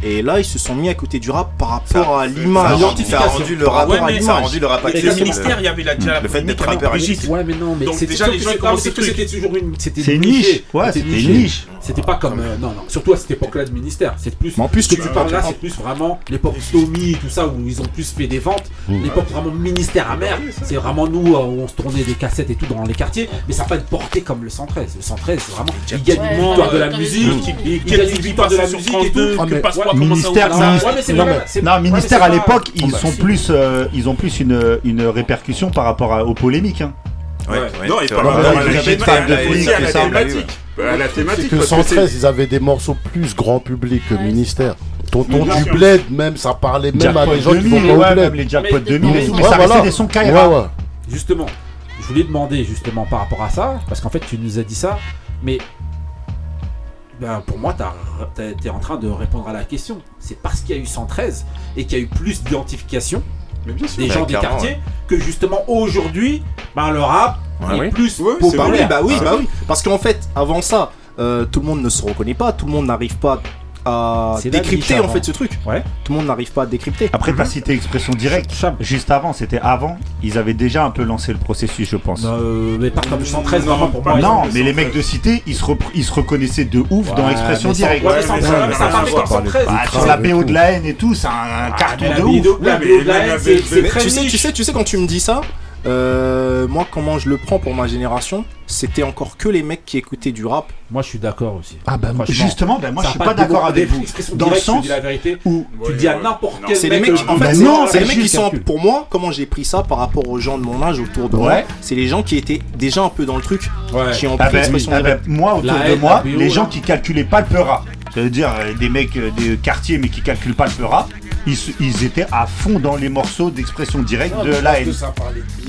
Et là, ils se sont mis à côté du rap par rapport à l'image. Ça a rendu le rap, Ouais, mais ça a rendu le rap Avec le accessible. ministère, il y avait la, déjà la Le fait d'être rappeur Brigitte. Ouais, mais non, mais Donc déjà, les gens c'est que c'était toujours une. C'était une niché. niche. Ouais, c'était une niche. C'était pas comme. euh, non, non. Surtout à cette époque-là de ministère. C'est plus. Mais en plus, ce que tu- parles là, c'est plus vraiment l'époque Tommy et tout ça où ils ont plus fait des ventes. L'époque vraiment ministère amer. C'est vraiment nous euh, où on se tournait des cassettes et tout dans les quartiers. Mais ça n'a pas une portée comme le 113. Le 113, c'est vraiment. Il gagne une victoire de la musique. Il gagne une victoire de la musique et tout. Ministère, Ouais, ministère- mais c'est non, mais- non, ouais, ministère à l'époque, ils sont plus, euh, ils ont plus une, une répercussion par rapport à- aux polémiques. hein. Ouais, Ouais. ouais, Non, il c'est parle vrai. pas Ouais, à de à la- à ça. thématique. À la thématique. que parce que 113, c'est- ils avaient des morceaux plus grand public que Ouais. ministère. Tonton du bled, même, ça parlait même à des gens qui 2000, vont pas ouais, au bled. les jackpots Mais- 2000 et tout, mais Ouais, ça voilà. restait des sons Ouais, Kaira. ouais. Justement, je voulais demander justement par rapport à ça, parce qu'en fait tu nous as dit ça, mais ben, pour moi tu es en train de répondre à la question. C'est parce qu'il y a eu 113 et qu'il y a eu plus d'identification des gens des quartiers que justement aujourd'hui, ben, le rap Ouais, est oui. plus Bah oui, populaire. bah oui, Ah, bah oui. Parce qu'en fait, avant ça, euh, tout le monde ne se reconnaît pas, tout le monde n'arrive pas à décrypter en fait ce truc. Ouais. Tout le monde n'arrive pas à décrypter. Après, t'as cité expression directe. Juste avant, c'était avant. Ils avaient déjà un peu lancé le processus, je pense. Euh, mais pas comme 113 Non, vraiment pour moi. Non, mais les mecs de cité, ils se, ils se reconnaissaient de ouf dans ça- directe. ouais, mais Ouais, ça- mais ça- ça- mais ça ça a part rien des à voir. 113. Bah, sur la BO de la haine et tout, c'est un carton mais la de ouf. sais, tu sais, tu sais quand tu me dis ça, euh, moi comment je le prends pour ma génération, c'était encore que les mecs qui écoutaient du rap. Moi je suis d'accord aussi. Ah bah justement, ben moi je suis pas d'accord avec vous. Dans le sens dis la vérité, où tu dis à n'importe quel C'est les mec, mecs, euh, en bah fait, non, c'est les mecs qui sont, pour moi, comment j'ai pris ça par rapport aux gens de mon âge autour de moi, c'est les gens qui étaient déjà un peu dans le truc, Ouais. qui ont Ah pris l'expression ah moi, autour de moi, les gens qui calculaient pas le peura, ça veut dire euh, des mecs euh, des quartiers mais qui calculent pas le peura, ils, ils étaient à fond dans les morceaux d'expression directe de la haine.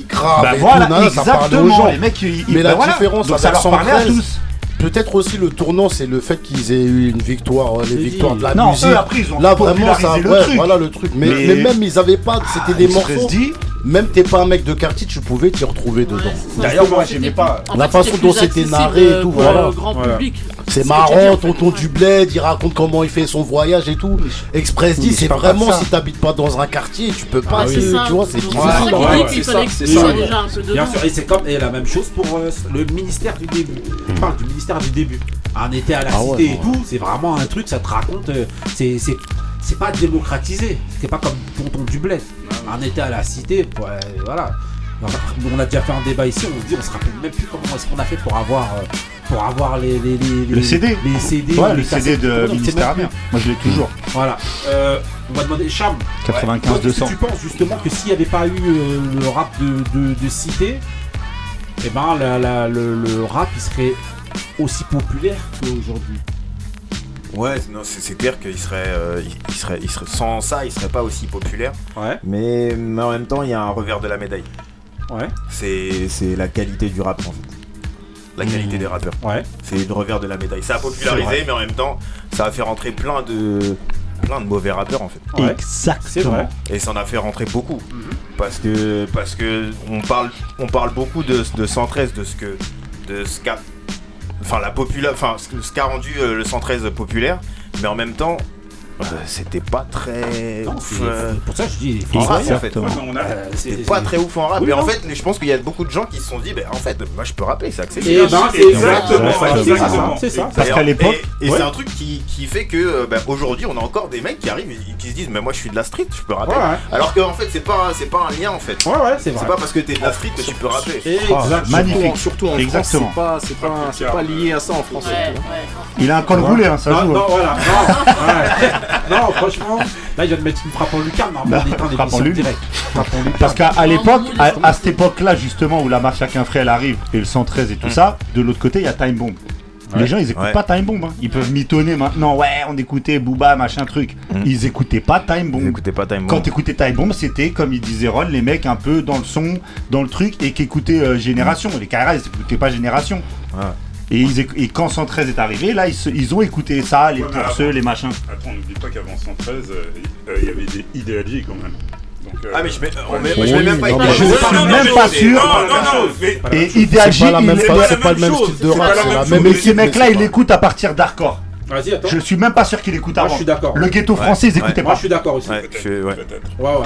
Grave. Bah voilà, tout, ça parlait aux exactement. gens. Les mecs, ils, Mais ils- la bah voilà. différence Donc ça leur parlait à 113, tous. Peut-être aussi le tournant, c'est le fait qu'ils aient eu une victoire, euh, les victoires de la Non, musique. eux, après, ils ont Là vraiment, ça, le ouais, truc. voilà le truc. Mais, Mais- mais même ils avaient pas, c'était des il serait morceaux. dit- Même t'es pas un mec de quartier, tu pouvais t'y retrouver dedans. D'ailleurs, moi, j'aimais pas. La façon dont c'était narré et tout, voilà. Le grand Voilà. public. C'est marrant, tonton du bled, il raconte comment il fait son voyage et tout. Express dit, c'est vraiment si t'habites pas dans un quartier, tu peux pas, Ah, tu vois, c'est difficile. C'est ça Bien sûr, et c'est comme et la même chose pour euh, le ministère du début. On parle du ministère du début. Un été à la Ah cité ouais, et tout, c'est vraiment un truc, ça te raconte. euh, c'est c'est c'est pas démocratisé. C'est pas comme tonton du bled. Un été à la cité, ouais, voilà. On a déjà fait un débat ici, on se dit, on se rappelle même plus comment est-ce qu'on a fait pour avoir euh, pour avoir les, les, les- Le les- CD. les CD, Ouais, les le CD de ministère. Moi, je l'ai toujours. Voilà. Euh, on va demander Cham. 95 toi, est-ce que 200. Tu penses justement que s'il n'y avait pas eu euh, le rap de, de, de cité, eh ben la- la- le, le rap il serait aussi populaire qu'aujourd'hui. Ouais, non, c'est c'est clair qu'il serait, euh, il serait, il serait, sans ça, il serait pas aussi populaire. Ouais. Mais, mais en même temps, il y a un revers de la médaille. Ouais. C'est, c'est la qualité du rap en fait. la qualité des rappeurs. Ouais. C'est le revers de la médaille. Ça a popularisé, mais en même temps, ça a fait rentrer plein de plein de mauvais rappeurs en fait. Ouais. Exactement. C'est vrai. Et ça en a fait rentrer beaucoup. Parce que parce que on parle on parle beaucoup de, de 113 de ce que de ce qu'a enfin la popula enfin ce ce qu'a rendu euh, le 113 populaire, mais en même temps euh, c'était pas très ouf. c'est- euh, pour ça, je dis, en rap, en fait. Euh, c'est- C'était pas c'est- très ouf en rap. Mais en fait, je pense qu'il y a beaucoup de gens qui se sont dit, ben en fait, moi je peux rapper, c'est accessible. ben, c'est Exactement, c'est ça. Parce Et qu'à l'époque- et, c'est un truc qui, qui fait que ben, aujourd'hui on a encore des mecs qui arrivent et qui se disent mais moi je suis de la street, je peux rapper. Alors qu'en fait c'est pas c'est pas un lien en fait. Ouais, ouais, c'est C'est vrai. pas parce que t'es de la street que tu peux rapper. Exactement. magnifique. Surtout en France, Exactement. c'est pas, c'est c'est lié à ça en France. Il a un col roulé, hein, ça joue. non, hein. voilà, non, franchement, là il vient de mettre une frappe en lucarne, mais Bah, frappe en lucarne. Parce qu'à à l'époque, à, à cette époque-là, justement, où la marche chacun frais elle arrive et le 113 et tout ça, de l'autre côté, il y a Time Bomb. Les gens, ils écoutent Ouais. pas Time Bomb. hein. Ils peuvent mitonner maintenant. Ouais, on écoutait Booba, machin truc. Mm. Ils écoutaient pas Time Bomb. N'écoutez pas Time Quand Bomb. t'écoutais Time Bomb, c'était comme il disait Ron, les mecs un peu dans le son, dans le truc, et qui écoutaient euh, Génération. Les carrières, ils écoutaient pas Génération. Ouais. Et, ils éc- et quand 113 est arrivé, là, ils, se- ils ont écouté ça, les Ouais, pourceux, avant- les machins. Attends, n'oublie pas qu'avant 113, euh, euh, il y avait des idéologies quand même. Donc, euh, Ah mais je mets, on met, Oui, je mets même pas non, je suis non, non, même pas sûr. non, non, mais- Et C'est pas pas c'est pas le même style de c'est rap, Mais ces mecs-là, ils l'écoutent à partir d'hardcore. Vas-y, attends. Je suis même pas sûr qu'ils écoutent Moi, avant. je suis d'accord. Le ghetto Ouais. français, ils Ouais. écoutaient Moi, pas. je suis d'accord aussi. Ouais.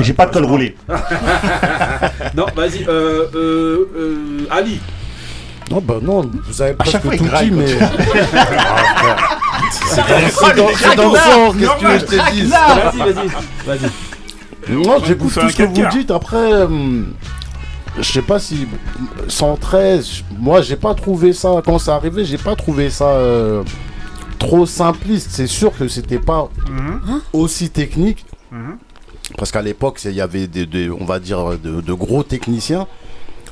J'ai pas de col roulé. *laughs* non, vas-y, euh, euh, euh, Ali. Non, bah non, vous avez presque tout dit, mais. C'est dans- c'est dans le sens, qu'est-ce que tu veux que je te dise Vas-y, vas-y, vas-y. Non, j'écoute tout ce que vous 4K. dites. Après, hum, je sais pas si 113, moi j'ai pas trouvé ça quand c'est arrivé, j'ai pas trouvé ça euh, trop simpliste. C'est sûr que c'était pas aussi technique. Parce qu'à l'époque, il y avait des, des- on va dire, de, de gros techniciens.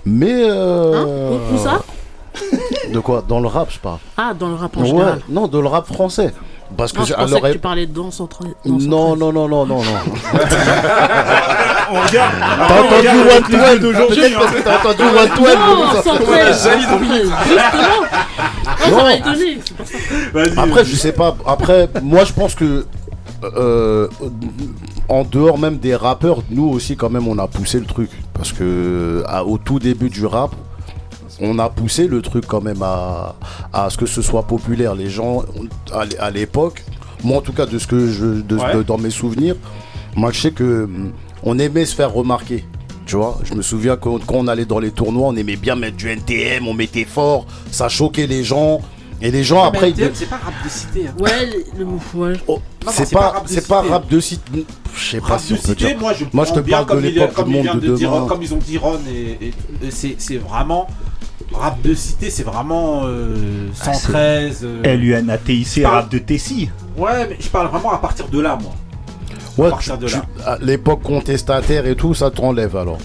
Mais. euh, Hein où ça De quoi Dans le rap, je parle. Ah, dans le rap en Ouais, général. non, de le rap français. Parce que Non, je j'ai- pensais alors, que tu parlais de danse entre. non, non, non, non, non, *laughs* non. on regarde. T'as entendu One Twelve d'aujourd'hui, Peut-être parce que t'as entendu One Non, Twelve. sans presse, sans Justement. Non. Après, je sais pas. Après, moi, je pense que. euh, en dehors même des rappeurs, nous aussi, quand même, on a poussé le truc. Parce que à- au tout début du rap, on a poussé le truc quand même à, à ce que ce soit populaire. Les gens, à l'é- à l'époque, moi en tout cas, de ce que je. de- Ouais. de- dans mes souvenirs, moi je sais que hum, on aimait se faire remarquer. Tu vois, je me souviens quand, quand on allait dans les tournois, on aimait bien mettre du NTM, on mettait fort, ça choquait les gens. Et les gens après. ils- C'est pas rap de cité. hein. Ouais, le, le ouais. Oh, c'est pas pas, rap de c'est pas cité. rap de site. Je sais pas Rap si de on peut cité, dire. moi je Moi, je te parle de comme il- l'époque du monde vient de demain. comme ils ont dit Ron et, c'est c'est vraiment rap de cité, c'est vraiment euh, Ah, 113. euh, LUNATIC, parle- rap de Tessie. Ouais, mais je parle vraiment à partir de là, moi. Ouais, à partir tu- de là. l'époque contestataire et tout, ça t'enlève alors.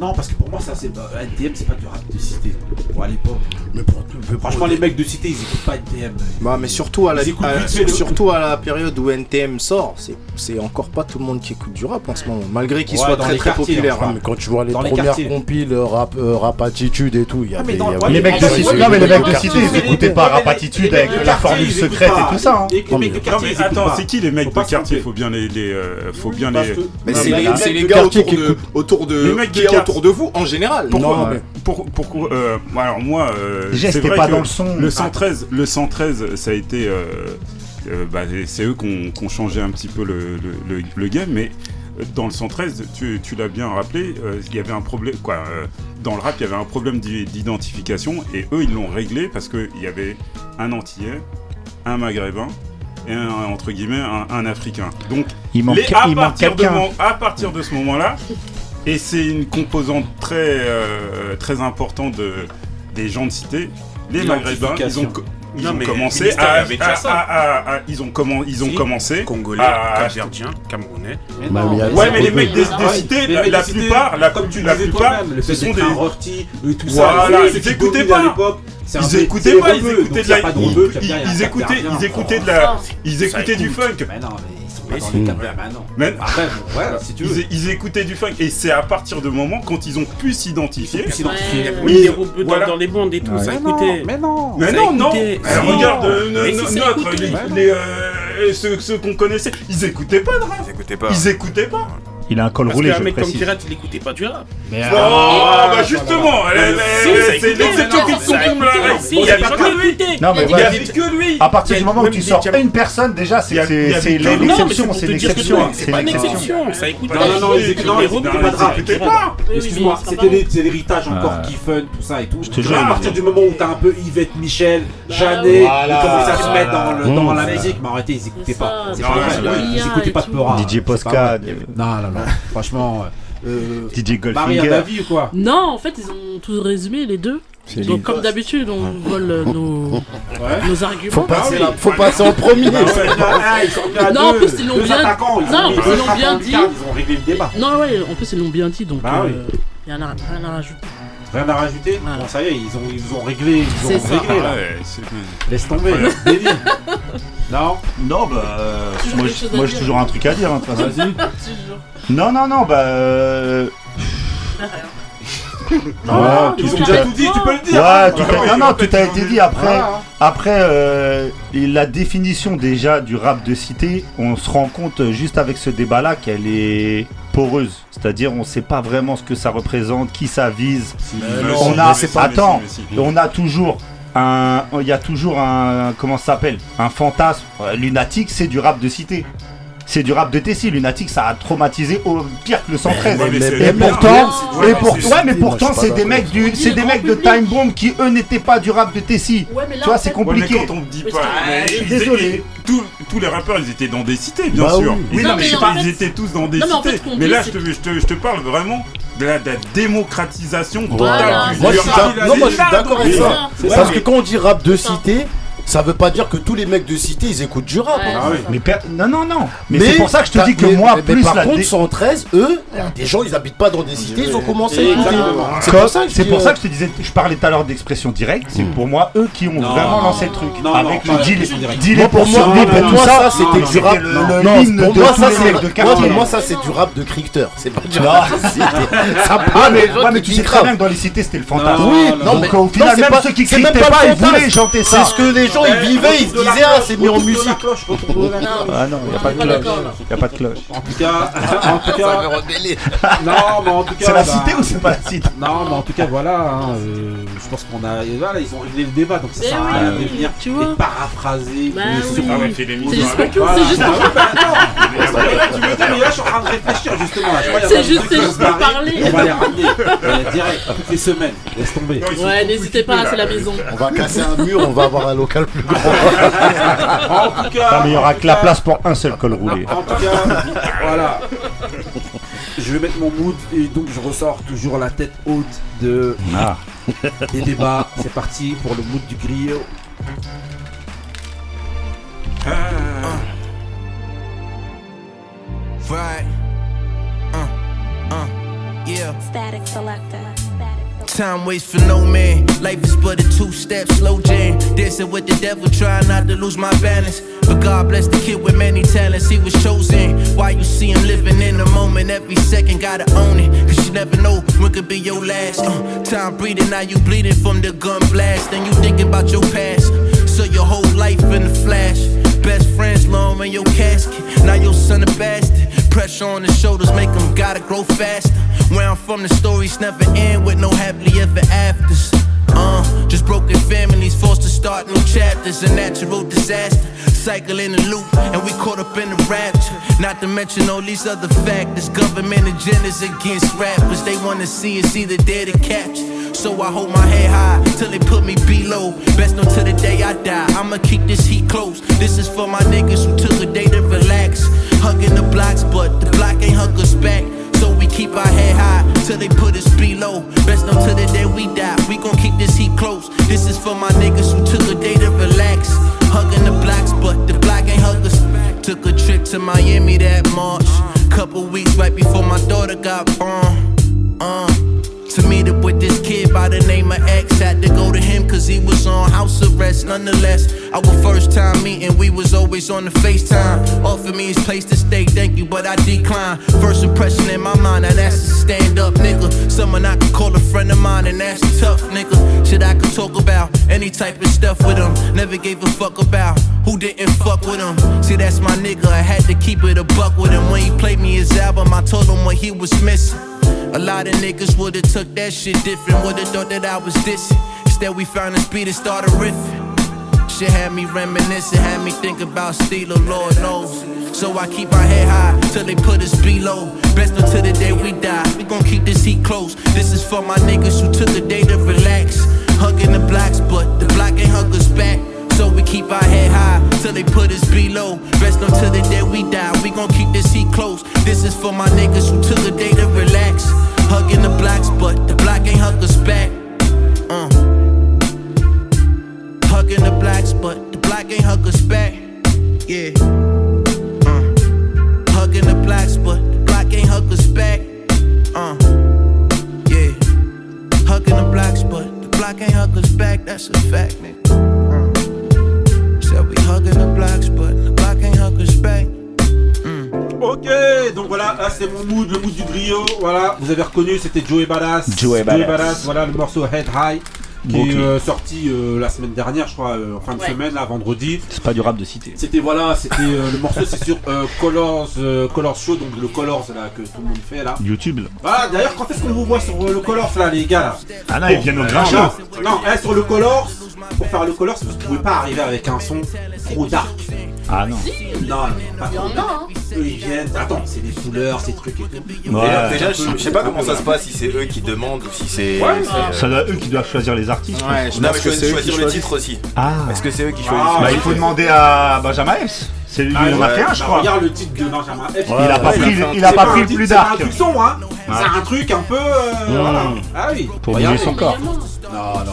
Non, parce que pour moi, ça c'est bah, NTM, c'est pas du rap de cité. Bon, à l'époque. Mais pour, Franchement, les mecs de cité, ils écoutent pas NTM. Bah, mais surtout à, la, à- surtout à la période où NTM sort, c'est- c'est encore pas tout le monde qui écoute du rap en ce moment, malgré qu'il Ouais, soit très les très quartiers, populaire. enfin. mais quand tu vois les Dans les premières quartiers. compiles euh, rap, euh, rap attitude et tout, il y Ah, avait. mais dans- il y avait- ouais, Les mecs de cité, non mais les mecs de cité, ils écoutaient pas rap les- attitude les avec la formule secrète pas. et tout ça. hein. Et les mecs de Non quartier, mais attends, pas. c'est qui les mecs de pas quartier. Faut bien les, les euh, faut bien les. Mais c'est les, les c'est mecs les de gars quartier autour qui de, écoutent. autour de, Les mecs autour de vous en général. Pourquoi Non, mais- pour, pourquoi euh, alors moi euh, c'est vrai pas que dans le son. Le 113, le 113, ça a été euh, euh, bah, c'est eux qui ont, changé un petit peu le, le, le- le game, mais dans le 113, tu, tu l'as bien rappelé, euh, il y avait un problème quoi. euh, dans le rap, il y avait un problème d'i- d'identification et eux ils l'ont réglé parce que il y avait un Antillais, un Maghrébin et un entre guillemets un, un Africain. Donc Il manque, les- à, il manque de à partir de ce moment-là, et c'est une composante très, euh, très importante de, des gens de cité, les Maghrébins, ils ont, co- ils Non, ont mais commencé Ministère à, avait déjà à- ça. à- à- à- ils ont, comment, ils ont Si. commencé Congolais, à- Capverdien, Camerounais. Mais mais Ouais, mais les mecs des, des cités, Les la, plupart, la, comme tu la plupart, ce sont des. rorty et tout Voilà, ça. ils ceux qui écoutaient dominaient à pas. l'époque, c'est un Ils écoutaient pas, ils écoutaient de la, pas ils, écoutaient, gardien. ils écoutaient de la, ils écoutaient du funk. Ils sont pas Mais dans si. les câbles. Bah non. Mais- Après, bon, ouais, si tu veux. Ils, ils écoutaient du funk et c'est à partir de moment quand ils ont pu s'identifier. Ils ont pu s'identifier. Il y a Oui, mis des robots dans, voilà. dans les bandes et tout, ça Mais non, écoutait. mais non. Mais Ça non. Regarde, euh, Mais no- si, ça notre, écoutait. les, les, euh, ceux, ceux qu'on connaissait, ils écoutaient pas de rap. Ils écoutaient pas. Ils écoutaient pas. Il a un col Parce roulé, qu'un je mec comme précise. Pirate, il écoutait pas du rap. Mais Oh, bah justement, c'est l'exception Non, qui confirme la règle. Il y il y a gens que lui. Non, mais Il y voilà. avait que lui. À partir du a moment où tu sors une personne, déjà, c'est a- a l'exception, c'est l'exception. non, C'est pas une exception, ça écoutait. Non, non, non, ils écoutaient, non, Les ils robots, écoutaient pas pas de rap. Excuse-moi, c'était pas l'héritage encore qui fun, tout ça et tout. Je te jure. à partir du moment où t'as un peu Yvette Michel, Jeannet, Voilà, ils commencent à se mettre dans, dans Mmh. la musique, mais arrêtez, ils écoutaient C'est pas. pas ils Lia écoutaient et pas de. Peura. DJ pas vrai. Non, non, non, franchement. euh, DJ Marie à la Goldfinger. vie ou quoi Non, en fait, ils ont tout résumé, les deux. Donc, comme d'habitude, on vole euh, nos, nos arguments. Faut passer, oui. là, faut passer en premier. *laughs* Ah ouais, ah, Non, en plus, ils l'ont bien- ils ils l'ont dit. Ils ont réglé le débat. Non, ouais, en plus, ils l'ont bien dit, donc Bah oui. il y en a rien à rajouter. Rien à rajouter Voilà. Bon, ça y est, ils ont, ils ont réglé. Ils C'est ont ça. réglé là. Ouais, c'est- Laisse tomber. *laughs* Non Non, bah. euh, moi, j'ai- toujours un truc à dire. hein. *laughs* Vas-y. Non, non, non, bah. euh, Non, ils ont déjà tout dit, tu peux le dire. hein. Ouais, tout a- non, non, tout a été dit. Après, Voilà. après euh, et la définition déjà du rap de cité, on se rend compte euh, juste avec ce débat-là qu'elle est poreuse. C'est-à-dire, on sait pas vraiment ce que ça représente, qui ça vise. Mais on si, a, mais attends, si, mais si. on a toujours un, il y a toujours un, comment ça s'appelle, un fantasme. Euh, Lunatique, c'est du rap de cité. C'est du rap de Tessie. Lunatique, ça a traumatisé au pire que le 113. Ouais, mais c'est- et pourtant, et pour- mais ouais, pourtant, c'est des mecs du, c'est des mecs de. Time Bomb qui eux n'étaient pas du rap de Tessie. Ouais, mais là, Tu vois, c'est fait- Ouais, mais compliqué. quand on me dit pas. mais désolé. tous, tous les rappeurs, ils étaient dans des cités, bien Bah sûr. oui. Ils, Non, mais étaient- en fait- ils étaient tous dans des Non, mais en fait, cités. mais là, je te, je, te, je te parle vraiment de la, de la démocratisation totale Voilà, Moi, je suis rap. d'ac- non, moi, je suis d'accord avec C'est ça. Parce que quand on dit rap de cité, ça veut pas dire que tous les mecs de cité ils écoutent du rap. Ouais, hein. Ah oui. ça. Mais non, non, non. Mais, c'est pour ça que je te dis que mais- moi, mais plus par la contre, dé- 113, eux, des gens, ils habitent pas dans des cités, ils ont commencé à écouter. Exactement. C'est pour ça que je c'est dis, pour euh, ça que je te disais, je parlais tout à l'heure d'expression directe. C'est pour moi eux qui ont Non. vraiment lancé le truc. Non, avec non, le deal, deal Moi, pour moi, ça, ça, c'était du rap. pour de moi, ça, c'est moi, quartier. pour moi, ça, c'est du rap de cricteur. C'est pas du rap de cité. *laughs* Ça Ah mais, tu sais très bien que dans les cités c'était le fantasme. Non, Oui, non, mais au final même pas- ceux qui critiquaient pas ils voulaient chanter C'est ça. ce que les gens ils vivaient, ils se disaient ah c'est mis en musique. Ah non, y a pas de cloche. Y a pas de cloche. En tout cas, en tout cas, non, mais en tout cas, C'est la bah, cité ou c'est pas la cité Non, mais en tout cas, voilà, hein, euh, je pense qu'on a, voilà, ils ont réglé le débat, donc ça Eh sert à rien de venir et paraphraser. Bah Ah C'est juste Voilà. c'est juste Ah non. Tu veux dire, mais là, je suis en train de réfléchir justement. Là, je crois C'est juste- c'est pour parler. On va les ramener *laughs* euh, direct, toutes les semaines. Laisse tomber. Non, Ouais, n'hésitez pas, c'est la maison. On va casser un mur, on va avoir un local plus grand. *laughs* En tout cas, Ah mais il y aura que la place pour un seul col roulé. En tout cas, voilà. Je vais mettre mon mood et donc je ressors toujours la tête haute de Ah. des débats. C'est parti pour le mood du griot. Right. Uh, uh, yeah. Static selector. Time waits for no man. Life is but a two step slow jam. Dancing with the devil, trying not to lose my balance. But God bless the kid with many talents, he was chosen. Why you see him living in the moment, every second gotta own it. Cause you never know when could be your last. Uh, time breathing, now you bleeding from the gun blast. And you thinking about your past. So your whole life in the flash. Best friends long in your casket. Now your son a bastard. Pressure on the shoulders make him gotta grow faster. Where I'm from, the stories never end with no happily ever afters. Uh, just broken families forced to start new chapters. A natural disaster, cycle in a loop, and we caught up in the rapture. Not to mention all these other factors. Government agendas against rappers. They wanna see us either dead or captured. So I hold my head high till they put me below. Best until the day I die. I'ma keep this heat close. This is for my niggas who took a day to relax. Hugging the blocks, but the block ain't hug us back. So we keep our head high till they put us below. Best until the day we die. We gon' keep this heat close. This is for my niggas who took a day to relax. Hugging the blocks, but the block ain't hug us. Took a trip to Miami that March. Couple weeks right before my daughter got born. Uh, to meet up with this by the name of X. Had to go to him cause he was on house arrest. Nonetheless, our first time meeting, we was always on the FaceTime. Offered me his place to stay, thank you, but I declined. First impression in my mind, now that's a stand up nigga. Someone I could call a friend of mine, and that's tough nigga. Shit I could talk about, any type of stuff with him. Never gave a fuck about who didn't fuck with him. See, that's my nigga, I had to keep it a buck with him. When he played me his album, I told him what he was missing. A lot of niggas would've took that shit different, would've thought that I was dissing. Instead, we found a speed and started riffing. Shit had me reminiscing, had me think about Steeler, Lord knows. So I keep my head high till they put us below. Best until the day we die. We gon' keep this heat close. This is for my niggas who took a day to relax. Hugging the blacks, but the black ain't hug us back. So we keep our head high till they put us below. Rest until the day we die. We gon' keep this heat close. This is for my niggas who took a day to relax. Hugging the blacks, but the black ain't hug us back. Uh. Hugging the blacks, but the black ain't hug us back. Yeah. Uh. Hugging the blacks, but the black ain't hug us back. Uh. Yeah. Hugging the blacks, but the black ain't hug us back. That's a fact, nigga. We hugging the blacks, but the black ain't hug us back. Ok, donc voilà, là c'est mon mood, le mood du griot. Voilà, vous avez reconnu, c'était Joey Badass. Joey Badass. voilà le morceau Head High qui est euh, sorti euh, la semaine dernière, je crois, euh, en fin de Ouais. semaine, là, vendredi. C'est pas du rap de cité. C'était voilà, c'était euh, le morceau, c'est sur euh, Colors, euh, Colors Show, donc le Colors là que tout le monde fait là. YouTube. Voilà, d'ailleurs, quand est-ce qu'on vous voit sur euh, le Colors là, les gars là? Ah non, ils viennent au grand non. Non, eh, sur le Colors, pour faire le Colors, vous pouvez pas arriver avec un son trop dark. Ah non. Non, non, pas trop dark. Eux, ils viennent, attends, c'est des couleurs, ces trucs et tout. Ouais. Déjà, je, je sais pas comment ça se passe, si c'est eux qui demandent ou si c'est. Ouais, c'est- Ça doit eux qui doivent choisir les artistes. Ouais, je Non, pense mais que choisir, c'est eux choisir qui le choisissent. titre aussi. Ah. Est-ce que c'est eux qui Ah, choisissent Bah, il faut demander à Benjamin Epps. C'est lui, Ah, il en a fait un, je bah, crois. Regarde le titre de Benjamin F. il a pas ouais, pris, il a fait un il a C'est pas pris le titre- plus c'est dark. un truc sombre, hein. C'est un truc un peu. euh, voilà. Ah oui. Pour Regardez. bouger son corps. Non, non.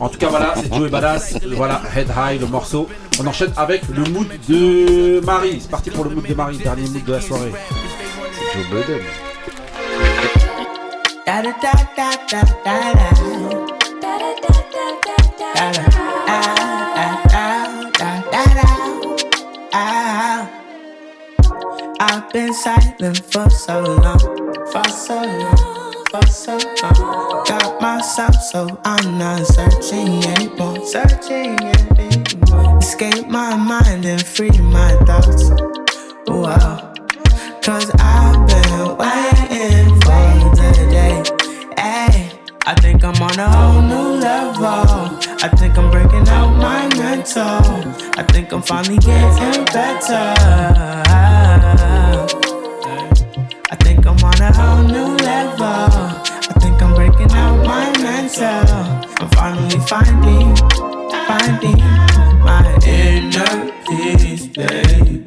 En tout cas, voilà, c'est Joey Badass. Voilà, Head High, le morceau. On enchaîne avec le mood de Marie. C'est parti pour le mood de Marie, dernier mood de la soirée. Joe Budden. I've been silent for so long, for so long, for so long. Got myself so I'm not searching anymore, searching. Escape my mind and free my thoughts. Wow. Cause I've been waiting for today. Ay, I think I'm on a whole new level. I think I'm breaking out my mental. I think I'm finally getting better. I think I'm on a whole new level. I think I'm breaking out my mental. I'm finally finding, finding my inner peace, baby.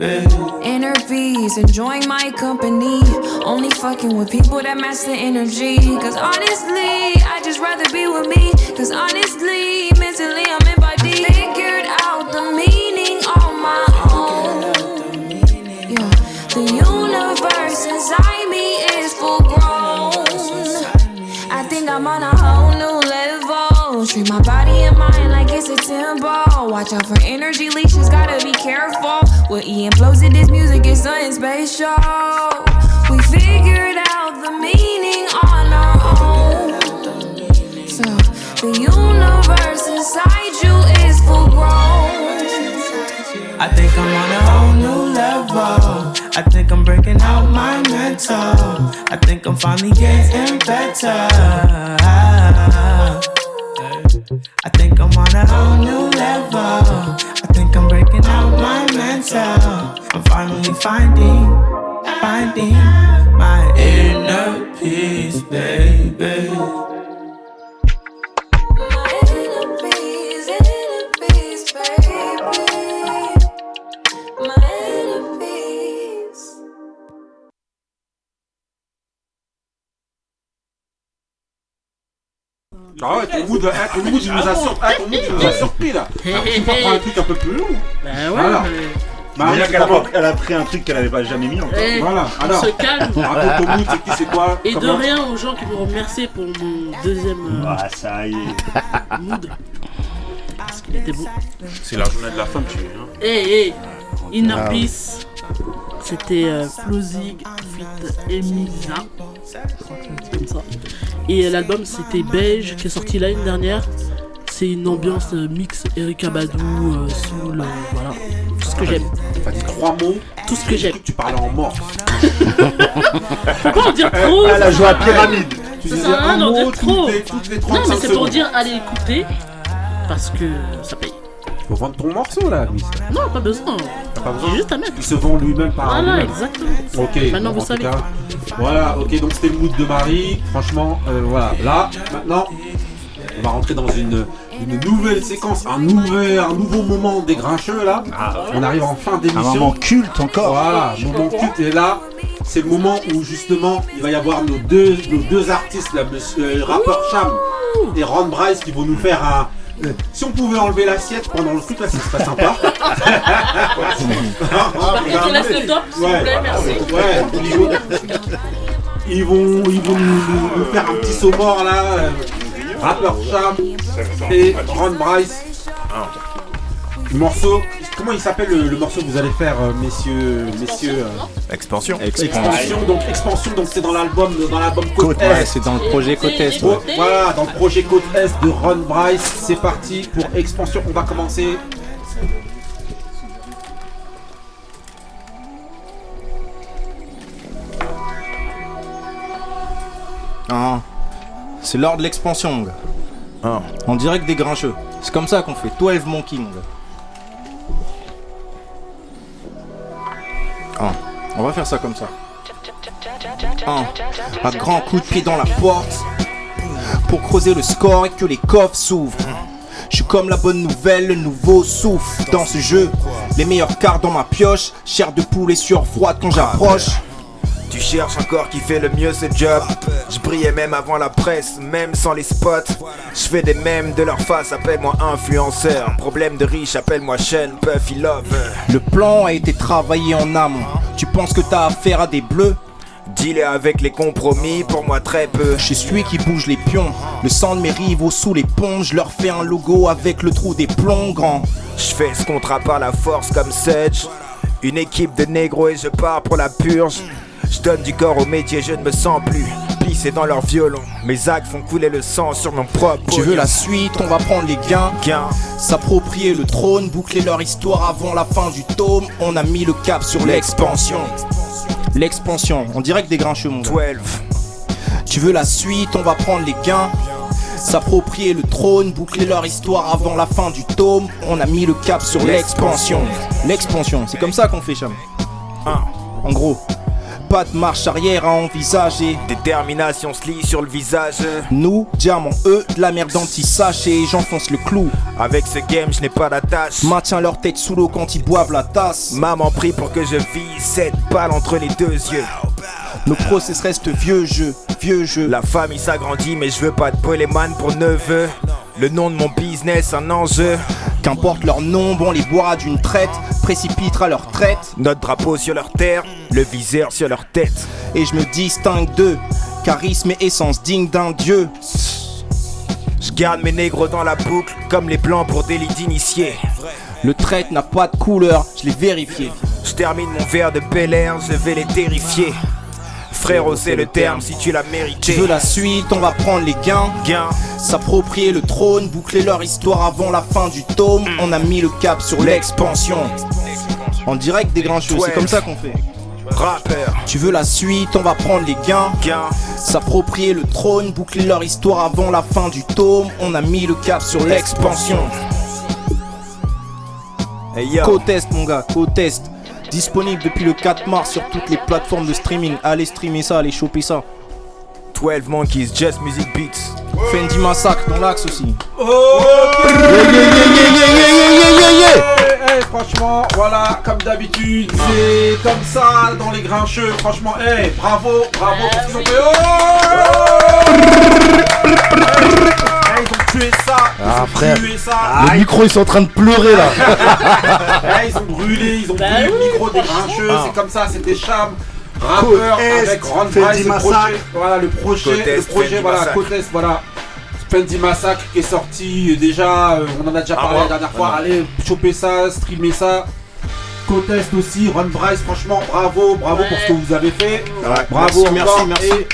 Inner peace, enjoying my company. Only fucking with people that match the energy. Cause honestly, I just rather be with me. Cause honestly, mentally, I'm tempo. Watch out for energy leeches, gotta be careful. With Ian flows in this music, it's something spatial. We figured out the meaning on our own. So the universe inside you is full grown. I think I'm on a whole new level. I think I'm breaking out my mental. I think I'm finally getting better. I think I'm on a whole new level. I think I'm breaking out my mental. I'm finally finding, finding my inner peace, baby. Ah ouais, ton mood, ton mood, il nous a sur- ah, ton mood, il nous a surpris là. Alors, tu peux prendre un truc un peu plus long. Bah ouais, Voilà. mais- Marie, Déjà qu'elle a, elle a pris un truc qu'elle avait pas jamais mis encore. Eh, Voilà, on alors. se calme. *laughs* Raconte ton mood, c'est qui, c'est quoi Et de comment rien aux gens qui m'ont remercié pour mon deuxième euh, Ah, ça y est. *laughs* mood. Parce qu'il était beau. C'est la journée de la femme, tu sais. Hein. Hey, hey, Inner Ah. Peace. C'était euh, Flozig fit Emisa. Comme ça. Et l'album c'était Beige qui est sorti l'année dernière. C'est une ambiance euh, mix Erika Badou, euh, soul, euh, voilà. Tout ce que j'aime. T'as dit trois mots. Tout ce que j'aime. Tu parlais en mort. Faut pas en dire trop. Elle a joué à pyramide. Tu Ça sert à rien d'en dire trop. Non, 35 mais c'est pour dire allez écouter. Parce que ça paye. Faut vendre ton morceau là, Louis. Non, pas besoin. T'as pas besoin J'ai juste à mettre. Il se vend lui-même par Voilà, lui-même. exactement. Ok. Maintenant, bon, vous savez. cas, voilà, ok, donc c'était le mood de Marie. Franchement, euh, voilà. Là, maintenant, on va rentrer dans une, une nouvelle séquence, un, nouvel, un nouveau moment des grincheux là. on arrive en fin d'émission. Un moment culte encore. Voilà, moment culte. Et là, c'est le moment où justement il va y avoir nos deux, nos deux artistes, là, monsieur, euh, rappeur Cham et Ron Bryce, qui vont nous faire un. Si on pouvait enlever l'assiette pendant le truc là, ce serait sympa. *laughs* Le top, s'il vous plaît, merci. Ouais, ils vont, ils vont, nous, nous- nous faire un petit saut mort là. euh, rappeur Cham et Ron Bryce. Le morceau, comment il s'appelle le, le morceau que vous allez faire, euh, messieurs, messieurs euh, Expansion. Expansion, donc expansion, donc c'est dans l'album, dans l'album Côte, Ouais, Est. c'est dans le projet Côte Est. ouais. Voilà, dans le projet Côte Est de Ron Bryce, c'est parti pour expansion. On va commencer. Ah, c'est l'heure de l'expansion. Ah. En direct des grincheux. C'est comme ça qu'on fait 12 Monkey, Ah, on va faire ça comme ça. Ah, un grand coup de pied dans la porte pour creuser le score et que les coffres s'ouvrent. Je suis comme la bonne nouvelle, le nouveau souffle dans ce jeu. Les meilleures cartes dans ma pioche, chair de poulet sur froide quand j'approche. Tu cherches encore qui fait le mieux ce job. Je brillais même avant la presse, même sans les spots. Je fais des mèmes de leur face, appelle-moi influenceur. Problème de riche, appelle-moi Shane Puffy Love. Le plan a été travaillé en amont. Tu penses que t'as affaire à des bleus? Dealer avec les compromis, pour moi très peu. Je suis celui qui bouge les pions. Le sang de mes rivaux sous les ponts. Je leur fais un logo avec le trou des plombs grand. Je fais ce contrat par la force comme Sedge. Une équipe de négros et je pars pour la purge. Je donne du corps au métier, je ne me sens plus. Plissé dans leur violon. Mes actes font couler le sang sur mon propre. Tu veux la suite, on va prendre les gains. Gain. S'approprier le trône, boucler leur histoire avant la fin du tome. On a mis le cap sur l'expansion. L'expansion, en direct des grincheux, mon gars. 12. Tu veux la suite, on va prendre les gains. S'approprier le trône, boucler leur histoire avant la fin du tome. On a mis le cap sur l'expansion. L'expansion, c'est comme ça qu'on fait, Cham. En gros, pas de marche arrière à envisager. Détermination se lit sur le visage. Nous, diamant, eux, de la merde anti-sachet, j'enfonce le clou. Avec ce game, je n'ai pas d'attache. Maintiens leur tête sous l'eau quand ils boivent la tasse. Maman prie pour que je vise cette balle entre les deux yeux. Nos process restent vieux jeu, vieux jeu. La famille s'agrandit, mais je veux pas de poléman pour neveu. Le nom de mon business, un enjeu. Qu'importe leur nom, on les boira d'une traite, précipitera leur traite. Notre drapeau sur leur terre, le viseur sur leur tête. Et je me distingue d'eux, charisme et essence digne d'un dieu. Je garde mes négros dans la boucle, comme les blancs pour délit d'initié. Le traite n'a pas de couleur, je l'ai vérifié. Je termine mon verre de Bel Air, je vais les terrifier. Frérot, c'est le terme si tu l'as mérité. Tu veux la suite, on va prendre les gains. Gain. S'approprier le trône, boucler leur histoire avant la fin du tome. On a mis le cap sur l'expansion. En direct des grincheux, c'est comme ça qu'on fait. Rappeur. Tu veux la suite, on va prendre les gains. Gain. S'approprier le trône, boucler leur histoire avant la fin du tome. On a mis le cap sur l'expansion. Hey yo. Côte Est, mon gars, Côte Est. Disponible depuis le 4 mars sur toutes les plateformes de streaming. Allez streamer ça, allez choper ça. 12 Monkeys, Just Music Beats. Fendi Massacre dans l'axe aussi. Eh, franchement, voilà, comme d'habitude, c'est comme ça dans les grincheux. Franchement, eh, bravo, bravo pour ce qu'ils ont fait. Tué ça. Ils Ah ont frère, tué ça. les micros ils sont en train de pleurer là. *laughs* Eh, ils ont brûlé, ils ont brûlé le micro des grincheux, Ah. c'est comme ça, c'était Cham. Côte Rappeur avec Ron Fendi Price, le Massacre. projet, voilà le projet, Côte le projet, voilà. Côte Est, voilà. Fendi Massacre qui est sorti déjà, euh, on en a déjà Ah, parlé ouais. la dernière fois, Ah, allez choper ça, streamer ça. Côte Est aussi, Ron Bryce, franchement bravo, bravo pour ce que vous avez fait. Bravo Merci, encore, merci, merci. et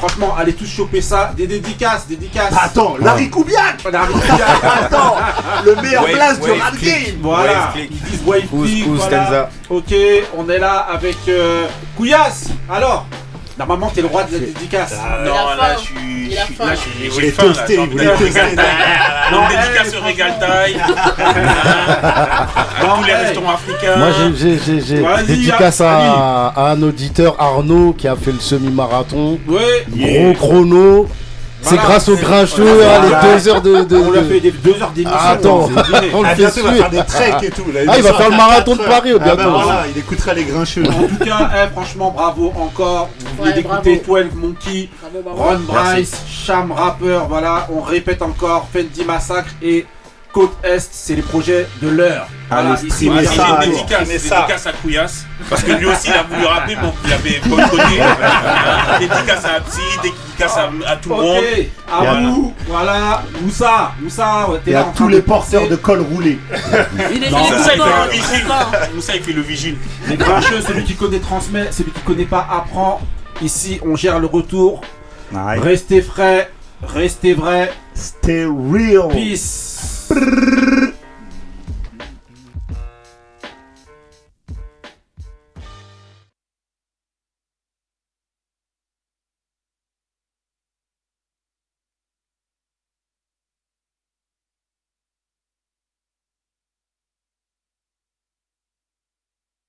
franchement allez tous choper ça, des dédicaces, dédicaces. Attends, Larry Koubiak Larry Koubiak, *laughs* Attends, le meilleur Wave- blast du wave rap click. game Voilà, Wave click. ils disent wave click, voilà. Ok, on est là avec euh, Couillasse. Alors, normalement t'es le roi de la dédicace. Non, là, je suis. Suis-. Là, je suis. Toaster. Regal Time. Non, dédicace au Regal Time. À tous les restaurants africains. Moi j'ai- dédicace à, un auditeur Arnaud qui a fait le semi-marathon. Gros chrono. C'est Voilà. grâce aux grincheux, hein, les deux heures de. de- On lui a de- fait des deux heures d'émission. Attends, c'est viré. *laughs* on le Ah, fait bientôt, il va suer. faire des treks et tout. là. Ah, il va faire le marathon de 4 Paris, heures. Ah, bientôt. bah voilà, il écoutera les grincheux. En tout cas, eh, franchement, bravo encore. Vous venez d'écouter 12 Monkey, Bravo, bravo. Ron Bryce, Cham Rapper. Voilà, on répète encore Fendi Massacre et Côte Est, c'est les projets de l'heure. Voilà, Allez, ici, streamer ça, dédicace, dédicace à Couillasse. Parce que lui aussi, il a voulu rapper, mais il avait *laughs* boycotté. dédicace à Psy, dédicace à, à tout le monde. Ok, à Voilà. vous, voilà, Moussa, Moussa, ouais, t'es Et là à tous les porteurs de col roulé. Il est Non, il est Moussa, il fait le vigile. Moussa, il fait le vigile. Les grincheux, celui qui connaît transmet, celui qui connaît pas apprend. Ici, on gère le retour. Nice. Restez frais, restez vrais. Stay real. Peace. Prrr.